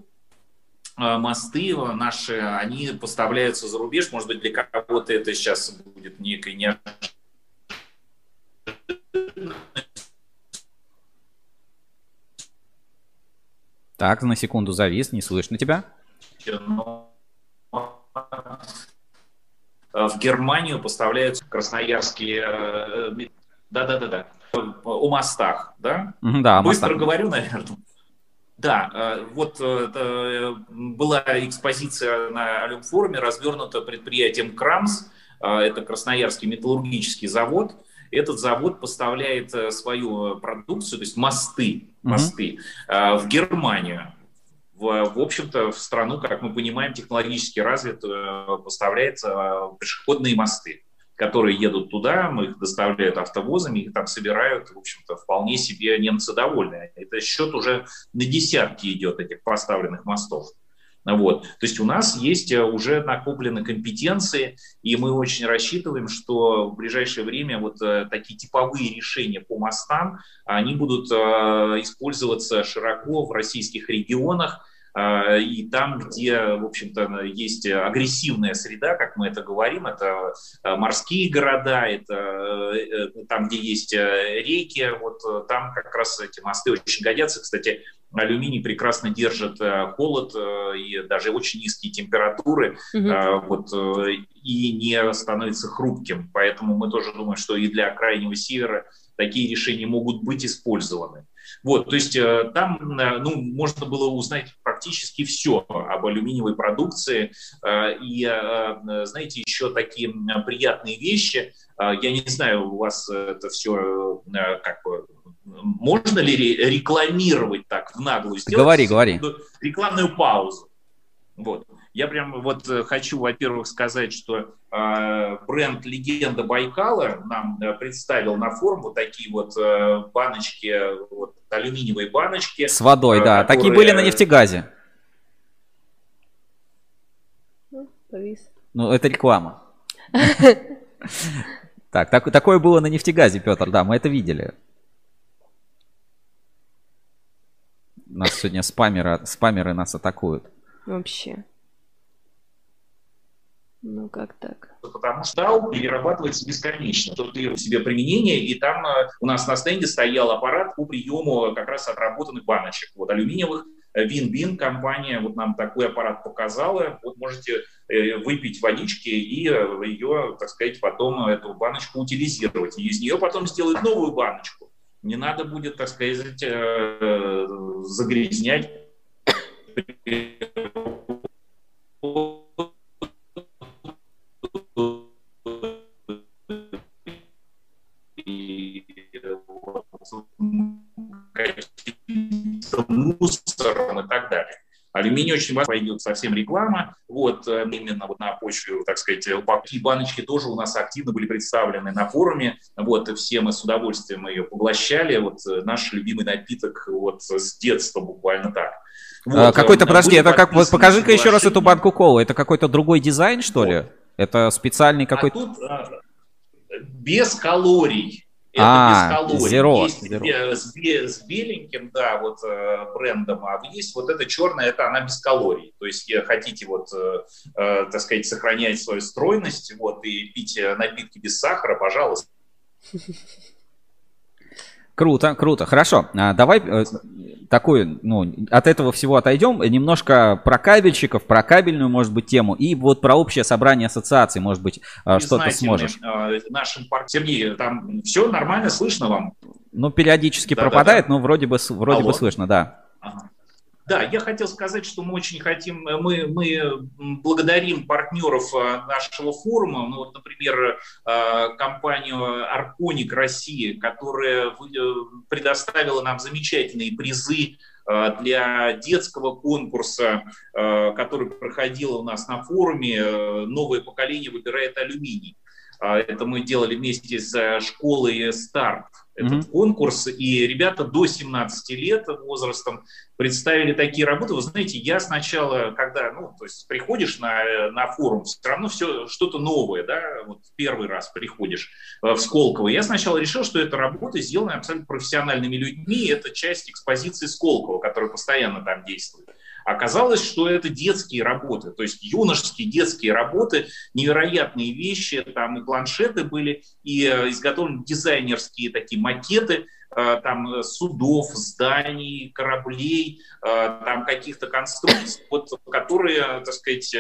мосты наши, они поставляются за рубеж. Может быть, для кого-то это сейчас будет некой неожиданностью Так, на секунду завис, не слышно тебя. В Германию поставляются красноярские... Э, да-да-да-да. О мостах, да? Да, о Быстро мостах. говорю, наверное. Да, э, вот э, была экспозиция на Олимфоруме, развернута предприятием Крамс, это Красноярский металлургический завод, этот завод поставляет э, свою продукцию, то есть мосты, мосты mm-hmm. в Германию. В, в общем-то, в страну, как мы понимаем, технологически развитую, поставляет пешеходные мосты которые едут туда, мы их доставляют автовозами, их там собирают, в общем-то, вполне себе немцы довольны. Это счет уже на десятки идет этих поставленных мостов. Вот. То есть у нас есть э, уже накоплены компетенции, и мы очень рассчитываем, что в ближайшее время вот э, такие типовые решения по мостам, они будут э, использоваться широко в российских регионах, и там, где, в общем-то, есть агрессивная среда, как мы это говорим, это морские города, это там, где есть реки, вот там как раз эти мосты очень годятся. Кстати, алюминий прекрасно держит э, холод э, и даже очень низкие температуры, угу. вот, и не становится хрупким. Поэтому мы тоже думаем, что и для крайнего севера такие решения могут быть использованы. Вот, то есть там ну, можно было узнать практически все об алюминиевой продукции. И, знаете, еще такие приятные вещи. Я не знаю, у вас это все как бы можно ли рекламировать так в наглую? Сделать говори, говори. Рекламную паузу. Вот. Я прям вот э, хочу, во-первых, сказать, что э, бренд «Легенда Байкала» нам э, представил на форум вот такие вот э, баночки, вот, алюминиевые баночки. С водой, э, да. Которые... Такие были на нефтегазе. Ну, ну это реклама. Так, так, такое было на нефтегазе, Петр, да, мы это видели. Нас сегодня спамеры, спамеры нас атакуют. Вообще. Ну как так? Потому что DAO перерабатывается бесконечно. Тут и себе применение, и там э, у нас на стенде стоял аппарат по приему как раз отработанных баночек, вот алюминиевых. Вин-Бин компания вот нам такой аппарат показала. Вот можете э, выпить водички и э, ее, так сказать, потом эту баночку утилизировать. И из нее потом сделать новую баночку не надо будет, так сказать, э, загрязнять мусором и так далее. Алюминий очень важно, пойдет совсем реклама. Вот. вот э, именно вот на почве, так сказать, упаковки баночки тоже у нас активно были представлены на форуме, вот, и все мы с удовольствием ее поглощали, вот наш любимый напиток вот с детства буквально так. Вот, а, какой-то, подожди, это как, вот покажи-ка еще раз эту банку колы, это какой-то другой дизайн, что вот. ли? Это специальный какой-то... А тут а, без калорий. Это а, без калорий. Zero, есть zero. С, с беленьким, да, вот э, брендом, а есть вот эта черная, это она без калорий. То есть хотите вот, э, э, так сказать, сохранять свою стройность, вот, и пить напитки без сахара, пожалуйста. Круто, круто. Хорошо. А, давай э, такой, ну, от этого всего отойдем. Немножко про кабельщиков, про кабельную, может быть, тему. И вот про общее собрание ассоциаций, может быть, э, что-то сможешь. Э, нашим пар... Сергей, там все нормально слышно вам? Ну, периодически да, пропадает, да, да. но вроде бы, вроде бы слышно, да. Ага. Да, я хотел сказать, что мы очень хотим, мы, мы благодарим партнеров э, нашего форума, ну, вот, например, э, компанию Арконик России, которая э, предоставила нам замечательные призы для детского конкурса, который проходил у нас на форуме «Новое поколение выбирает алюминий». Это мы делали вместе с школой «Старт» этот mm-hmm. конкурс, и ребята до 17 лет возрастом представили такие работы. Вы знаете, я сначала, когда, ну, то есть приходишь на, на форум, все равно все что-то новое, да, вот первый раз приходишь э, в Сколково. Я сначала решил, что эта работа сделана абсолютно профессиональными людьми, это часть экспозиции Сколково, которая постоянно там действует. Оказалось, что это детские работы, то есть юношеские детские работы, невероятные вещи, там и планшеты были, и э, изготовлены дизайнерские такие макеты, э, там э, судов, зданий, кораблей, там каких-то конструкций, вот, которые, так сказать,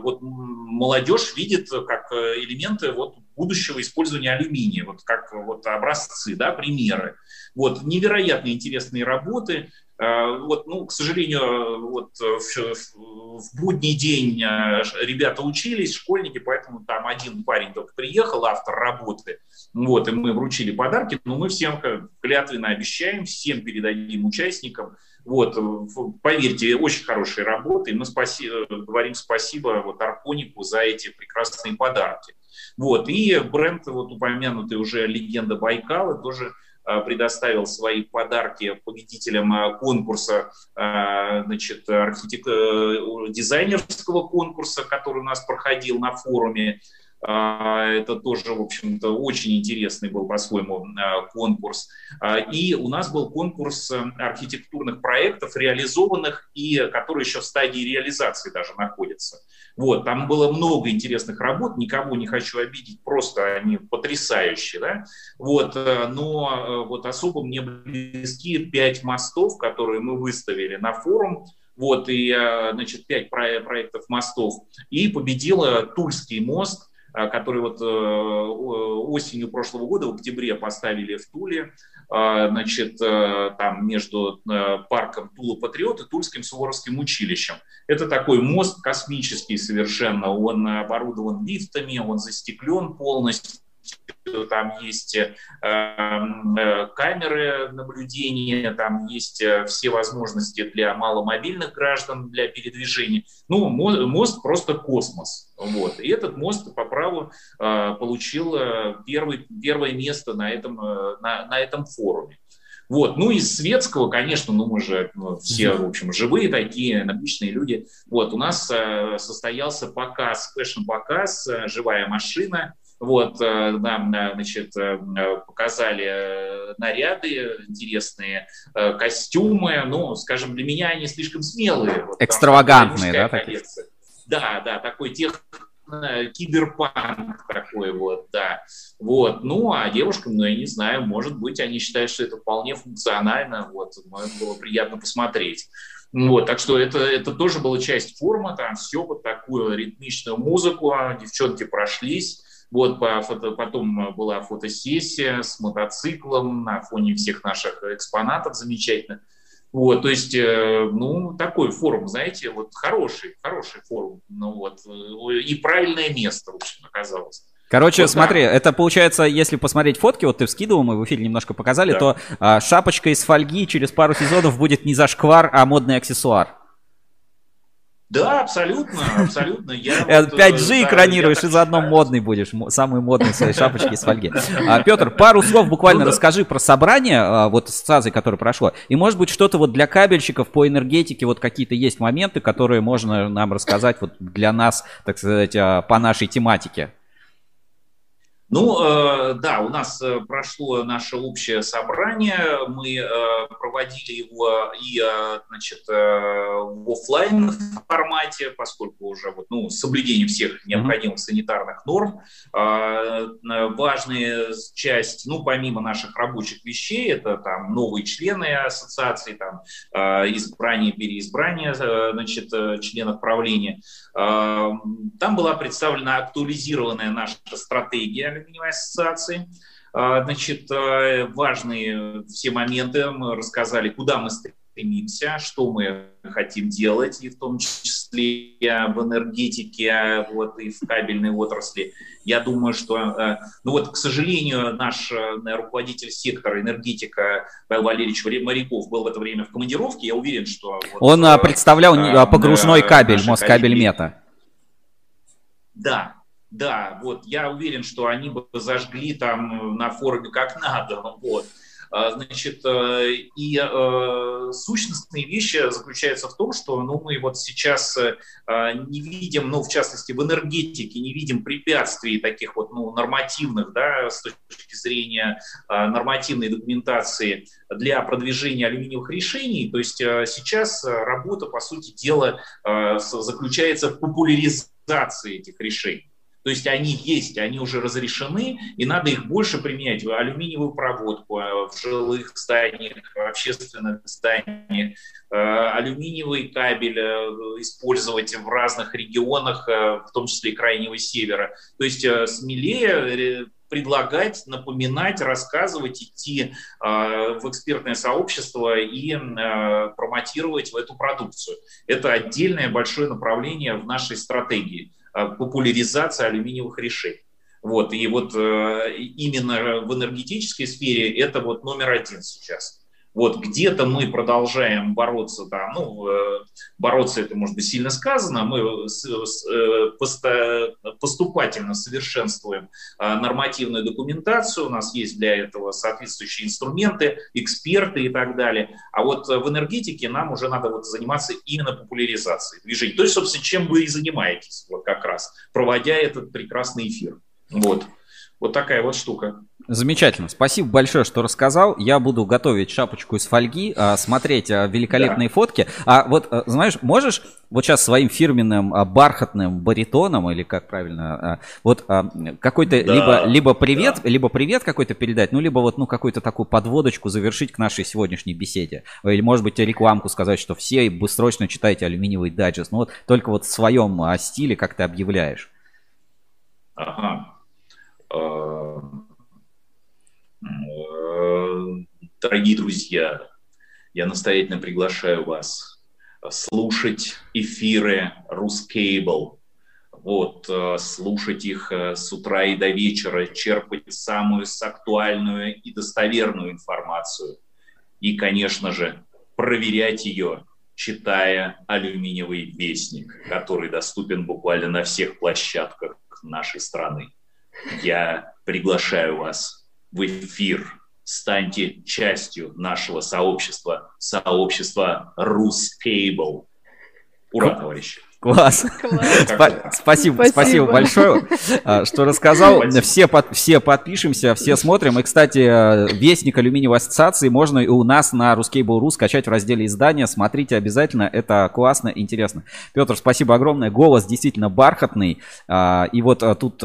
вот молодежь видит как элементы вот будущего использования алюминия, вот как вот образцы, да, примеры. Вот невероятно интересные работы. Э, вот, ну, к сожалению, вот э, в, в будний день э, ребята учились, школьники, поэтому там один парень только приехал, автор работы, вот, и мы вручили подарки, но мы всем клятвенно обещаем, всем передадим участникам, вот, поверьте, очень хорошие работы, мы спаси, говорим спасибо вот Арконику за эти прекрасные подарки. Вот, и бренд, вот упомянутый уже «Легенда Байкала», тоже Э, предоставил свои подарки победителям э, конкурса, э, значит, архитек... дизайнерского конкурса, который у нас проходил на форуме. А, это тоже, в общем-то, очень интересный был по-своему а, конкурс. А, и у нас был конкурс архитектурных проектов, реализованных и которые еще в стадии реализации даже находятся. Вот, там было много интересных работ, никого не хочу обидеть, просто они потрясающие, да, вот, но вот особо мне близки пять мостов, которые мы выставили на форум, вот, и, значит, пять проектов мостов, и победила Тульский мост, Э, который вот э, осенью прошлого года, в октябре, поставили в Туле, э, значит, там между парком Тула Патриот и Тульским Суворовским училищем. Это такой мост космический совершенно, он оборудован лифтами, он застеклен полностью, там есть э, э, камеры наблюдения, там есть э, все возможности для маломобильных граждан для передвижения. Ну, мост просто космос. Вот. И этот мост по праву получил первый, первое место на этом, на, на этом форуме. Вот. Ну, из светского, конечно, ну, мы же ну, все, в общем, живые такие, обычные люди. Вот, у нас э, состоялся показ, фэшн-показ «Живая машина», вот, э, нам, значит, э, показали э, наряды интересные, костюмы. Ну, скажем, для меня они слишком смелые. Вот, Экстравагантные, да? Такие? Да, да, такой тех киберпанк такой вот, да. Вот, ну, а девушкам, ну, я не знаю, может быть, они считают, что это вполне функционально, вот, было приятно посмотреть. Вот, так что это, это тоже была часть формы, там все под такую ритмичную музыку, девчонки прошлись, вот по фото, потом была фотосессия с мотоциклом на фоне всех наших экспонатов замечательных. Вот, то есть, э, ну, такой форум, знаете, вот хороший, хороший форум, ну вот, э, и правильное место, в общем, оказалось. Короче, вот смотри, так. это получается, если посмотреть фотки, вот ты вскидывал, мы в эфире немножко показали, да. то а, шапочка из фольги через пару сезонов будет не зашквар, а модный аксессуар. Да, абсолютно, абсолютно. Я 5G э, экранируешь и заодно модный будешь, самый модный в своей шапочке из фольги. А, Петр, пару слов буквально ну расскажи про собрание, а, вот с ЦАЗой, которое прошло. И может быть что-то вот для кабельщиков по энергетике, вот какие-то есть моменты, которые можно нам рассказать вот для нас, так сказать, а, по нашей тематике. Ну, э, да, у нас э, прошло наше общее собрание, мы э, проводили его и, значит, в офлайн формате, поскольку уже вот, ну, соблюдение всех необходимых санитарных норм. Важная часть, ну, помимо наших рабочих вещей, это там новые члены ассоциации, там избрание, переизбрание, значит, членов правления. Там была представлена актуализированная наша стратегия алюминиевой ассоциации. А, значит, а, важные все моменты мы рассказали, куда мы стремимся, что мы хотим делать, и в том числе в энергетике, вот, и в кабельной отрасли. Я думаю, что, а, ну вот, к сожалению, наш руководитель сектора энергетика Павел Валерьевич Моряков был в это время в командировке. Я уверен, что... Вот, Он представлял погружной кабель, Москабель Мета. Да, да, вот я уверен, что они бы зажгли там на форуме как надо, вот. А, значит, э, и э, сущностные вещи заключаются в том, что ну, мы вот сейчас э, не видим, ну, в частности, в энергетике, не видим препятствий таких вот ну, нормативных, да, с точки зрения нормативной документации для продвижения алюминиевых решений. То есть сейчас работа, по сути дела, заключается в популяризации этих решений. То есть они есть, они уже разрешены, и надо их больше применять в алюминиевую проводку, э, в жилых зданиях, в общественных зданиях, э, алюминиевый кабель э, использовать в разных регионах, в том числе и Крайнего Севера. То есть смелее предлагать, напоминать, рассказывать, идти в экспертное сообщество и промотировать эту продукцию. Это отдельное большое направление в нашей стратегии. Э, популяризация алюминиевых решений. Вот, и вот э, именно в энергетической сфере это вот номер один сейчас. Вот где-то мы продолжаем бороться, там, ну, э, бороться это может быть сильно сказано, мы э, поступательно совершенствуем э, нормативную документацию, у нас есть для этого соответствующие инструменты, эксперты и так далее. А вот в энергетике нам уже надо вот заниматься именно популяризацией движений. То есть, собственно, чем вы и занимаетесь вот как раз, проводя этот прекрасный эфир. Вот. Вот такая вот штука. Замечательно. Спасибо большое, что рассказал. Я буду готовить шапочку из фольги, а, смотреть а, великолепные да. фотки. А вот, а, знаешь, можешь вот сейчас своим фирменным бархатным баритоном, или как правильно, вот какой-то да, либо, либо привет, да. либо привет какой-то передать, ну, либо вот, ну, какую-то такую подводочку завершить к нашей сегодняшней беседе. Или, может быть, рекламку сказать, что все срочно читайте алюминиевый дайджест. Ну, вот только вот в своем стиле, как ты объявляешь. Ага. Э, дорогие друзья, я настоятельно приглашаю вас слушать эфиры Рускейбл, вот, э, слушать их э, с утра и до вечера, черпать самую актуальную и достоверную информацию. И, конечно же, проверять ее, читая «Алюминиевый вестник», который доступен буквально на всех площадках нашей страны я приглашаю вас в эфир. Станьте частью нашего сообщества, сообщества Рускейбл. Ура, товарищи! Класс. Спасибо, спасибо, спасибо большое, а, что рассказал. Все, под, все подпишемся, все смотрим. И, кстати, Вестник алюминиевой ассоциации можно и у нас на Ruskable.ru скачать в разделе издания. Смотрите обязательно, это классно, интересно. Петр, спасибо огромное. Голос действительно бархатный. А, и вот а, тут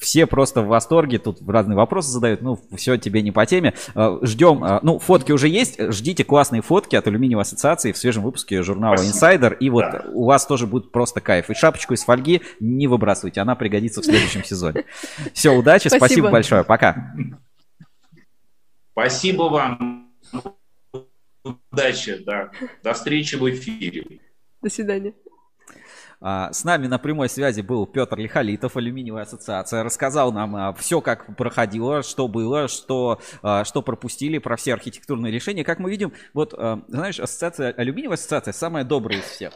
все просто в восторге, тут разные вопросы задают. Ну, все тебе не по теме. Ждем, ну, фотки уже есть. Ждите классные фотки от алюминиевой ассоциации в свежем выпуске журнала Insider. И вот у вас тоже тоже будет просто кайф. И шапочку из фольги не выбрасывайте, она пригодится в следующем сезоне. Все, удачи, спасибо, спасибо большое, пока. Спасибо вам. Удачи, да. До встречи в эфире. До свидания. А, с нами на прямой связи был Петр Лихолитов, алюминиевая ассоциация. Рассказал нам а, все, как проходило, что было, что, а, что пропустили, про все архитектурные решения. Как мы видим, вот, знаешь, ассоциация, алюминиевая ассоциация самая добрая из всех.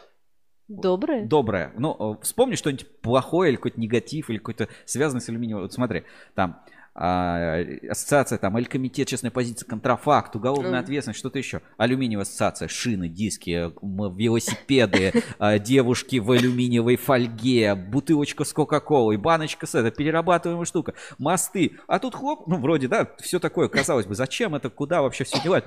Доброе? Доброе. Ну, э, вспомни что-нибудь плохое или какой-то негатив, или какой-то связанный с алюминием. Вот смотри, там а, ассоциация, там, или комитет честной позиции, контрафакт, уголовная ответственность, что-то еще. Алюминиевая ассоциация, шины, диски, велосипеды, а, девушки в алюминиевой фольге, бутылочка с Кока-Колой, баночка с это, перерабатываемая штука, мосты. А тут хлоп, ну, вроде, да, все такое, казалось бы, зачем это, куда вообще все девать?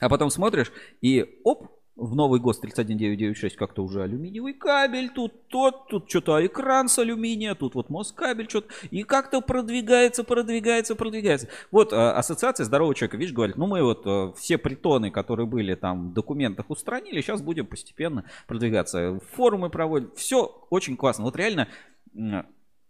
А потом смотришь, и оп, в новый ГОСТ 31996 как-то уже алюминиевый кабель, тут тот, тут что-то экран с алюминия, тут вот москабель, что-то, и как-то продвигается, продвигается, продвигается. Вот э, ассоциация здорового человека, видишь, говорит, ну мы вот э, все притоны, которые были там в документах устранили, сейчас будем постепенно продвигаться. Форумы проводим, все очень классно. Вот реально,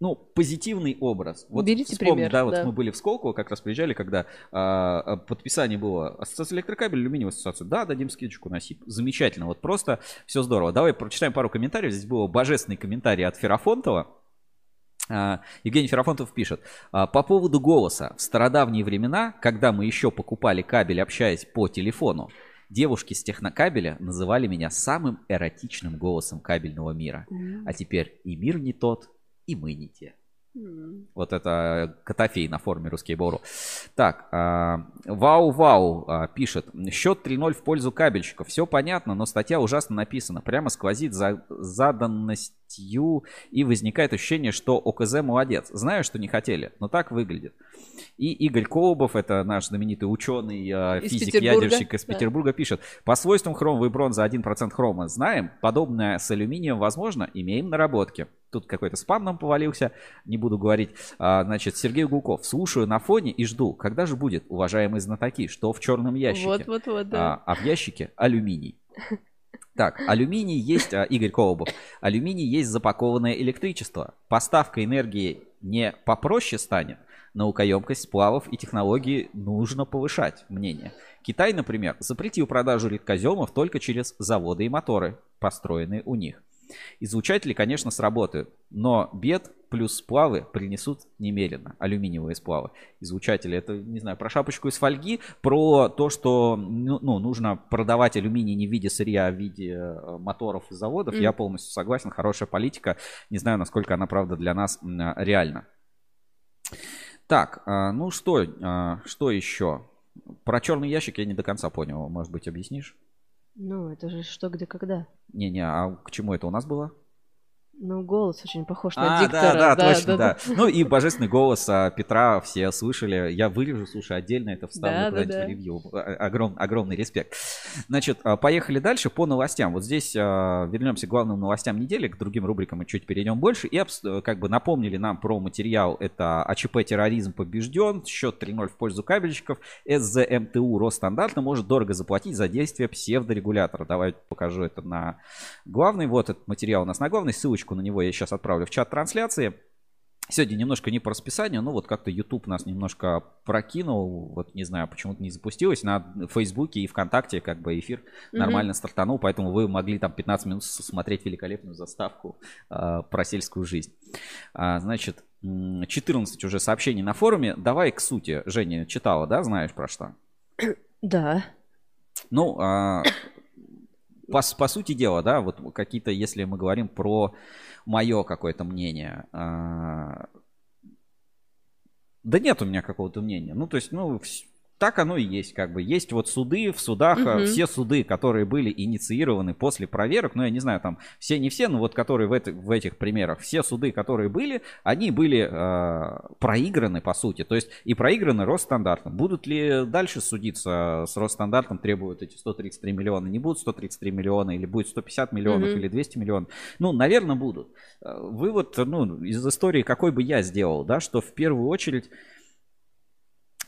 ну, позитивный образ. Вот Берите вспомни, пример, да, вот да. мы были в Сколково, как раз приезжали, когда а, а, подписание было Ассоциация электрокабель, алюминиевая ассоциация. Да, дадим скидочку на СИП. Замечательно, вот просто все здорово. Давай прочитаем пару комментариев. Здесь был божественный комментарий от Ферафонтова. А, Евгений Ферафонтов пишет. «А, По поводу голоса. В стародавние времена, когда мы еще покупали кабель, общаясь по телефону, девушки с технокабеля называли меня самым эротичным голосом кабельного мира. А теперь и мир не тот, и мы не те. Вот это Котофей на форуме Русский Бору. Так, Вау-Вау а, пишет. Счет 3-0 в пользу кабельщиков. Все понятно, но статья ужасно написана. Прямо сквозит за заданностью и возникает ощущение, что ОКЗ молодец. Знаю, что не хотели, но так выглядит. И Игорь Колобов, это наш знаменитый ученый, а, Из физик, ядерщик из да. Петербурга пишет. По свойствам хромовой бронзы 1% хрома знаем. Подобное с алюминием возможно. Имеем наработки. Тут какой-то спам нам повалился, не буду говорить. А, значит, Сергей Гулков. Слушаю на фоне и жду. Когда же будет, уважаемые знатоки, что в черном ящике? Вот-вот-вот, да. А, а в ящике алюминий. Так, алюминий есть, а, Игорь Колобов, алюминий есть запакованное электричество. Поставка энергии не попроще станет. Наукоемкость сплавов и технологии нужно повышать, мнение. Китай, например, запретил продажу редкоземов только через заводы и моторы, построенные у них. Излучатели, конечно, сработают, но бед плюс сплавы принесут немерено. Алюминиевые сплавы. Излучатели, это, не знаю, про шапочку из фольги, про то, что ну, ну, нужно продавать алюминий не в виде сырья, а в виде э, моторов и заводов. Мгм. Я полностью согласен, хорошая политика. Не знаю, насколько она, правда, для нас а, реальна. Так, а, ну что, что еще? Про черный ящик я не до конца понял. Может быть, объяснишь? Ну, это же что, где, когда. Не-не, а к чему это у нас было? Ну, голос очень похож на А, диктора. да, да, точно, да. Ну и божественный голос а, Петра все слышали. Я вырежу, слушай, отдельно это вставлю Да, да, да. в ревью. А, Огром, огромный респект. Значит, а, поехали дальше по новостям. Вот здесь а, вернемся к главным новостям недели, к другим рубрикам мы чуть перейдем больше. И как бы напомнили нам про материал. Это АЧП терроризм побежден, счет 3-0 в пользу кабельщиков. СЗМТУ Росстандарта может дорого заплатить за действия псевдорегулятора. Давай покажу это на главный. Вот этот материал у нас на главной. Ссылочку на него я сейчас отправлю в чат трансляции. Сегодня немножко не по расписанию, но вот как-то YouTube нас немножко прокинул. Вот не знаю, почему-то не запустилось. На Фейсбуке и ВКонтакте как бы эфир Мгм. нормально стартанул, поэтому вы могли там 15 минут смотреть великолепную заставку а, про сельскую жизнь. А, значит, м, 14 уже сообщений на форуме. Давай к сути. Женя читала, да, знаешь про что? Да. Ну, а, по, по сути дела, да, вот какие-то, если мы говорим про мое какое-то мнение, а, да нет у меня какого-то мнения. Ну, то есть, ну, так оно и есть, как бы. Есть вот суды, в судах, Мгм. все суды, которые были инициированы после проверок, ну, я не знаю, там, все не все, но вот которые в, это- в этих примерах, все суды, которые были, они были а, проиграны, по сути. То есть, и проиграны Росстандартом. Будут ли дальше судиться с Росстандартом, требуют эти 133 миллиона? Не будут 133 миллиона, или будет 150 миллионов, Мгм. или 200 миллионов? Ну, наверное, будут. Э, Вывод, ну, из истории какой бы я сделал, да, что в первую очередь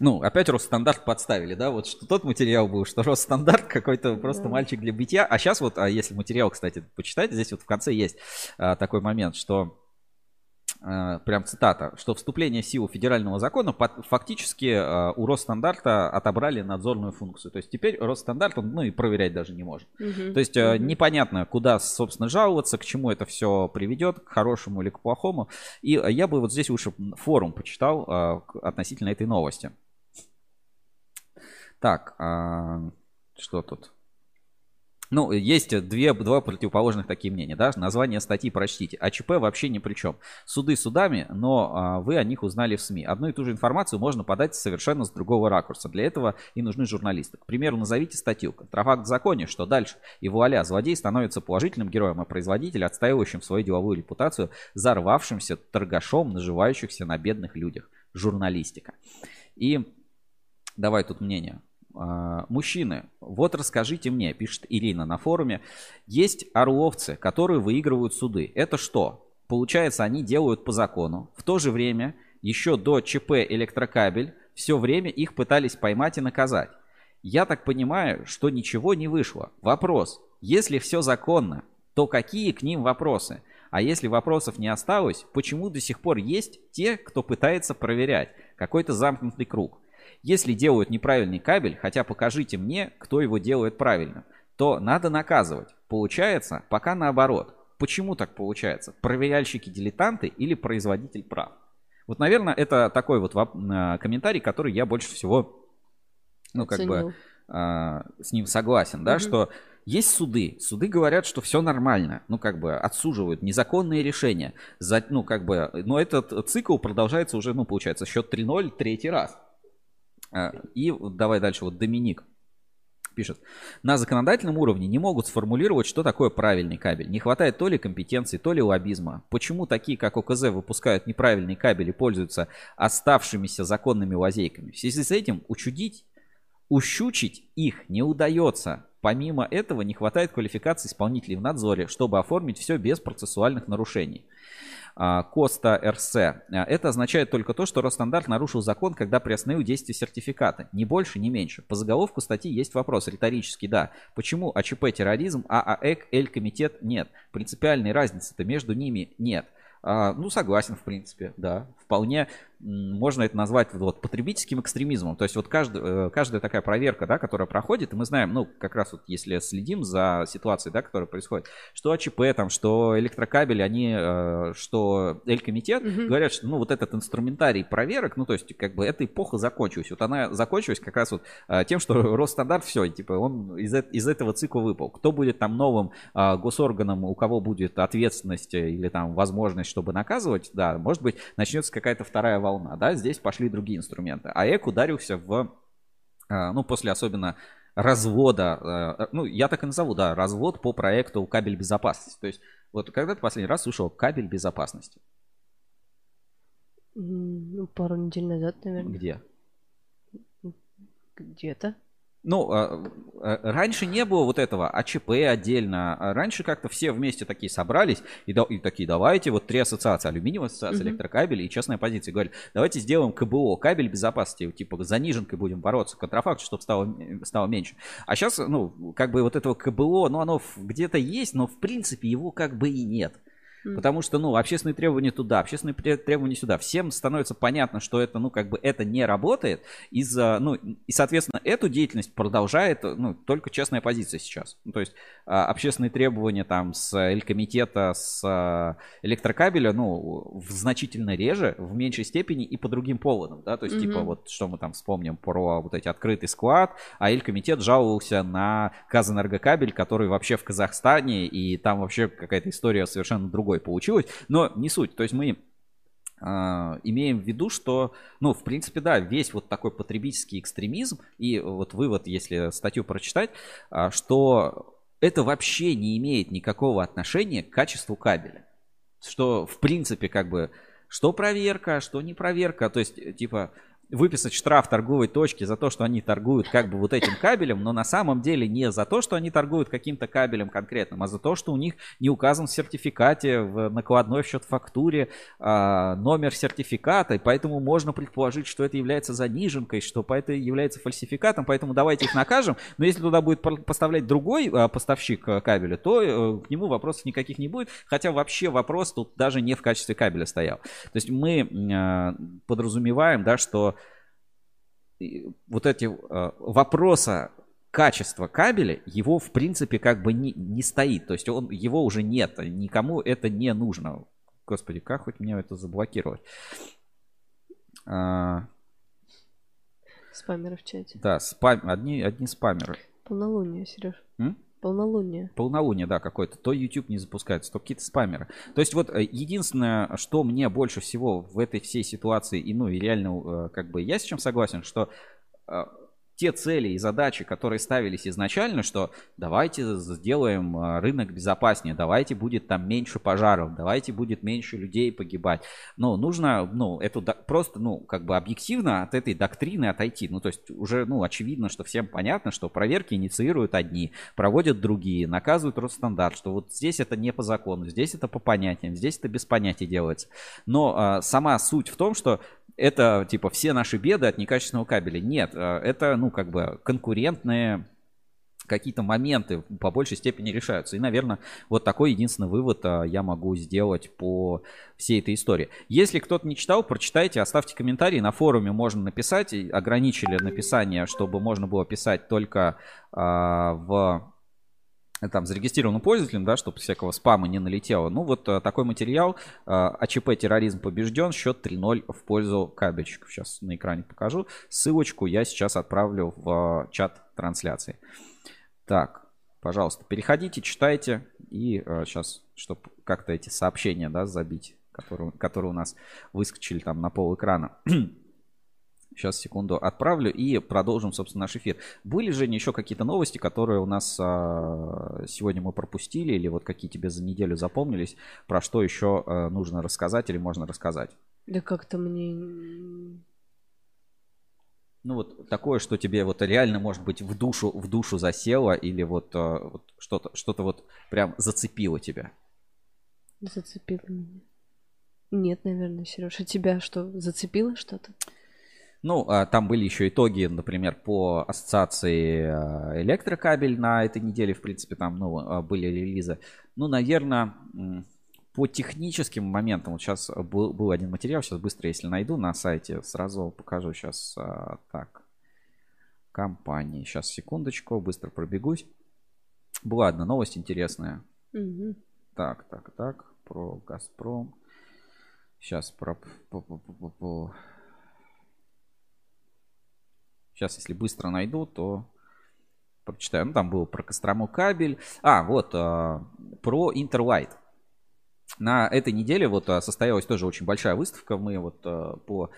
ну, опять Росстандарт подставили, да, вот что тот материал был, что Росстандарт какой-то просто Да. мальчик для битья. А сейчас вот, а если материал, кстати, почитать, здесь вот в конце есть а, такой момент, что а, прям цитата, что вступление в силу федерального закона под- фактически а, у Росстандарта отобрали надзорную функцию. То есть теперь Росстандарт, он, ну и проверять даже не может. Мгм. То есть Мгм. непонятно, куда, собственно, жаловаться, к чему это все приведет, к хорошему или к плохому. И я бы вот здесь лучше форум почитал относительно этой новости. Так, а, что тут? Ну, есть две, два противоположных такие мнения, да, название статьи прочтите. АЧП вообще ни при чем. Суды судами, но а, вы о них узнали в СМИ. Одну и ту же информацию можно подать совершенно с другого ракурса. Для этого и нужны журналисты. К примеру, назовите статью «Контрафакт в законе», что дальше? И вуаля, злодей становится положительным героем, а производитель отстаивающим свою деловую репутацию, зарвавшимся торгашом, наживающихся на бедных людях. Журналистика. И давай тут мнение. А, мужчины, вот расскажите мне, пишет Ирина на форуме, есть орловцы, которые выигрывают суды. Это что? Получается, они делают по закону. В то же время, еще до ЧП электрокабель, все время их пытались поймать и наказать. Я так понимаю, что ничего не вышло. Вопрос, если все законно, то какие к ним вопросы? А если вопросов не осталось, почему до сих пор есть те, кто пытается проверять? Какой-то замкнутый круг. Если делают неправильный кабель, хотя покажите мне, кто его делает правильно, то надо наказывать. Получается пока наоборот. Почему так получается? Проверяльщики дилетанты или производитель прав? Вот, наверное, это такой вот э, комментарий, который я больше всего, ну, как Оценил. бы, а, с ним согласен, да, угу. что есть суды. Суды говорят, что все нормально. Ну, как бы отсуживают незаконные решения. За, ну, как бы, но этот цикл продолжается уже, ну, получается, счет 3-0 третий раз. А, и давай дальше, вот Доминик пишет. На законодательном уровне не могут сформулировать, что такое правильный кабель. Не хватает то ли компетенции, то ли лоббизма. Почему такие, как ОКЗ, выпускают неправильный кабель и пользуются оставшимися законными лазейками? В связи с этим учудить, ущучить их не удается. Помимо этого не хватает квалификации исполнителей в надзоре, чтобы оформить все без процессуальных нарушений. Коста РС. А, это означает только то, что Росстандарт нарушил закон, когда приостановил действие сертификата. Ни больше, ни меньше. По заголовку статьи есть вопрос, риторический, да. Почему АЧП терроризм, а АЭК, Эль-комитет нет? Принципиальной разницы-то между ними нет. А, ну, согласен, в принципе, да. Вполне можно это назвать вот потребительским экстремизмом. То есть вот каждый, э, каждая такая проверка, да, которая проходит, и мы знаем, ну, как раз вот если следим за ситуацией, да, которая происходит, что АЧП там, что электрокабели, они, э, что Эль-комитет угу. говорят, что, ну, вот этот инструментарий проверок, ну, то есть как бы эта эпоха закончилась. Вот она закончилась как раз вот э, тем, что Росстандарт все, типа, он из, из этого цикла выпал. Кто будет там новым госорганом, у кого будет ответственность или там возможность, чтобы наказывать, да, может быть, начнется какая-то вторая волна волна, да, здесь пошли другие инструменты. А ЭК ударился в, э, ну, после особенно развода, э, ну, я так и назову, да, развод по проекту кабель безопасности. То есть, вот когда ты последний раз слышал кабель безопасности? Ну, пару недель назад, наверное. Где? Где-то. Ну, а, а, раньше не было вот этого АЧП отдельно. А раньше как-то все вместе такие собрались и, и такие, давайте, вот три ассоциации, алюминиевая ассоциация, mm-hmm. электрокабель и частная позиция. Говорят, давайте сделаем КБО, кабель безопасности, типа заниженкой будем бороться, контрафакт, чтобы стало, стало меньше. А сейчас, ну, как бы вот этого КБО, ну, оно где-то есть, но в принципе его как бы и нет. Потому что, ну, общественные требования туда, общественные требования сюда. Всем становится понятно, что это, ну, как бы это не работает. Из-за, ну, и, соответственно, эту деятельность продолжает, ну, только честная позиция сейчас. Ну, то есть а, общественные требования там с Элькомитета, с а, электрокабеля, ну, в значительно реже, в меньшей степени и по другим поводам, да, то есть, mm-hmm. типа, вот, что мы там вспомним про вот эти открытый склад, а Элькомитет жаловался на Казэнергокабель, который вообще в Казахстане, и там вообще какая-то история совершенно другой другой получилось. Но не суть. То есть мы Uh, имеем в виду, что, ну, в принципе, да, весь вот такой потребительский экстремизм и вот вывод, если статью прочитать, uh, что это вообще не имеет никакого отношения к качеству кабеля. Что, в принципе, как бы, что проверка, что не проверка, то есть, типа, выписать штраф торговой точке за то, что они торгуют как бы вот этим кабелем, но на самом деле не за то, что они торгуют каким-то кабелем конкретным, а за то, что у них не указан в сертификате, в накладной в счет фактуре а, номер сертификата, и поэтому можно предположить, что это является заниженкой, что это является фальсификатом, поэтому давайте их накажем, но если туда будет поставлять другой а, поставщик а, кабеля, то а, к нему вопросов никаких не будет, хотя вообще вопрос тут даже не в качестве кабеля стоял. То есть мы а, подразумеваем, да, что вот эти э, вопроса качества кабеля, его в принципе как бы не, не стоит. То есть он, его уже нет, никому это не нужно. Господи, как хоть мне это заблокировать? А... Спамеры в чате. Да, спам... одни, одни спамеры. Полнолуние, Сереж. М? Полнолуние. полнолуние, да, какое-то, то YouTube не запускается, то какие-то спамеры. То есть вот э, единственное, что мне больше всего в этой всей ситуации, и ну и реально, э, как бы я с чем согласен, что э, те цели и задачи, которые ставились изначально, что давайте сделаем а, рынок безопаснее, давайте будет там меньше пожаров, давайте будет меньше людей погибать. Но нужно, ну, это просто, ну, как бы объективно от этой доктрины отойти. Ну, то есть уже, ну, очевидно, что всем понятно, что проверки инициируют одни, проводят другие, наказывают Росстандарт, что вот здесь это не по закону, здесь это по понятиям, здесь это без понятий делается. Но а, сама суть в том, что это типа все наши беды от некачественного кабеля. Нет, э, это, ну, как бы конкурентные какие-то моменты по большей степени решаются. И, наверное, вот такой единственный вывод а, я могу сделать по всей этой истории. Если кто-то не читал, прочитайте, оставьте комментарии. На форуме можно написать. Ограничили написание, чтобы можно было писать только а, в там зарегистрированным пользователем, да, чтобы всякого спама не налетело. Ну вот а, такой материал. А, АЧП терроризм побежден, счет 3-0 в пользу кабельщиков. Сейчас на экране покажу. Ссылочку я сейчас отправлю в чат трансляции. Так, пожалуйста, переходите, читайте. И сейчас, чтобы как-то эти сообщения, да, забить, которые, которые у нас выскочили там на пол экрана. Сейчас, секунду, отправлю и продолжим, собственно, наш эфир. Были, же еще какие-то новости, которые у нас а, сегодня мы пропустили, или вот какие тебе за неделю запомнились, про что еще а, нужно рассказать или можно рассказать? Да как-то мне... Ну вот такое, что тебе вот реально, может быть, в душу, в душу засело, или вот, а, вот что-то, что-то вот прям зацепило тебя? Зацепило меня. Нет, наверное, Сережа. Тебя что, зацепило что-то? Ну, а, там были еще итоги, например, по ассоциации а, электрокабель на этой неделе, в принципе, там ну, а, были релизы. Ну, наверное, по техническим моментам, вот сейчас был, был один материал, сейчас быстро, если найду на сайте, сразу покажу сейчас. Так, компании. Сейчас, секундочку, быстро пробегусь. Была одна новость интересная. Угу. Так, так, так, про Газпром. Сейчас про... Сейчас, если быстро найду, то прочитаю. Ну, там был про Кострому кабель. А, вот, э, про Interlight. На этой неделе вот а, состоялась тоже очень большая выставка. Мы вот а, по,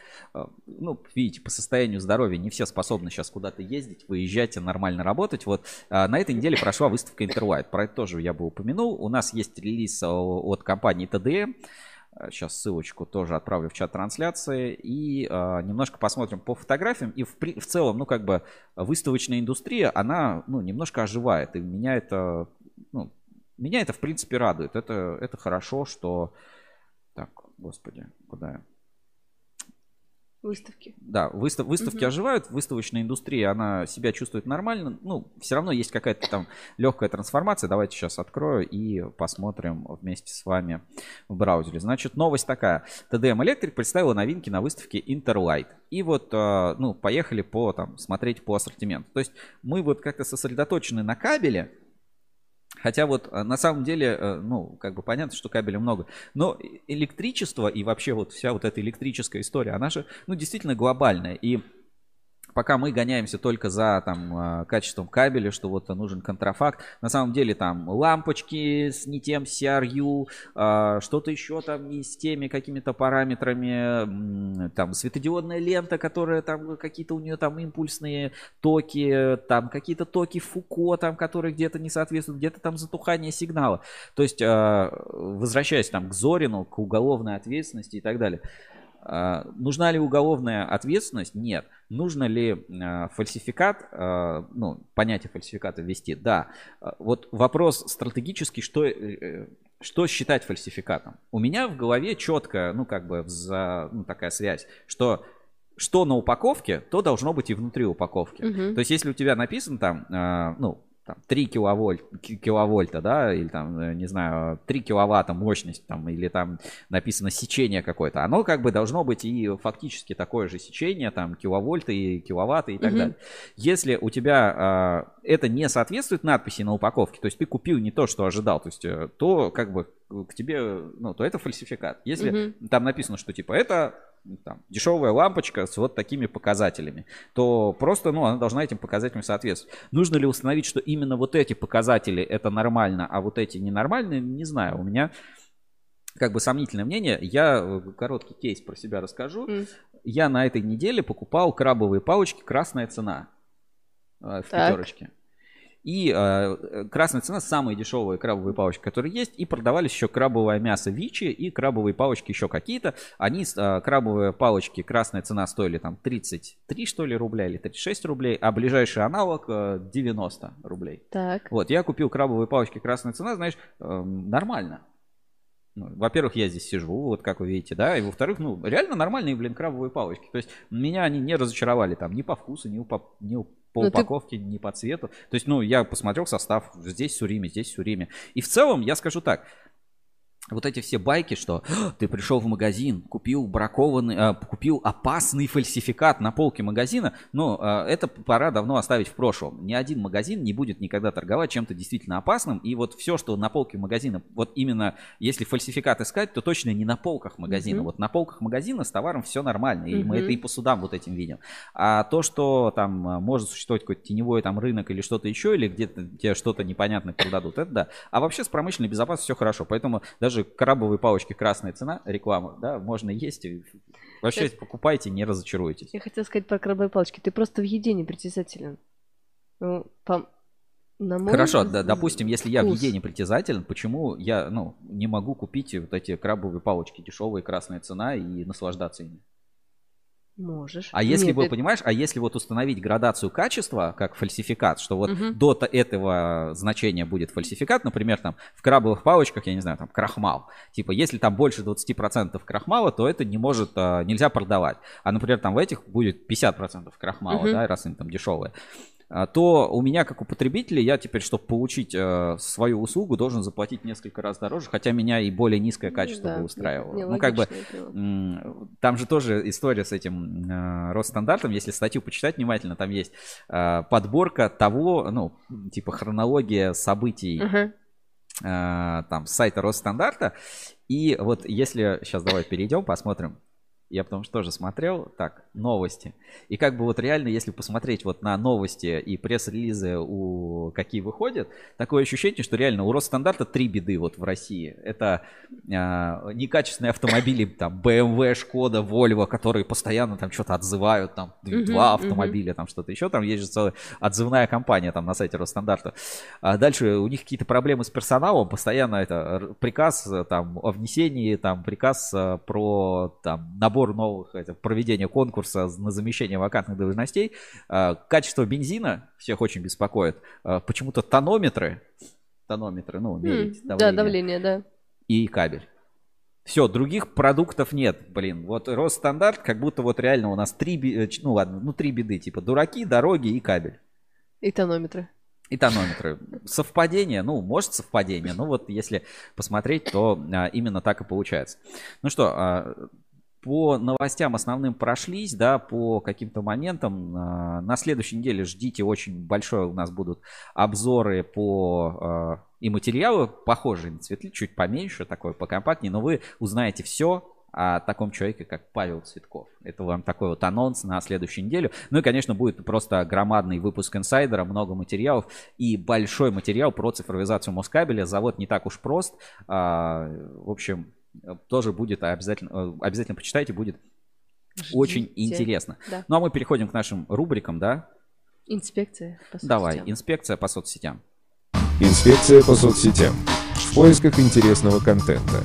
ну, видите, по состоянию здоровья не все способны сейчас куда-то ездить, выезжать и нормально работать. Вот на этой неделе прошла выставка Interlight. Про это тоже я бы упомянул. У нас есть релиз от компании TDM. Сейчас э, ссылочку тоже отправлю в чат трансляции. И э, немножко посмотрим по фотографиям. И в, в целом, ну, как бы выставочная индустрия, она, ну, немножко оживает. И меня это, ну, меня это, в принципе, радует. Это, это хорошо, что... Так, господи, куда я? Выставки. Да, выстав, выставки угу. оживают, выставочная индустрия, она себя чувствует нормально. Ну, все равно есть какая-то там легкая трансформация. Давайте сейчас открою и посмотрим вместе с вами в браузере. Значит, новость такая. TDM Electric представила новинки на выставке Interlight. И вот, а, ну, поехали по, там, смотреть по ассортименту. То есть мы вот как-то сосредоточены на кабеле, Хотя вот э, на самом деле, э, ну, как бы понятно, что кабеля много. Но электричество и вообще вот вся вот эта электрическая история, она же, ну, действительно глобальная. И пока мы гоняемся только за там а, качеством кабеля, что вот нужен контрафакт, на самом деле там лампочки с не тем CRU, а, что-то еще там не с теми какими-то параметрами, там светодиодная лента, которая там какие-то у нее там импульсные токи, там какие-то токи Фуко, там, которые где-то не соответствуют, где-то там затухание сигнала. То есть, а, возвращаясь там к Зорину, к уголовной ответственности и так далее. А, нужна ли уголовная ответственность? Нет. Нужно ли а, фальсификат, а, ну, понятие фальсификата ввести? Да. Вот вопрос стратегический, что, э, что считать фальсификатом? У меня в голове четко, ну, как бы, за, ну, такая связь, что что на упаковке, то должно быть и внутри упаковки. Uh-huh. То есть, если у тебя написано там, ну, там, 3 киловольт, киловольта, да, или там, э, не знаю, 3 киловатта мощность, там, или там написано сечение какое-то, оно как бы должно быть и фактически такое же сечение, там, киловольты и киловатты и так угу. далее. Если у тебя э, это не соответствует надписи на упаковке, то есть ты купил не то, что ожидал, то есть, э, то как бы к тебе, ну, то это фальсификат. Если угу. там написано, что типа это там, дешевая лампочка с вот такими показателями, то просто, ну, она должна этим показателям соответствовать. Нужно ли установить, что именно вот эти показатели это нормально, а вот эти ненормальные, не знаю. У меня как бы сомнительное мнение. Я э, короткий кейс про себя расскажу. М. Я на этой неделе покупал крабовые палочки «Красная цена» э, в Так. пятерочке. И э, красная цена самые дешевые крабовые палочки, которые есть. И продавались еще крабовое мясо Вичи и крабовые палочки еще какие-то. Они, э, крабовые палочки, красная цена стоили там 33 что ли рубля или 36 рублей, а ближайший аналог э, 90 рублей. Так. Вот, я купил крабовые палочки красная цена, знаешь, эм, нормально. Ну, во-первых, я здесь сижу, вот как вы видите, да, и во-вторых, ну, реально нормальные, блин, крабовые палочки. То есть меня они не разочаровали там ни по вкусу, ни, по, ни по Ну, ты- упаковке, ни по цвету. То есть, ну, я посмотрел состав, здесь сурими, здесь сурими. И в целом, я скажу так, вот эти все байки, что «А, ты пришел в магазин, купил бракованный, а, купил опасный фальсификат на полке магазина, ну, а, это пора давно оставить в прошлом. Ни один магазин не будет никогда торговать чем-то действительно опасным, и вот все, что на полке магазина, вот именно если фальсификат искать, то точно не на полках магазина. Мгм. Вот на полках магазина с товаром все нормально, и мы Мгм. это и по судам вот этим видим. А то, что там а, может существовать какой-то теневой там рынок или что-то еще, или где-то тебе что-то непонятное продадут, это да. А вообще с промышленной безопасностью все хорошо. Поэтому даже крабовые палочки красная цена, реклама, да, можно есть. Вообще Сейчас- покупайте, не разочаруйтесь. Я хотела сказать про крабовые палочки. Ты просто в еде непритязателен. Ну, по... на мой Хорошо, да, допустим, если я в еде не притязателен, почему я ну, не могу купить вот эти крабовые палочки дешевые, красная цена и наслаждаться ими? Можешь. А если Нет, бы, это- понимаешь, а если вот установить градацию качества, как фальсификат, что вот Мгм. до то- этого значения будет фальсификат, например, там в крабовых палочках, я не знаю, там крахмал. Типа, если там больше 20% крахмала, то это не может, а, нельзя продавать. А, например, там в этих будет 50% крахмала, Мгм. да, раз они там дешевые. А, то у меня, как у потребителя, я теперь, чтобы получить э, свою услугу, должен заплатить несколько раз дороже, хотя меня и более низкое качество Да, бы устраивало. не- ну, как бы, Там же тоже история с этим э, Росстандартом. Если статью почитать внимательно, там есть э, подборка того, ну, типа хронология событий Ага. э, там с сайта Росстандарта. И вот если сейчас давай перейдем, посмотрим. Я потому что тоже смотрел, так, новости. И как бы вот реально, если посмотреть вот на новости и пресс-релизы, у какие выходят, такое ощущение, что реально у Росстандарта три беды вот в России. Это а, некачественные автомобили, там, BMW, Шкода, Volvo, которые постоянно там что-то отзывают, там, два мгм. автомобиля, там что-то еще, там есть же целая отзывная компания там на сайте Росстандарта. А дальше у них какие-то проблемы с персоналом, постоянно это приказ э, там о внесении, там приказ э, про там набор новых, это, проведение конкурса на замещение вакантных должностей. А, Качество бензина всех очень беспокоит. А, Почему-то тонометры, тонометры, ну, мерить М, Да, давление, давление, да. и кабель. Все, других продуктов нет, блин. Вот Росстандарт, как будто вот реально у нас три, э, ну ладно, ну три беды, типа дураки, дороги и кабель. И тонометры. И тонометры. Совпадение, ну, может совпадение, но вот если посмотреть, то а, именно так и получается. Ну что, а, по новостям основным прошлись, да, по каким-то моментам. А, на следующей неделе ждите очень большое у нас будут обзоры по а, и материалы похожие на Цветли, чуть поменьше, такой покомпактнее, но вы узнаете все о таком человеке, как Павел Цветков. Это вам такой вот анонс на следующую неделю. Ну и, конечно, будет просто громадный выпуск инсайдера, много материалов и большой материал про цифровизацию Москабеля. Завод не так уж прост. А, В общем, тоже будет обязательно, э, обязательно почитайте, будет очень Ждите. интересно. Да. Ну а мы переходим к нашим рубрикам, да? Инспекция. по Давай, соцсетям. инспекция по соцсетям. Инспекция по соцсетям. В поисках интересного контента.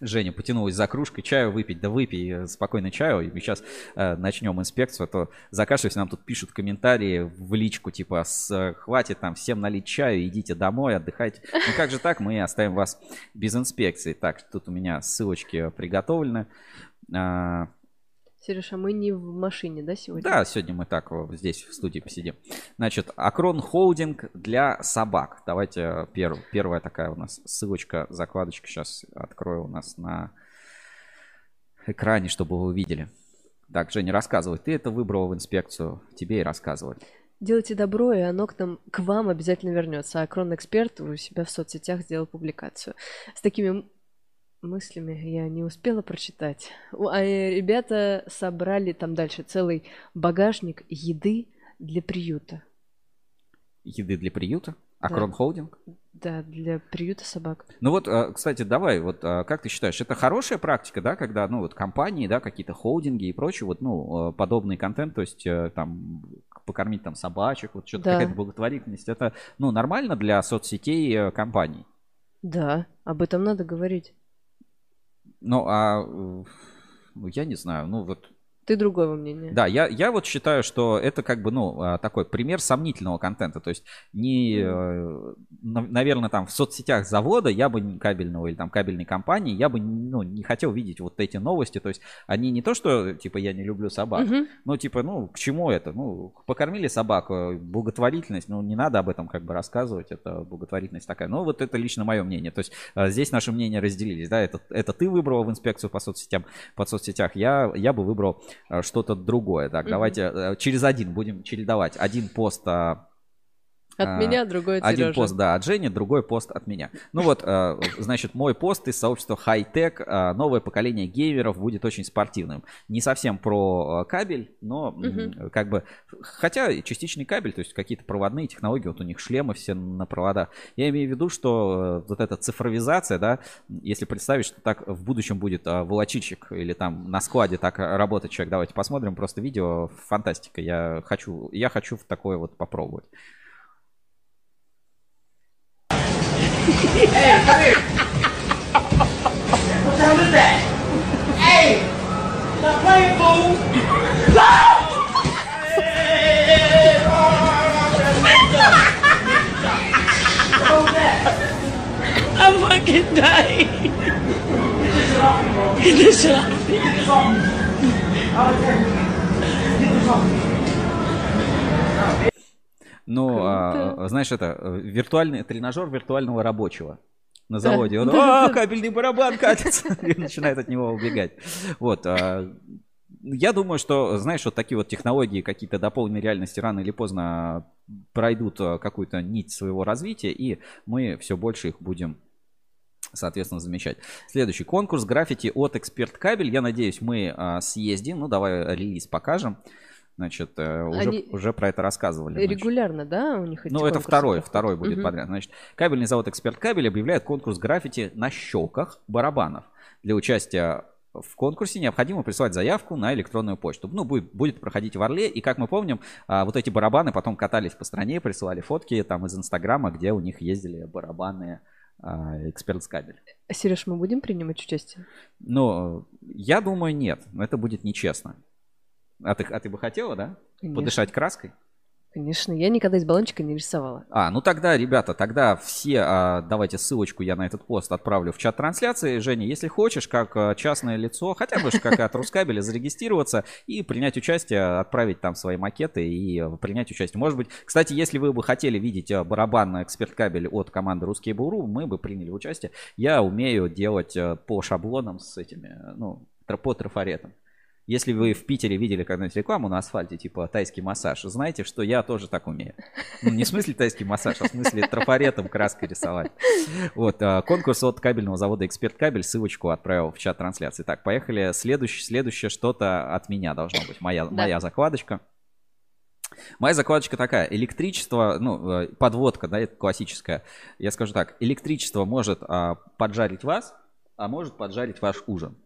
Женя потянулась за кружкой чаю выпить. Да выпей э, спокойно чаю. И мы сейчас э, начнем инспекцию. А то закашливайся, нам тут пишут комментарии в личку, типа, с, э, хватит там всем налить чаю, идите домой, отдыхайте. Ну как же так, мы оставим вас без инспекции. Так, тут у меня ссылочки приготовлены. Сереж, а мы не в машине, да, сегодня? Да, сегодня мы так вот здесь в студии посидим. Значит, Акрон Холдинг для собак. Давайте э, перв- первая такая у нас ссылочка, закладочка сейчас открою у нас на экране, чтобы вы увидели. Так, Женя, рассказывай. Ты это выбрала в инспекцию, тебе и рассказывать. Делайте добро, и оно к нам, к вам обязательно вернется. А Крон Эксперт у себя в соцсетях сделал публикацию с такими мыслями, я не успела прочитать. А э, ребята собрали там дальше целый багажник еды для приюта. Еды для приюта? Да. Акрон Холдинг? Да, для приюта собак. Ну вот, а, кстати, давай, вот а, как ты считаешь, это хорошая практика, да, когда, ну, вот компании, да, какие-то холдинги и прочее, вот, ну, э, подобный контент, то есть э, там покормить там собачек, вот что-то Да. какая-то благотворительность, это, ну, нормально для соцсетей э, компаний. Да, об этом надо говорить. Ну, а, э, ну, я не знаю, ну, вот, Ты другого мнения. Да, я, я вот считаю, что это как бы, ну, а, такой пример сомнительного контента. То есть, не, наверное, там в соцсетях завода я бы кабельного или там кабельной компании, я бы, ну, не хотел видеть вот эти новости. То есть, они не то, что, типа, я не люблю собак, Мгм. ну, типа, ну, к чему это? Ну, покормили собак, э, благотворительность, ну, не надо об этом как бы рассказывать, это благотворительность такая. Ну, вот это лично мое мнение. То есть, э, здесь наши мнения разделились, да, это, это ты выбрал в инспекцию по соцсетям, по соцсетях, я, я бы выбрал э, что-то другое. Так, Мгм. давайте э, через один будем чередовать. Один пост а, От а, меня другой от один пост, да, от Жени, другой пост от меня. Ну вот, э, значит, мой пост из сообщества High-Tech. э, Новое поколение геймеров будет очень спортивным. Не совсем про э, кабель, но Мгм. как бы... Хотя частичный кабель, то есть какие-то проводные технологии, вот у них шлемы все на проводах. Я имею в виду, что вот эта цифровизация, да, если представить, что так в будущем будет волочильщик или там на складе так работать человек, давайте посмотрим просто видео, фантастика. Я хочу, я хочу в такое вот попробовать. hey, come here. what the hell is that? hey! Stop playing, fool! I'm fucking dying. Get this shit off me, bro. Get this off me. Get this off me. Get this off me. Ну, а, знаешь, это э, виртуальный тренажер виртуального рабочего на Да. заводе. Он, а, кабельный барабан катится, и начинает от него убегать. Вот. а, Я думаю, что, знаешь, вот такие вот технологии какие-то дополненной реальности рано или поздно пройдут а, какую-то нить своего развития, и мы все больше их будем соответственно, замечать. Следующий конкурс граффити от Эксперт Кабель. Я надеюсь, мы а, съездим. Ну, давай релиз покажем. Значит, э, уже, Они уже про это рассказывали. значит. Регулярно, да, у них эти Ну, это второй, проходят? второй будет Мгм. подряд. Значит, кабельный завод Эксперт Кабель объявляет конкурс граффити на щелках барабанов. Для участия в конкурсе необходимо прислать заявку на электронную почту. Ну, будет, будет проходить в Орле. И, как мы помним, а, вот эти барабаны потом катались по стране, присылали фотки там из Инстаграма, где у них ездили барабаны а, Эксперт Кабель. Сереж, мы будем принимать участие? Но я думаю, нет. Это будет нечестно. А ты, а ты бы хотела, да? Конечно. Подышать краской? Конечно, я никогда из баллончика не рисовала. А, ну тогда, ребята, тогда все, а, давайте ссылочку я на этот пост отправлю в чат трансляции. Женя, если хочешь, как а, частное лицо, хотя бы как от Рускабеля, зарегистрироваться и принять участие, отправить там свои макеты и принять участие. Может быть, кстати, если вы бы хотели видеть а, барабан на эксперт кабель от команды Русские Буру, мы бы приняли участие. Я умею делать по шаблонам с этими, ну, по трафаретам. Если вы в Питере видели когда-нибудь рекламу на асфальте, типа тайский массаж, знаете, что я тоже так умею. Ну, не в смысле тайский массаж, а в смысле трафаретом краской рисовать. Вот, а, конкурс от кабельного завода «Эксперт Кабель». Ссылочку отправил в чат трансляции. Так, поехали. Следующее, следующее что-то от меня должно быть. Моя, моя закладочка. Моя закладочка такая. Электричество, ну, э, подводка, да, это классическая. Я скажу так. Электричество может а, поджарить вас, а может поджарить ваш ужин.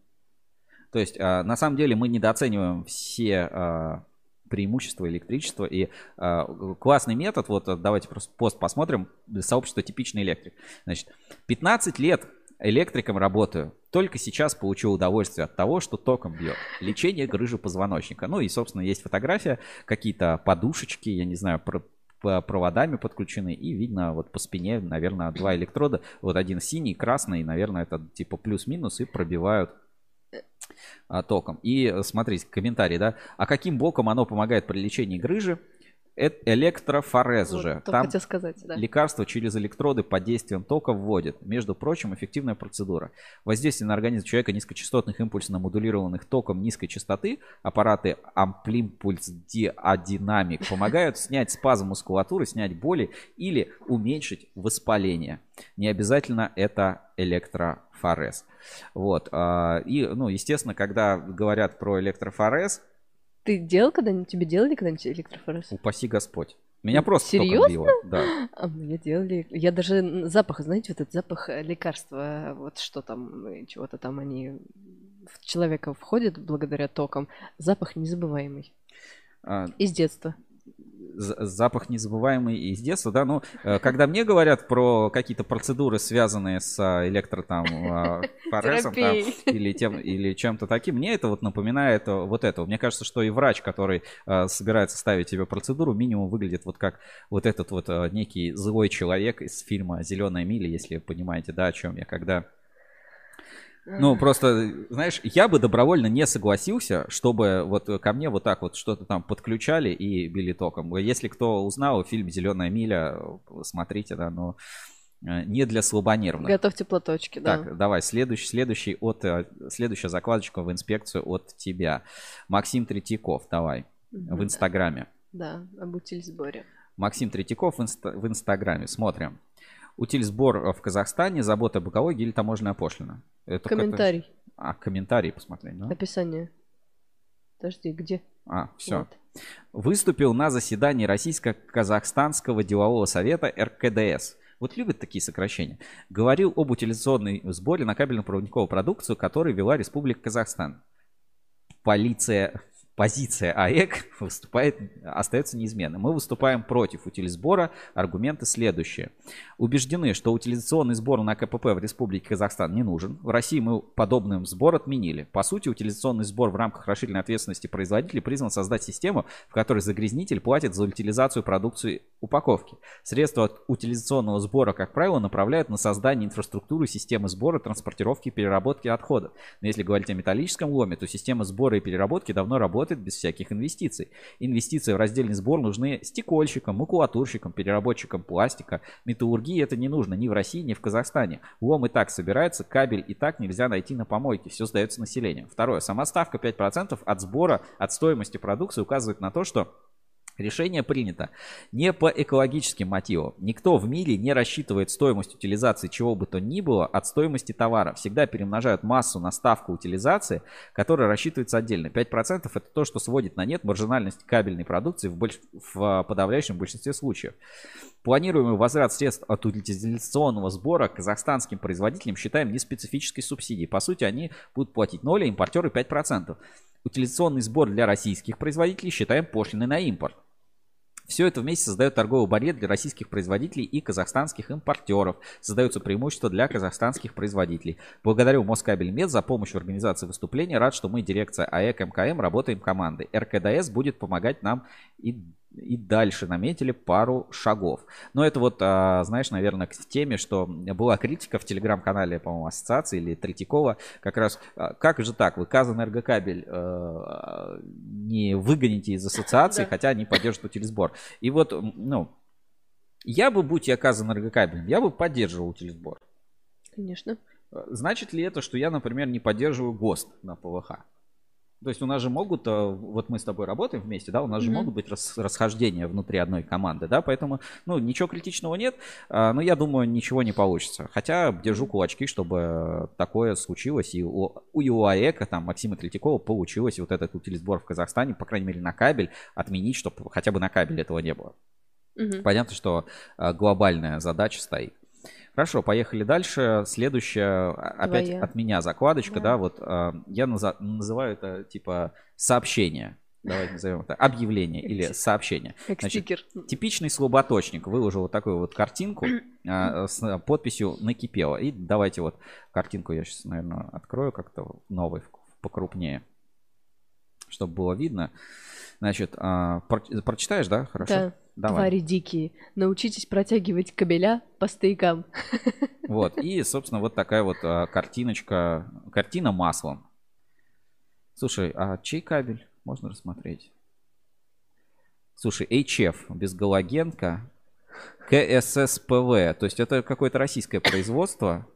То есть, а, на самом деле, мы недооцениваем все а, преимущества электричества. И а, классный метод, вот давайте просто пост посмотрим, сообщество «Типичный электрик». Значит, 15 лет электриком работаю. Только сейчас получил удовольствие от того, что током бьет. Лечение грыжи позвоночника. Ну и, собственно, есть фотография, какие-то подушечки, я не знаю, про- проводами подключены. И видно вот по спине, наверное, два электрода. Вот один синий, красный, наверное, это типа плюс-минус и пробивают током. И э, смотрите, комментарий, да. А каким боком оно помогает при лечении грыжи? Электрофорез Вот, же. Там сказать, да. лекарства через электроды под действием тока вводят. Между прочим, эффективная процедура. Воздействие на организм человека низкочастотных импульсно модулированных током низкой частоты, аппараты амплимпульс диадинамик помогают снять спазм мускулатуры, снять боли или уменьшить воспаление. Не обязательно это электрофорез. Вот. а, И, ну, естественно, когда говорят про электрофорез, Ты делал когда-нибудь, тебе делали когда-нибудь электрофорез? упаси Господь. Меня М, просто серьезно? било. Да. А мне делали. Я даже запах, знаете, вот этот запах э, лекарства, вот что там, э, чего-то там они в человека входят благодаря токам. Запах незабываемый. А, Из детства. Запах незабываемый из детства, да, ну, э, когда мне говорят про какие-то процедуры, связанные с а, электро, там, а, форезом, там, или, тем, или чем-то таким, мне это вот напоминает вот это. Мне кажется, что и врач, который э, собирается ставить тебе процедуру, минимум выглядит вот как вот этот вот э, некий злой человек из фильма «Зеленая миля», если понимаете, да, о чем я, когда ну, просто, знаешь, я бы добровольно не согласился, чтобы вот ко мне вот так вот что-то там подключали и били током. Если кто узнал фильм «Зеленая миля», смотрите, да, но э, не для слабонервных. Готовьте платочки, да. Так, давай, следующий, следующий от, э, следующая закладочка в инспекцию от тебя. Максим Третьяков, давай, в Инстаграме. Да, об утильсборе. Максим Третьяков в, инста- в Инстаграме. Смотрим. Утильсбор в Казахстане, забота об экологии или таможенная пошлина? Это как-то- Комментарий, А, комментарий посмотреть, да? описание. Подожди, где? А, все. Вот. Выступил на заседании Российско-Казахстанского делового совета РКДС. Вот любят такие сокращения. Говорил об утилизационной сборе на кабельно-проводниковую продукцию, который вела Республика Казахстан. Полиция, позиция АЭК выступает, остается неизменной. Мы выступаем против утилизбора. Аргументы следующие. Убеждены, что утилизационный сбор на КПП в Республике Казахстан не нужен. В России мы подобный сбор отменили. По сути, утилизационный сбор в рамках расширенной ответственности производителей призван создать систему, в которой загрязнитель платит за утилизацию продукции упаковки. Средства от утилизационного сбора, как правило, направляют на создание инфраструктуры системы сбора, транспортировки и переработки отходов. Но если говорить о металлическом ломе, то система сбора и переработки давно работает без всяких инвестиций. Инвестиции в раздельный сбор нужны стекольщикам, макулатурщикам, переработчикам пластика. Металлургии это не нужно ни в России, ни в Казахстане. Лом и так собирается, кабель и так нельзя найти на помойке. Все сдается населению. Второе. Сама ставка 5% от сбора, от стоимости продукции указывает на то, что Решение принято не по экологическим мотивам. Никто в мире не рассчитывает стоимость утилизации чего бы то ни было от стоимости товара. Всегда перемножают массу на ставку утилизации, которая рассчитывается отдельно. 5% это то, что сводит на нет маржинальность кабельной продукции в, больш- в подавляющем большинстве случаев. Планируемый возврат средств от утилизационного сбора казахстанским производителям считаем неспецифической субсидией. По сути, они будут платить 0, а импортеры 5%. Утилизационный сбор для российских производителей считаем пошлиной на импорт. Все это вместе создает торговый барьер для российских производителей и казахстанских импортеров. Создаются преимущества для казахстанских производителей. Благодарю Москабельмет за помощь в организации выступления. Рад, что мы, дирекция АЭК МКМ, работаем командой. РКДС будет помогать нам и и дальше наметили пару шагов. Но это вот, а, знаешь, наверное, к теме, что была критика в телеграм-канале, по-моему, ассоциации или Третьякова, как раз, а, как же так, вы Казэнергокабель э, не выгоните из ассоциации, Да. хотя они поддерживают утилизбор. И вот, ну, я бы, будь я Казэнергокабелем, я бы поддерживал утилизбор. Конечно. Э, Значит ли это, что я, например, не поддерживаю ГОСТ на ПВХ? То есть у нас же могут, э, вот мы с тобой работаем вместе, да, у нас же Мгм. могут быть рас- расхождения внутри одной команды, да, поэтому, ну, ничего критичного нет, а, но я думаю, ничего не получится. Хотя держу кулачки, чтобы такое случилось, и у, у ЮАЭКа, там, Максима Третьякова получилось вот этот утилизбор в Казахстане, по крайней мере, на кабель отменить, чтобы хотя бы на кабель этого не было. Мгм. Понятно, что а, глобальная задача стоит. Хорошо, поехали дальше. Следующая, а, опять Твоя. от меня закладочка, Да. да, вот а, я наза- называю это типа сообщение. Давайте назовем это объявление или сообщение. Как Значит, стикер. Типичный слаботочник выложил вот такую вот картинку а, с подписью «Накипело». И давайте вот картинку я сейчас, наверное, открою как-то новый, покрупнее, чтобы было видно. Значит, а, про- прочитаешь, да? Хорошо? Да. Давай. Твари дикие. Научитесь протягивать кабеля по стоякам. Вот, и, собственно, вот такая вот а, картиночка, картина маслом. Слушай, а чей кабель? Можно рассмотреть? Слушай, HF, безгалогенка, КССПВ. То есть это какое-то российское производство.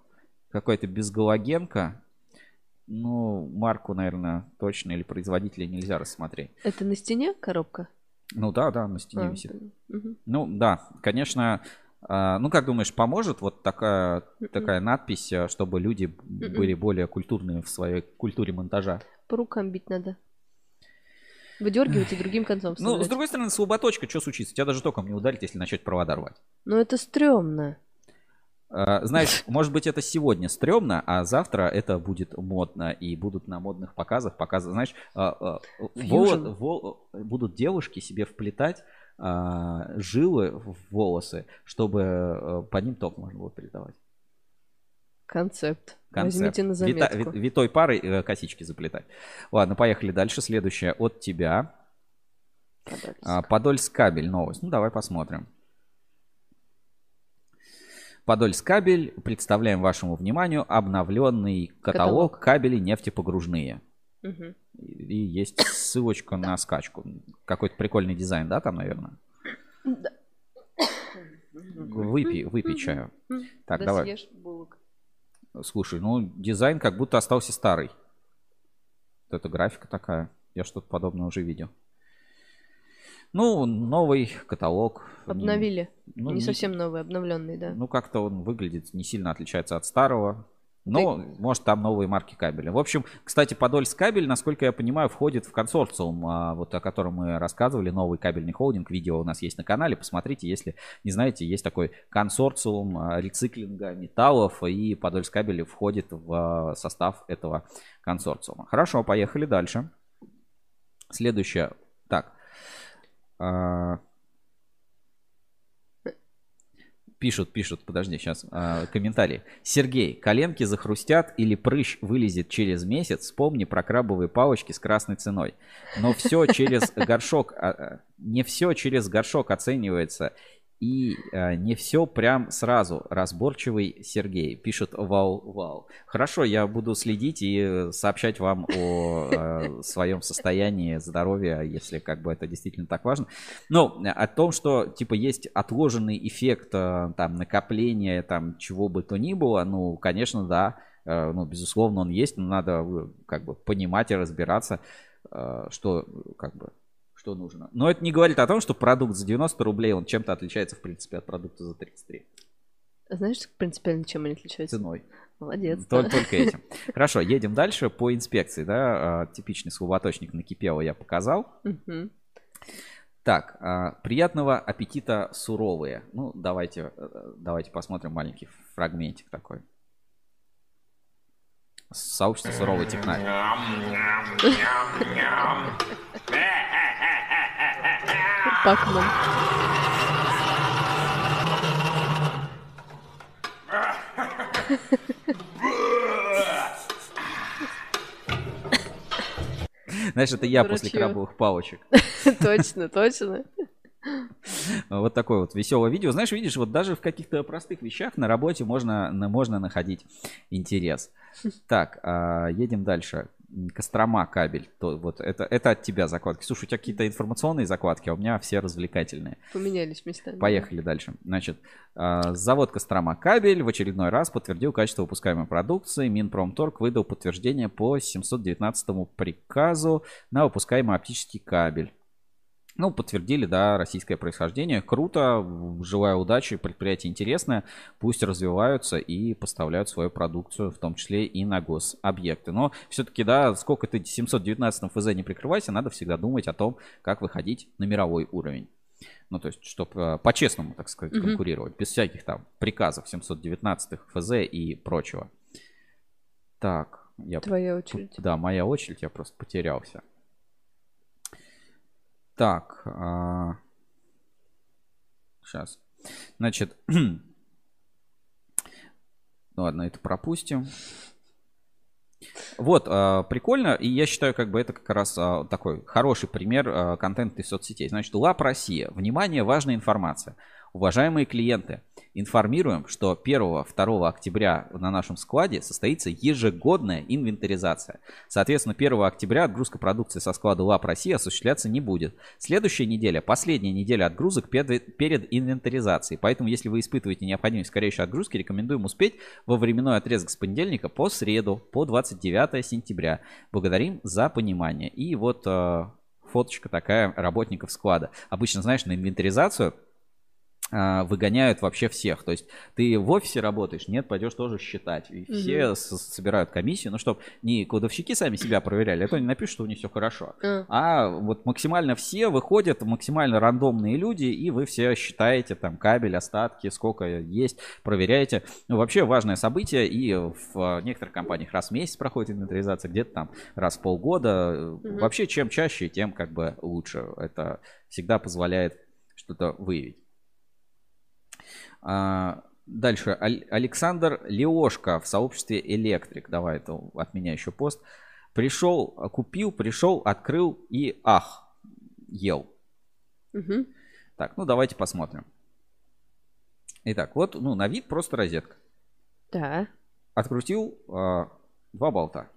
Какое-то безгалогенка. Ну, марку, наверное, точно или производителя нельзя рассмотреть. Это на стене коробка? Ну да, да, на стене А, висит. мгм. Ну да, конечно. а, Ну, как думаешь, поможет вот такая, такая надпись, а, чтобы люди были более культурные в своей культуре монтажа? По рукам бить надо. Выдергивать и другим концом Ну, с другой стороны, слаботочка, что случится? Тебя даже током не ударит, если начать провода рвать. Ну это стрёмно. А, Знаешь, может быть, это сегодня стрёмно, а завтра это будет модно, и будут на модных показах показы. Знаешь, а, а, воло- вол- будут девушки себе вплетать жилы в волосы, чтобы а, по ним ток можно было передавать. Концепт. Концепт. Возьмите на Вита- заметку. ви- витой парой э, косички заплетать. Ладно, поехали дальше. Следующее от тебя. Подольск. А, Подольск кабель новость. Ну, давай посмотрим. Подольск кабель. Представляем вашему вниманию обновленный каталог, Каталог. кабелей нефтепогружные. Мгм. И есть ссылочка на скачку. Какой-то прикольный дизайн, да, там, наверное? Выпей, выпей чаю. Так, Да давай. съешь булок. Слушай, ну дизайн как будто остался старый. Вот эта графика такая. Я что-то подобное уже видел. Ну, новый каталог. Не- Обновили. ну, не совсем новый, обновленный, да. Ну, как-то он выглядит, не сильно отличается от старого. Но, может, там новые марки кабеля. В общем, кстати, Подольск кабель, насколько я понимаю, входит в консорциум, а, вот о котором мы рассказывали, новый кабельный холдинг. Видео у нас есть на канале. Посмотрите, если не знаете, есть такой консорциум а, рециклинга металлов, и Подольск кабель входит в а, состав этого консорциума. Хорошо, поехали дальше. Следующее. А, Пишут, пишут, подожди, сейчас комментарий. Сергей, коленки захрустят или прыщ вылезет через месяц, вспомни про крабовые палочки с красной ценой. Но все через горшок, а, а, не все через горшок оценивается. И а, не все прям сразу. Разборчивый Сергей. Пишет вау-вау. Хорошо, я буду следить и э, сообщать вам о э, своем состоянии здоровья, если как бы это действительно так важно. Но о том, что типа есть отложенный эффект э, там накопления там чего бы то ни было, ну, конечно, да, Э, ну, безусловно, он есть, но надо э, как бы понимать и разбираться, э, что э, как бы что нужно. Но это не говорит о том, что продукт за 90 рублей, он чем-то отличается, в принципе, от продукта за 33 Знаешь, принципиально чем они отличаются? ценой. Молодец. Тол- да. Только этим. Хорошо, едем дальше по инспекции, да, а, типичный слаботочник накипело я показал. Так, а, приятного аппетита суровые. Ну, давайте, э, давайте посмотрим маленький фрагментик такой. Сообщество суровый технарь. Пакман. Знаешь, это я после крабовых палочек. Точно, точно. Вот такое вот веселое видео. Знаешь, видишь, вот даже в каких-то простых вещах на работе можно, можно находить интерес. Так, а, едем дальше. Кострома кабель. То, вот это, это от тебя закладки. Слушай, у тебя какие-то информационные закладки, а у меня все развлекательные. Поменялись местами. Поехали дальше. Значит, а, завод Кострома кабель в очередной раз подтвердил качество выпускаемой продукции. Минпромторг выдал подтверждение по 719 приказу на выпускаемый оптический кабель. Ну, подтвердили, да, российское происхождение. Круто. Желаю удачи. Предприятие интересное. Пусть развиваются и поставляют свою продукцию, в том числе и на гособъекты. Но все-таки, да, сколько ты 719 ФЗ не прикрывайся, надо всегда думать о том, как выходить на мировой уровень. Ну, то есть, чтобы по-честному, так сказать, Мгм. конкурировать. Без всяких там приказов 719 ФЗ и прочего. Так, я Твоя очередь. да, моя очередь, я просто потерялся. Так. Сейчас. Значит. ну ладно, это пропустим. Вот, а, прикольно, и я считаю, как бы это как раз а, такой хороший пример а, контента из соцсетей. Значит, ЛАП Россия. Внимание, важная информация. Уважаемые клиенты, Информируем, что 1-2 октября на нашем складе состоится ежегодная инвентаризация. Соответственно, 1 октября отгрузка продукции со склада ЛАП России осуществляться не будет. Следующая неделя, последняя неделя отгрузок перед, инвентаризацией. Поэтому, если вы испытываете необходимость скорейшей отгрузки, рекомендуем успеть во временной отрезок с понедельника по среду, по 29 сентября. Благодарим за понимание. И вот э, фоточка такая работников склада. Обычно, знаешь, на инвентаризацию выгоняют вообще всех. То есть ты в офисе работаешь, нет, пойдешь тоже считать. И все с- собирают комиссию, ну, чтобы не кладовщики сами себя проверяли, а то они напишут, что у них все хорошо. А. А вот максимально все выходят, максимально рандомные люди, и вы все считаете там кабель, остатки, сколько есть, проверяете. Ну, вообще важное событие, и в некоторых компаниях раз в месяц проходит инвентаризация, где-то там раз в полгода. Мгм. Вообще, чем чаще, тем как бы лучше. Это всегда позволяет что-то выявить. А, Дальше. Аль- Александр Леошко в сообществе Электрик. Давай, это от меня еще пост. Пришел, купил, пришел, открыл и ах, ел. Мгм. Так, ну давайте посмотрим. Итак, вот, ну, на вид просто розетка. Да. Открутил а, два болта.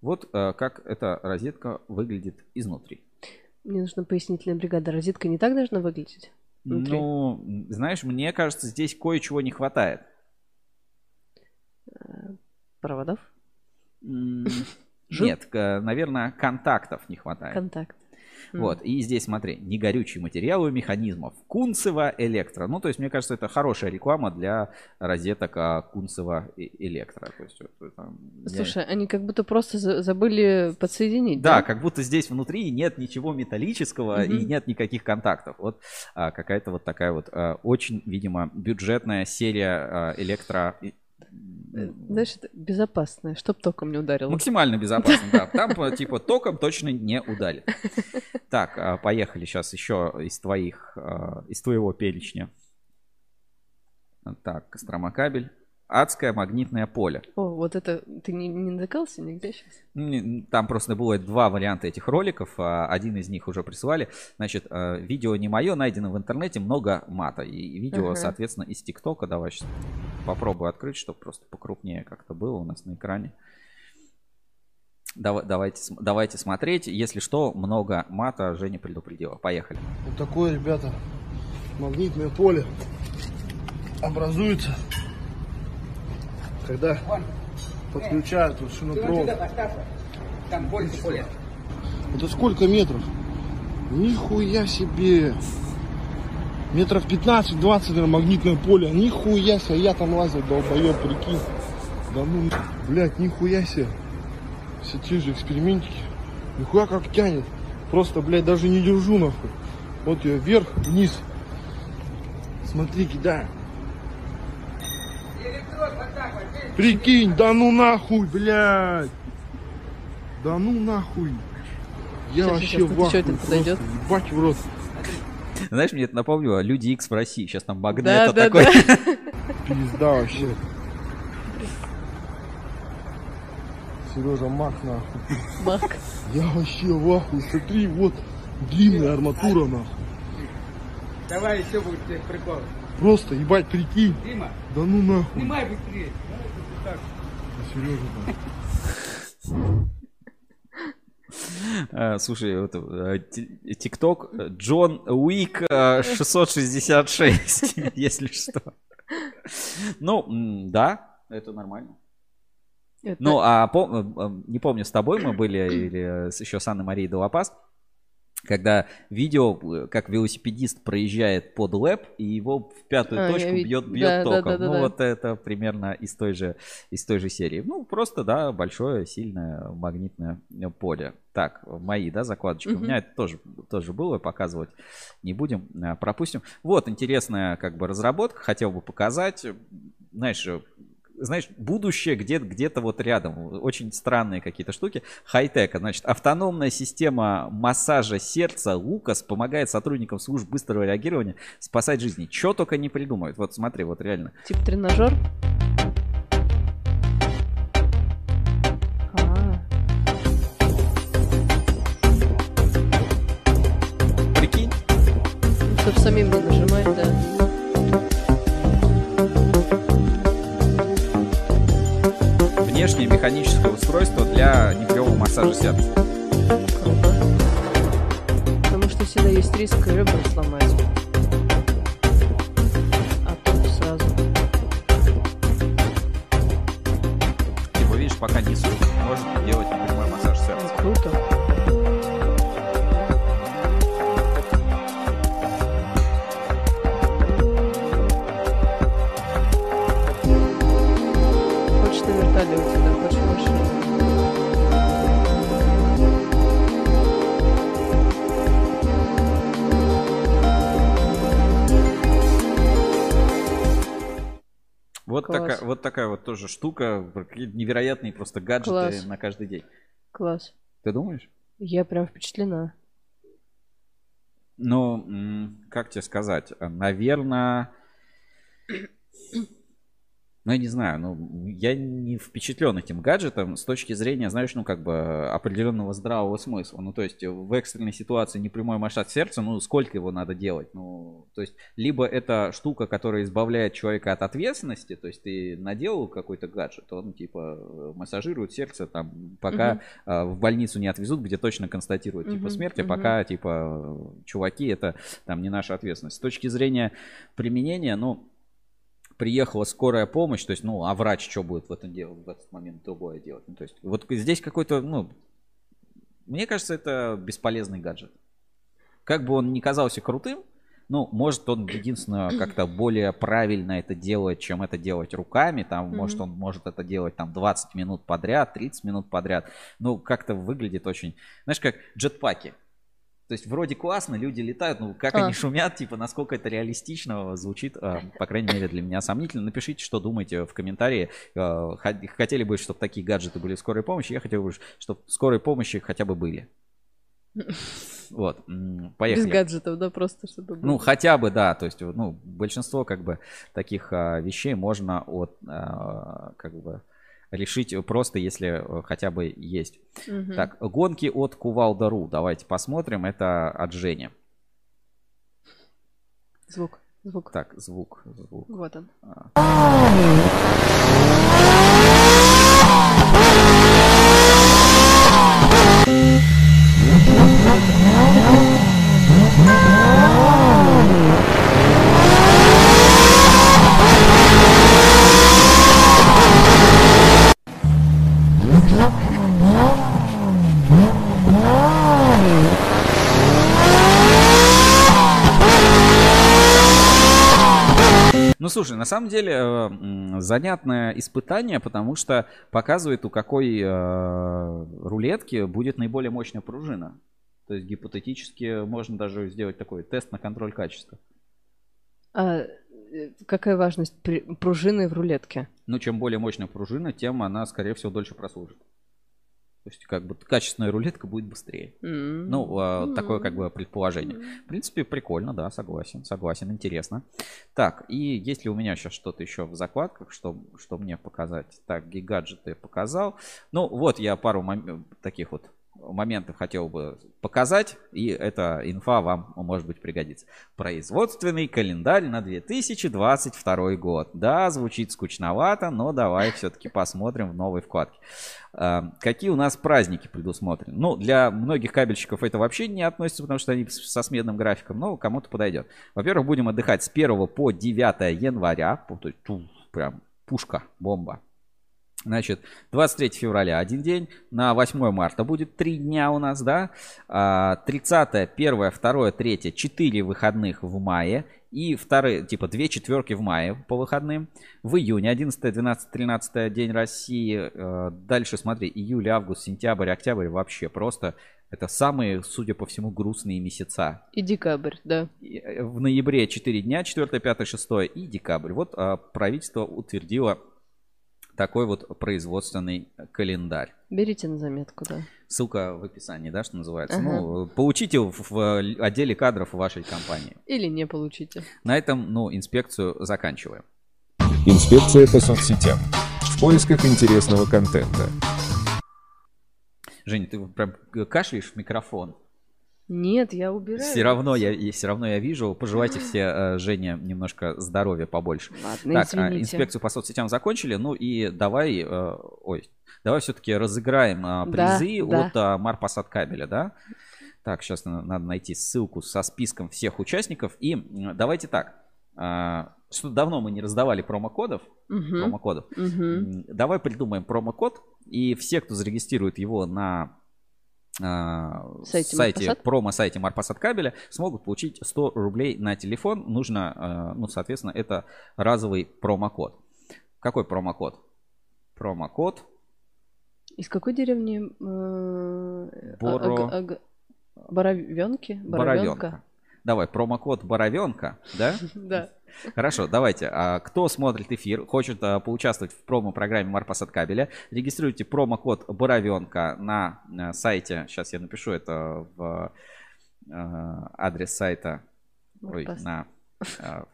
Вот а, как эта розетка выглядит изнутри. Мне нужна пояснительная бригада. Розетка не так должна выглядеть? Внутри. Ну, знаешь, мне кажется, здесь кое-чего не хватает. Проводов? М, Жил? Нет, наверное, контактов не хватает. Контакт. Вот, и здесь смотри, негорючие материалы механизмов. Кунцево Электро. Ну, то есть, мне кажется, это хорошая реклама для розеток а, Кунцево и- Электро. То есть, вот я- Слушай, они как будто просто за- забыли подсоединить, Да, да? как будто здесь внутри нет ничего металлического и Мгм. нет никаких контактов. Вот а, какая-то вот такая вот а, очень, видимо, бюджетная серия а, электро... Э, Знаешь, это безопасное, чтоб током не ударило. Максимально безопасно, да. Там по- типа током точно не ударит. Так, а, поехали сейчас еще из твоих, а, из твоего перечня. Так, Костромакабель. Адское магнитное поле. О, вот это... Ты не, не натыкался нигде сейчас? Там просто было два варианта этих роликов. а, Один из них уже прислали. Значит, а, видео не мое, найдено в интернете, много мата. И видео, Ага. соответственно, из ТикТока. Давай сейчас попробую открыть, чтобы просто покрупнее как-то было у нас на экране. Дава- Давайте, давайте смотреть. Если что, много мата Женя предупредила. Поехали. Вот такое, ребята, магнитное поле образуется, когда подключают вот шинопровод. Это сколько метров? Нихуя себе! Метров 15-20, наверное, магнитное поле. Нихуя себе, я там лазил, долбоеб, прикинь. Да ну, блядь, нихуя себе. Все те же экспериментики. Нихуя как тянет. Просто, блядь, даже не держу нахуй. Вот я вверх, вниз. Смотри, кидаю. Прикинь, да ну нахуй, блядь. Да ну нахуй. Я Щас, вообще щас, тут в еще ахуе один просто. подойдет. Ебать в рот. Знаешь, мне это напомнило Люди X в России. Сейчас там Да, Магнето да, такой. да. Пизда вообще. Сережа, мах нахуй. Мак. Я вообще в ахуе. Смотри, вот длинная арматура нахуй. Давай еще будет тебе прикол. Просто, ебать, прикинь. Дима, Да ну нахуй. снимай быстрее. Сережа, там. Слушай, вот, ти- ТикТок Джон Уик э, 666, если что. Ну, да, это нормально. Это- Ну, а пом- э, не помню, с тобой мы были или с- еще с Анной Марией Долопас, когда видео, э, как велосипедист проезжает под лэп, и его в пятую А, точку вид- бьет, да, бьет да, током. да, да, ну, да. вот это примерно из той, же, из той же серии. Ну, просто, да, большое, сильное магнитное э, поле. Так, мои, да, закладочки. У Мгм. меня это тоже, тоже было, показывать не будем, э, пропустим. Вот, интересная как бы разработка, хотел бы показать. Знаешь, знаешь, будущее где-то где вот рядом. Очень странные какие-то штуки. Хай-тек. Значит, автономная система массажа сердца Лукас помогает сотрудникам служб быстрого реагирования спасать жизни. Что только не придумают. Вот смотри, вот реально. Типа тренажер? А, Прикинь, чтобы самим не внешнее механическое устройство для непрямого массажа сердца. Круто. Потому что всегда есть риск ребра сломать. А тут сразу. Типа, видишь, пока несу, может делать непрямой массаж сердца. Круто. Хочешь на вертолете, да, хочешь в машине. Вот Класс. такая, вот такая вот тоже штука, невероятные просто гаджеты Класс. на каждый день. Класс. Ты думаешь? Я прям впечатлена. Ну, как тебе сказать, наверное, ну, я не знаю, ну, я не впечатлен этим гаджетом с точки зрения, знаешь, ну, как бы определенного здравого смысла. Ну, то есть в экстренной ситуации непрямой массаж сердца, ну, сколько его надо делать? Ну, то есть либо это штука, которая избавляет человека от ответственности, то есть ты наделал какой-то гаджет, он, типа, массажирует сердце там, пока Мгм. а, в больницу не отвезут, где точно констатируют, типа, Мгм, смерть, а мгм. пока, типа, чуваки, это там не наша ответственность. С точки зрения применения, ну, приехала скорая помощь, то есть, ну, а врач что будет в этом делать, в этот момент другое делать? Ну, то есть, вот здесь какой-то, ну, мне кажется, это бесполезный гаджет. Как бы он ни казался крутым, ну, может, он единственное как-то более правильно это делает, чем это делать руками. Там, Мгм. может, он может это делать там 20 минут подряд, 30 минут подряд. Ну, как-то выглядит очень... Знаешь, как джетпаки. То есть вроде классно, люди летают, ну как А. они шумят, типа насколько это реалистично звучит, а, по крайней мере для меня сомнительно. Напишите, что думаете в комментарии. А, хот- Хотели бы, чтобы такие гаджеты были в скорой помощи, я хотел бы, чтобы в скорой помощи хотя бы были. Вот, м, Без поехали. гаджетов, да, просто чтобы было. Ну, хотя бы, да, то есть, ну, большинство, как бы, таких а, вещей можно от, а, как бы, решить просто, если э, хотя бы есть. Мгм. Так, гонки от Кувалда.ру, давайте посмотрим, это от Жени. Звук, звук. Так, звук, звук. Вот он. Ну, слушай, на самом деле э, занятное испытание, потому что показывает, у какой э, рулетки будет наиболее мощная пружина. То есть гипотетически можно даже сделать такой тест на контроль качества. А э, какая важность пружины в рулетке? Ну, чем более мощная пружина, тем она, скорее всего, дольше прослужит. То есть, как бы, качественная рулетка будет быстрее. М. Ну, а, такое, как бы, предположение. В принципе, прикольно, да, согласен, согласен, интересно. Так, и есть ли у меня сейчас что-то еще в закладках, что, что мне показать? Так, гигаджеты показал. Ну, вот я пару мом- таких вот моментов хотел бы показать, и эта инфа вам, может быть, пригодится. Производственный календарь на 2022 год. Да, звучит скучновато, но давай все-таки посмотрим в новой вкладке. А, Какие у нас праздники предусмотрены? Ну, для многих кабельщиков это вообще не относится, потому что они со сменным графиком, но кому-то подойдет. Во-первых, будем отдыхать с 1 по 9 января. Прям пушка, бомба. Значит, 23 февраля один день, на 8 марта будет 3 дня у нас, да, А, 30, 1, 2, 3, 4 выходных в мае и вторые, типа, 2 четверки в мае по выходным. В июне 11, 12, 13 день России. Э, Дальше смотри, июль, август, сентябрь, октябрь вообще просто это самые, судя по всему, грустные месяца. И декабрь, да. Э, В ноябре 4 дня, 4, 5, 6 и декабрь. Вот а, правительство утвердило такой вот производственный календарь. Берите на заметку, да. Ссылка в описании, да, что называется. Ага. Ну, получите в, в отделе кадров вашей компании. Или не получите. На этом, ну, инспекцию заканчиваем. Инспекция по соцсетям. В поисках интересного контента. Женя, ты прям кашляешь в микрофон. Нет, я убираю. Все равно я, и все равно я вижу. Пожелайте все э, Жене немножко здоровья побольше. Ладно, Так, а, извините. инспекцию по соцсетям закончили. Ну и давай, э, ой, давай все-таки разыграем а, Да, призы да. от а, Марпасад кабеля, да? Так, сейчас надо найти ссылку со списком всех участников. И давайте так. а, Что давно мы не раздавали промокодов. Мгм. Промокодов. М, Давай придумаем промокод. И все, кто зарегистрирует его на Сайте сайте, Марпасад? промо-сайте Марпасад кабеля, смогут получить 100 рублей на телефон. Нужно, а, ну, соответственно, это разовый промокод. Какой промокод? Промокод Из какой деревни? э, Боро- Боровенки? Боровенка. Давай, промокод Боровенка, да? Да. Хорошо, давайте. А, Кто смотрит эфир, хочет а, поучаствовать в промо-программе Марпасад кабеля, регистрируйте промокод Боровенка на а, сайте. Сейчас я напишу это в а, адрес сайта. Ой, Марпас- на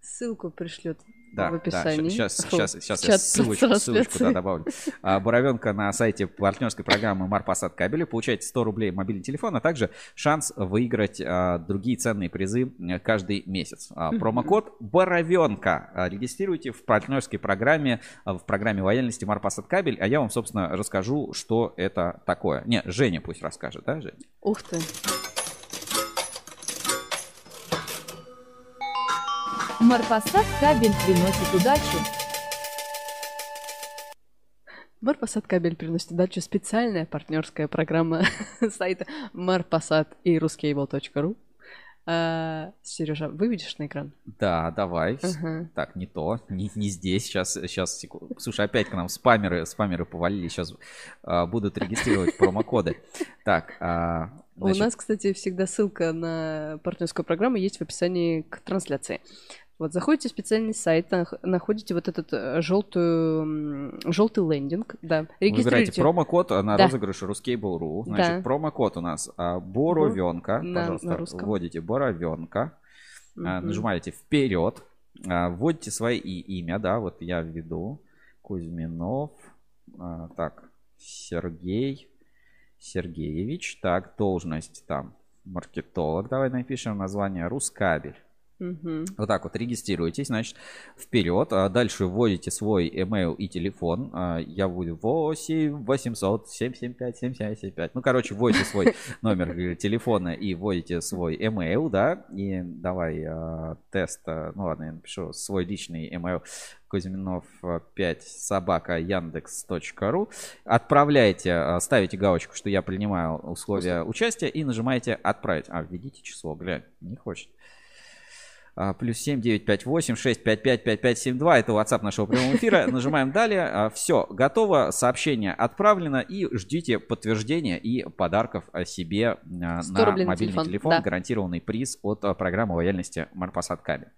Ссылку пришлет Да, в описании. сейчас, Фу, сейчас, сейчас в я ссылочку, ссылочку да, добавлю. А, Боровенка на сайте партнерской программы Марпасад кабеля. Получаете 100 рублей мобильный телефон, а также шанс выиграть а, другие ценные призы э, каждый месяц. А. Промокод Боровенка а, регистрируйте в партнерской программе, а, в программе лояльности Марпасад кабель, а я вам, собственно, расскажу, что это такое. Не, Женя пусть расскажет, да, Женя? Ух ты. Марпасад кабель приносит удачу. Марпасад кабель приносит удачу. Специальная партнерская программа сайта Марпасад и ruskable.ru. Сережа, выведешь на экран? Да, давай. Ага. Так, не то, не, не здесь. Сейчас, сейчас, секунду. Слушай, опять к нам спамеры, спамеры повалили. Сейчас будут регистрировать промокоды. Так, а, значит, У нас, кстати, всегда ссылка на партнерскую программу есть в описании к трансляции. Вот, заходите в специальный сайт, нах- находите вот этот э, желтую, желтый лендинг, да, выбирайте регистрируйте. промокод а, на Да. розыгрыш Ruskable.ru. Значит, Да. промокод у нас а, Боровенка. На- Пожалуйста, на русском. вводите Боровенка. а, Мгм. Нажимаете вперед. а, Вводите свои и- имя, да, вот я введу. Кузьминов. а, Так, Сергей Сергеевич. Так, должность там маркетолог. Давай напишем название Рускабель. Мгм. Вот так вот регистрируйтесь, значит, вперед. А дальше вводите свой email и телефон. А, Я вводу 8 800 775 7775. Ну, короче, вводите свой номер э, телефона и вводите свой email, да. И давай а, тест. а, Ну, ладно, я напишу свой личный email. Кузьминов 5 собака яндекс.ру Отправляйте, а, ставите галочку, что я принимаю условия участия и нажимаете отправить. А, введите число, глянь, не хочет. А, Плюс 7, 9, 5, 8, 6, 5, 5, 5, 5, 7, 2. Это WhatsApp нашего прямого эфира. Нажимаем далее. Все, готово. Сообщение отправлено. И ждите подтверждения и подарков себе а, 100 на мобильный телефон, телефон. да. Гарантированный приз от а, программы лояльности Марпасад Кабель.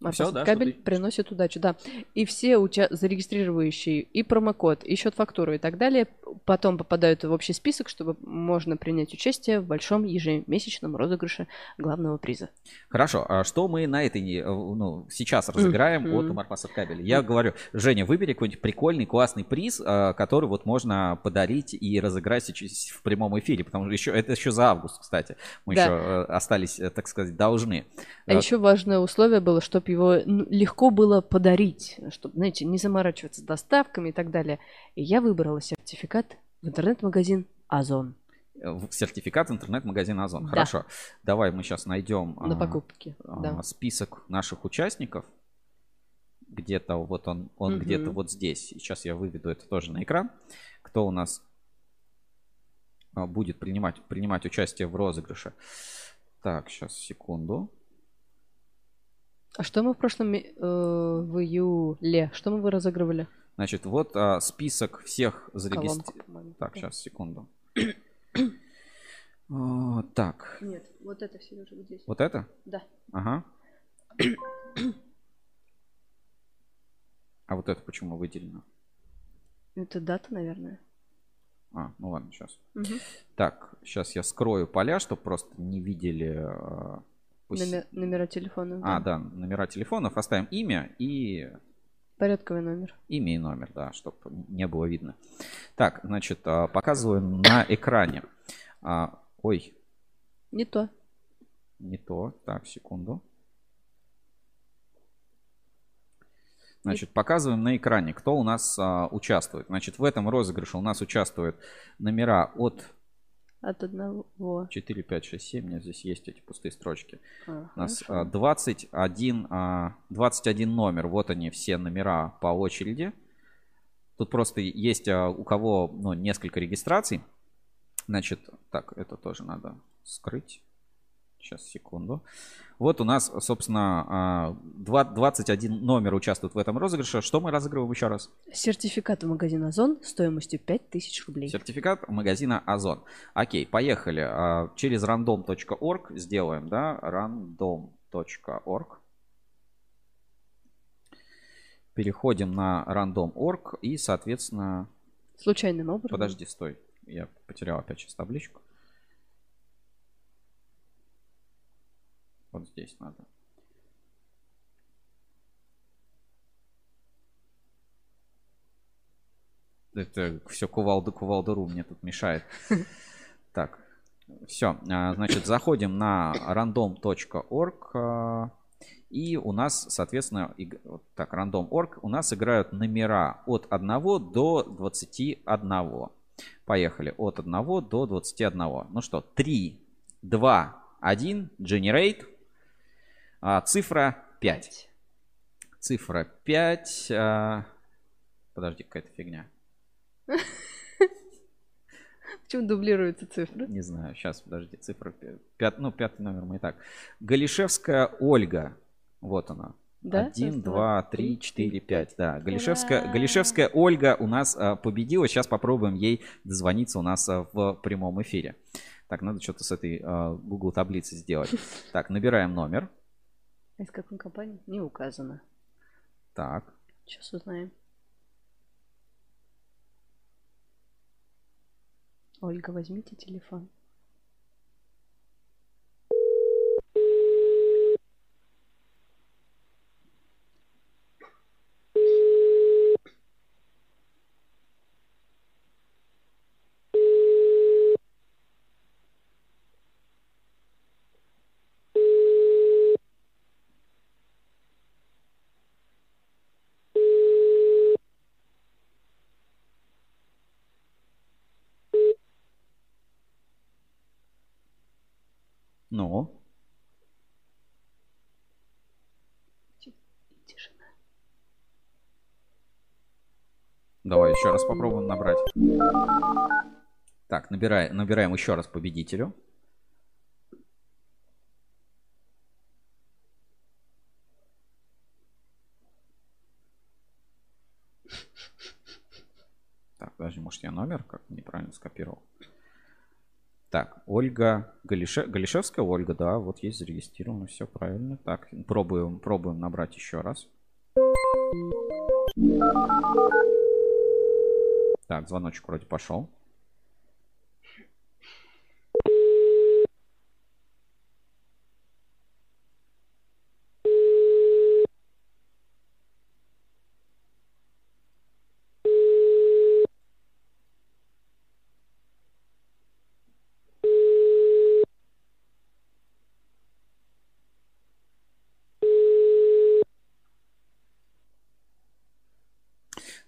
Марпасад Всё, да, кабель что ты- приносит удачу, да. И все уча- зарегистрирующие и промокод, и счет-фактуру и так далее потом попадают в общий список, чтобы можно принять участие в большом ежемесячном розыгрыше главного приза. Хорошо, а что мы на этой, не- ну, сейчас разыграем Мгм. от Марпасад Кабель? Я говорю, Женя, выбери какой-нибудь прикольный, классный приз, а, который вот можно подарить и разыграть сейчас в прямом эфире, потому что еще, это еще за август, кстати. Мы Да. еще э, остались, э, так сказать, должны. А Э, еще важное условие было, чтобы его ну, легко было подарить, чтобы, знаете, не заморачиваться с доставками и так далее. И я выбрала сертификат в интернет-магазин Озон э, Сертификат в интернет-магазин Озон. Да. Хорошо. Давай мы сейчас найдем на а, покупки. а, да. список наших участников. Где-то вот он, он Мгм. где-то вот здесь. Сейчас я выведу это тоже на экран. Кто у нас а, будет принимать, принимать участие в розыгрыше. Так, сейчас, секунду. А что мы в прошлом э, в июле? Что мы вы разыгрывали? Значит, вот а, список всех зарегистрированных. Так, сейчас, секунду. А, Так, Нет, вот это все уже вот здесь. вот это? Да. Ага. А вот это почему выделено? Это дата, наверное. А, ну ладно, сейчас. Мгм. Так, сейчас я скрою поля, чтобы просто не видели. Номер- номера телефона. А, да, номера телефонов. Оставим имя и Порядковый номер. Имя и номер, да, чтобы не было видно. Так, значит, а, показываем на экране. А, Ой, Не то. не то. Так, секунду. Значит, показываем на экране, кто у нас а, участвует. Значит, в этом розыгрыше у нас участвуют номера от От одного. 4, 5, 6, 7. У меня здесь есть эти пустые строчки. А, У нас хорошо. а, 21, а, 21 номер. Вот они все номера по очереди. Тут просто есть а, у кого ну, несколько регистраций. Значит, так, это тоже надо скрыть. Сейчас, секунду. Вот у нас, собственно, а, два- 21 номер участвует в этом розыгрыше. Что мы разыгрываем еще раз? Сертификат в магазин Озон стоимостью 5000 рублей. Сертификат магазина Озон. Окей, поехали. А, Через random.org сделаем, да? random.org. Переходим на random.org и, соответственно... Случайным образом. Подожди, стой. Я потерял опять сейчас табличку. Вот здесь надо. Это все кувалда кувалдару мне тут мешает. Так, все. Значит, заходим на random.org. а, И у нас, соответственно, иг- вот так, random.org, у нас играют номера от 1 до 21. Поехали. От 1 до 21. Ну что, 3, 2, 1, generate. А, цифра 5. Цифра 5. а, Подожди, какая-то фигня. Почему дублируются цифры? Не знаю, сейчас, подожди, цифра 5, ну, пятый номер мы и так. Галишевская Ольга. Вот она. Да? Один, Раз, два, два, три, три, четыре, пять. Да, Галишевская, Ура! Галишевская Ольга у нас а, победила. Сейчас попробуем ей дозвониться у нас а, в прямом эфире. Так, надо что-то с этой а, Google таблицы сделать. Так, набираем номер. Из какой компании? Не указано. Так, Сейчас узнаем. Ольга, возьмите телефон. ну. Тишина. Давай еще раз попробуем набрать. Так, набирай, набираем еще раз победителю. Так, подожди, может я номер как неправильно скопировал. Так, Ольга Галише... Галишевская Ольга, да, вот есть зарегистрировано, все правильно. Так, пробуем, пробуем набрать еще раз. Так, звоночек вроде пошел.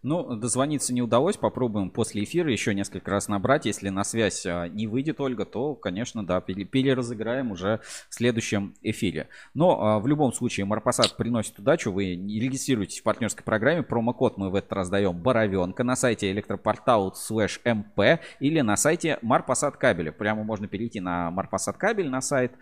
Ну, дозвониться не удалось. Попробуем после эфира еще несколько раз набрать. Если на связь а, не выйдет Ольга, то, конечно, да, пере- переразыграем уже в следующем эфире. Но а, в любом случае Марпасад приносит удачу. Вы регистрируетесь в партнерской программе. Промокод мы в этот раз даем Боровенка на сайте электропортал слэш МП или на сайте Марпасад кабеля. Прямо можно перейти на Марпасад кабель на сайт.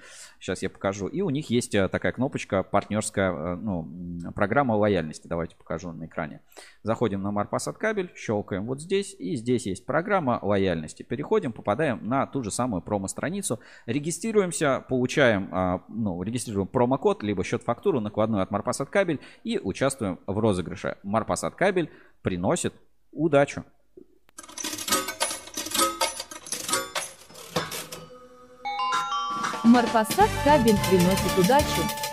Сейчас я покажу. И у них есть а, такая кнопочка партнерская ну, программа лояльности. Давайте покажу на экране. Заходим на Марпасад кабель, щелкаем вот здесь, и здесь есть программа лояльности. Переходим, попадаем на ту же самую промо-страницу, регистрируемся, получаем, а, ну, регистрируем промокод, либо счет-фактуру накладную от Марпасад кабель и участвуем в розыгрыше. Марпасад кабель приносит удачу. Марпасад кабель приносит удачу.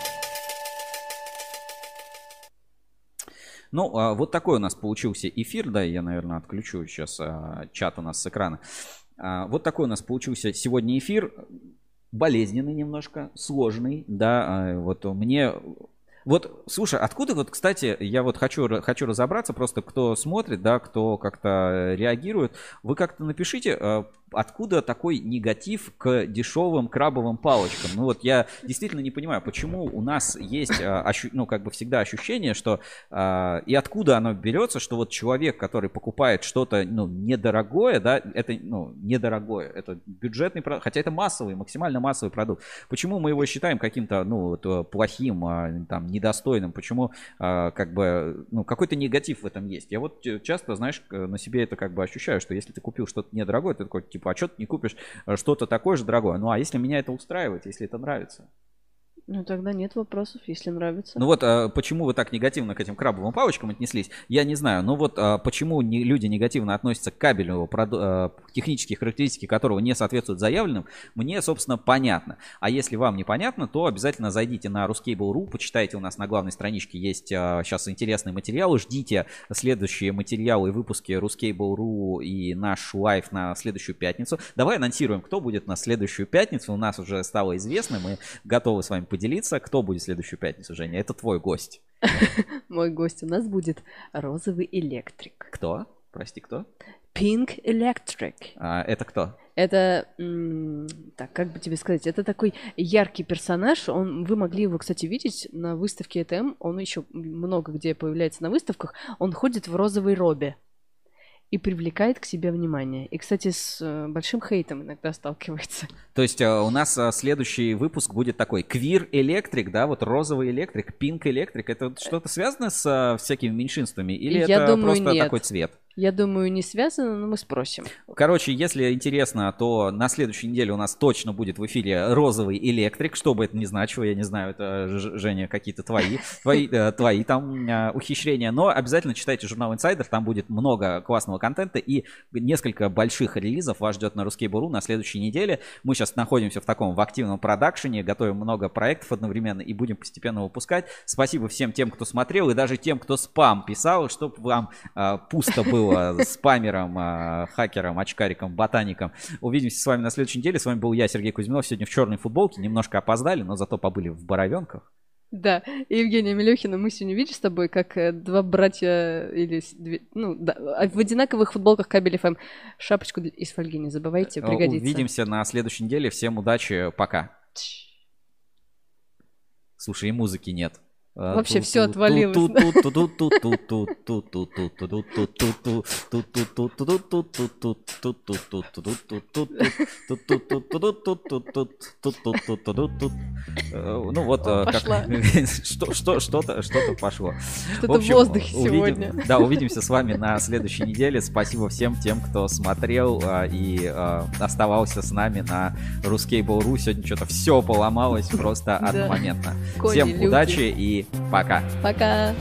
Ну, а, вот такой у нас получился эфир, да, я, наверное, отключу сейчас а, чат у нас с экрана. А, Вот такой у нас получился сегодня эфир. Болезненный немножко, сложный, да, вот мне... Вот, слушай, откуда вот, кстати, я вот хочу, хочу разобраться, просто кто смотрит, да, кто как-то реагирует, вы как-то напишите, откуда такой негатив к дешевым крабовым палочкам? Ну вот я действительно не понимаю, почему у нас есть, а, ну как бы всегда ощущение, что а, и откуда оно берется, что вот человек, который покупает что-то, ну, недорогое, да, это, ну, недорогое, это бюджетный продукт, хотя это массовый, максимально массовый продукт. Почему мы его считаем каким-то, ну, вот, э, плохим, а, там, недостойным? Почему, как бы, ну, какой-то негатив в этом есть? Я вот э, часто, знаешь, на себе это как бы ощущаю, что если ты купил что-то недорогое, ты такой, типа, а что ты не купишь э, что-то такое же дорогое? Ну, а если меня это устраивает, если это нравится? Ну тогда нет вопросов, если нравится. Ну вот а, почему вы так негативно к этим крабовым палочкам отнеслись, я не знаю. Но вот а, почему не- люди негативно относятся к кабелю, проду- а, технические характеристики которого не соответствуют заявленным, мне, собственно, понятно. А если вам непонятно, то обязательно зайдите на ruscable.ru, почитайте, у нас на главной страничке есть сейчас интересные материалы, ждите следующие материалы и выпуски ruscable.ru и наш live на следующую пятницу. Давай анонсируем, кто будет на следующую пятницу. У нас уже стало известно, мы готовы с вами поделиться. Кто будет в следующую пятницу, Женя? Это твой гость. Мой гость у нас будет розовый электрик. Кто? Прости, кто? Pink Electric. А, это кто? Это, так, как бы тебе сказать, это такой яркий персонаж. Он, вы могли его, кстати, видеть на выставке ETM. Он еще много где появляется на выставках. Он ходит в розовой робе и привлекает к себе внимание. И, кстати, с э, большим хейтом иногда сталкивается. То есть а, у нас а, следующий выпуск будет такой квир электрик, да, вот розовый электрик, пинк электрик. Это что-то связано с всякими меньшинствами или Я это думаю, просто нет. такой цвет? Я думаю, не связано, но мы спросим. Короче, если интересно, то на следующей неделе у нас точно будет в эфире розовый электрик, что бы это ни значило, я не знаю, это Женя какие-то твои, твои, э, твои там э, ухищрения, но обязательно читайте журнал Insider, там будет много классного контента и несколько больших релизов вас ждет на Буру на следующей неделе. Мы сейчас находимся в таком в активном продакшене, готовим много проектов одновременно и будем постепенно выпускать. Спасибо всем тем, кто смотрел и даже тем, кто спам писал, чтобы вам э, пусто было спамером, э, хакером, очкариком, ботаником. Увидимся с вами на следующей неделе. С вами был я, Сергей Кузьминов. Сегодня в черной футболке. Немножко опоздали, но зато побыли в боровенках. Да, и Евгения Мелехина, мы сегодня видишь с тобой, как э, два братья или две- ну, да, а в одинаковых футболках кабель FM. Шапочку для- из фольги не забывайте, Э, пригодится. Увидимся на следующей неделе. Всем удачи. Пока. Слушай, и музыки нет. А, Вообще всё отвалилось, Ну вот, что-то что-то пошло. Что-то в воздухе сегодня. Да, увидимся с вами на следующей неделе. Спасибо всем тем, кто смотрел и оставался с нами на Ruskable.ru. Сегодня что-то все поломалось просто одномоментно. Всем удачи и пока. Пока.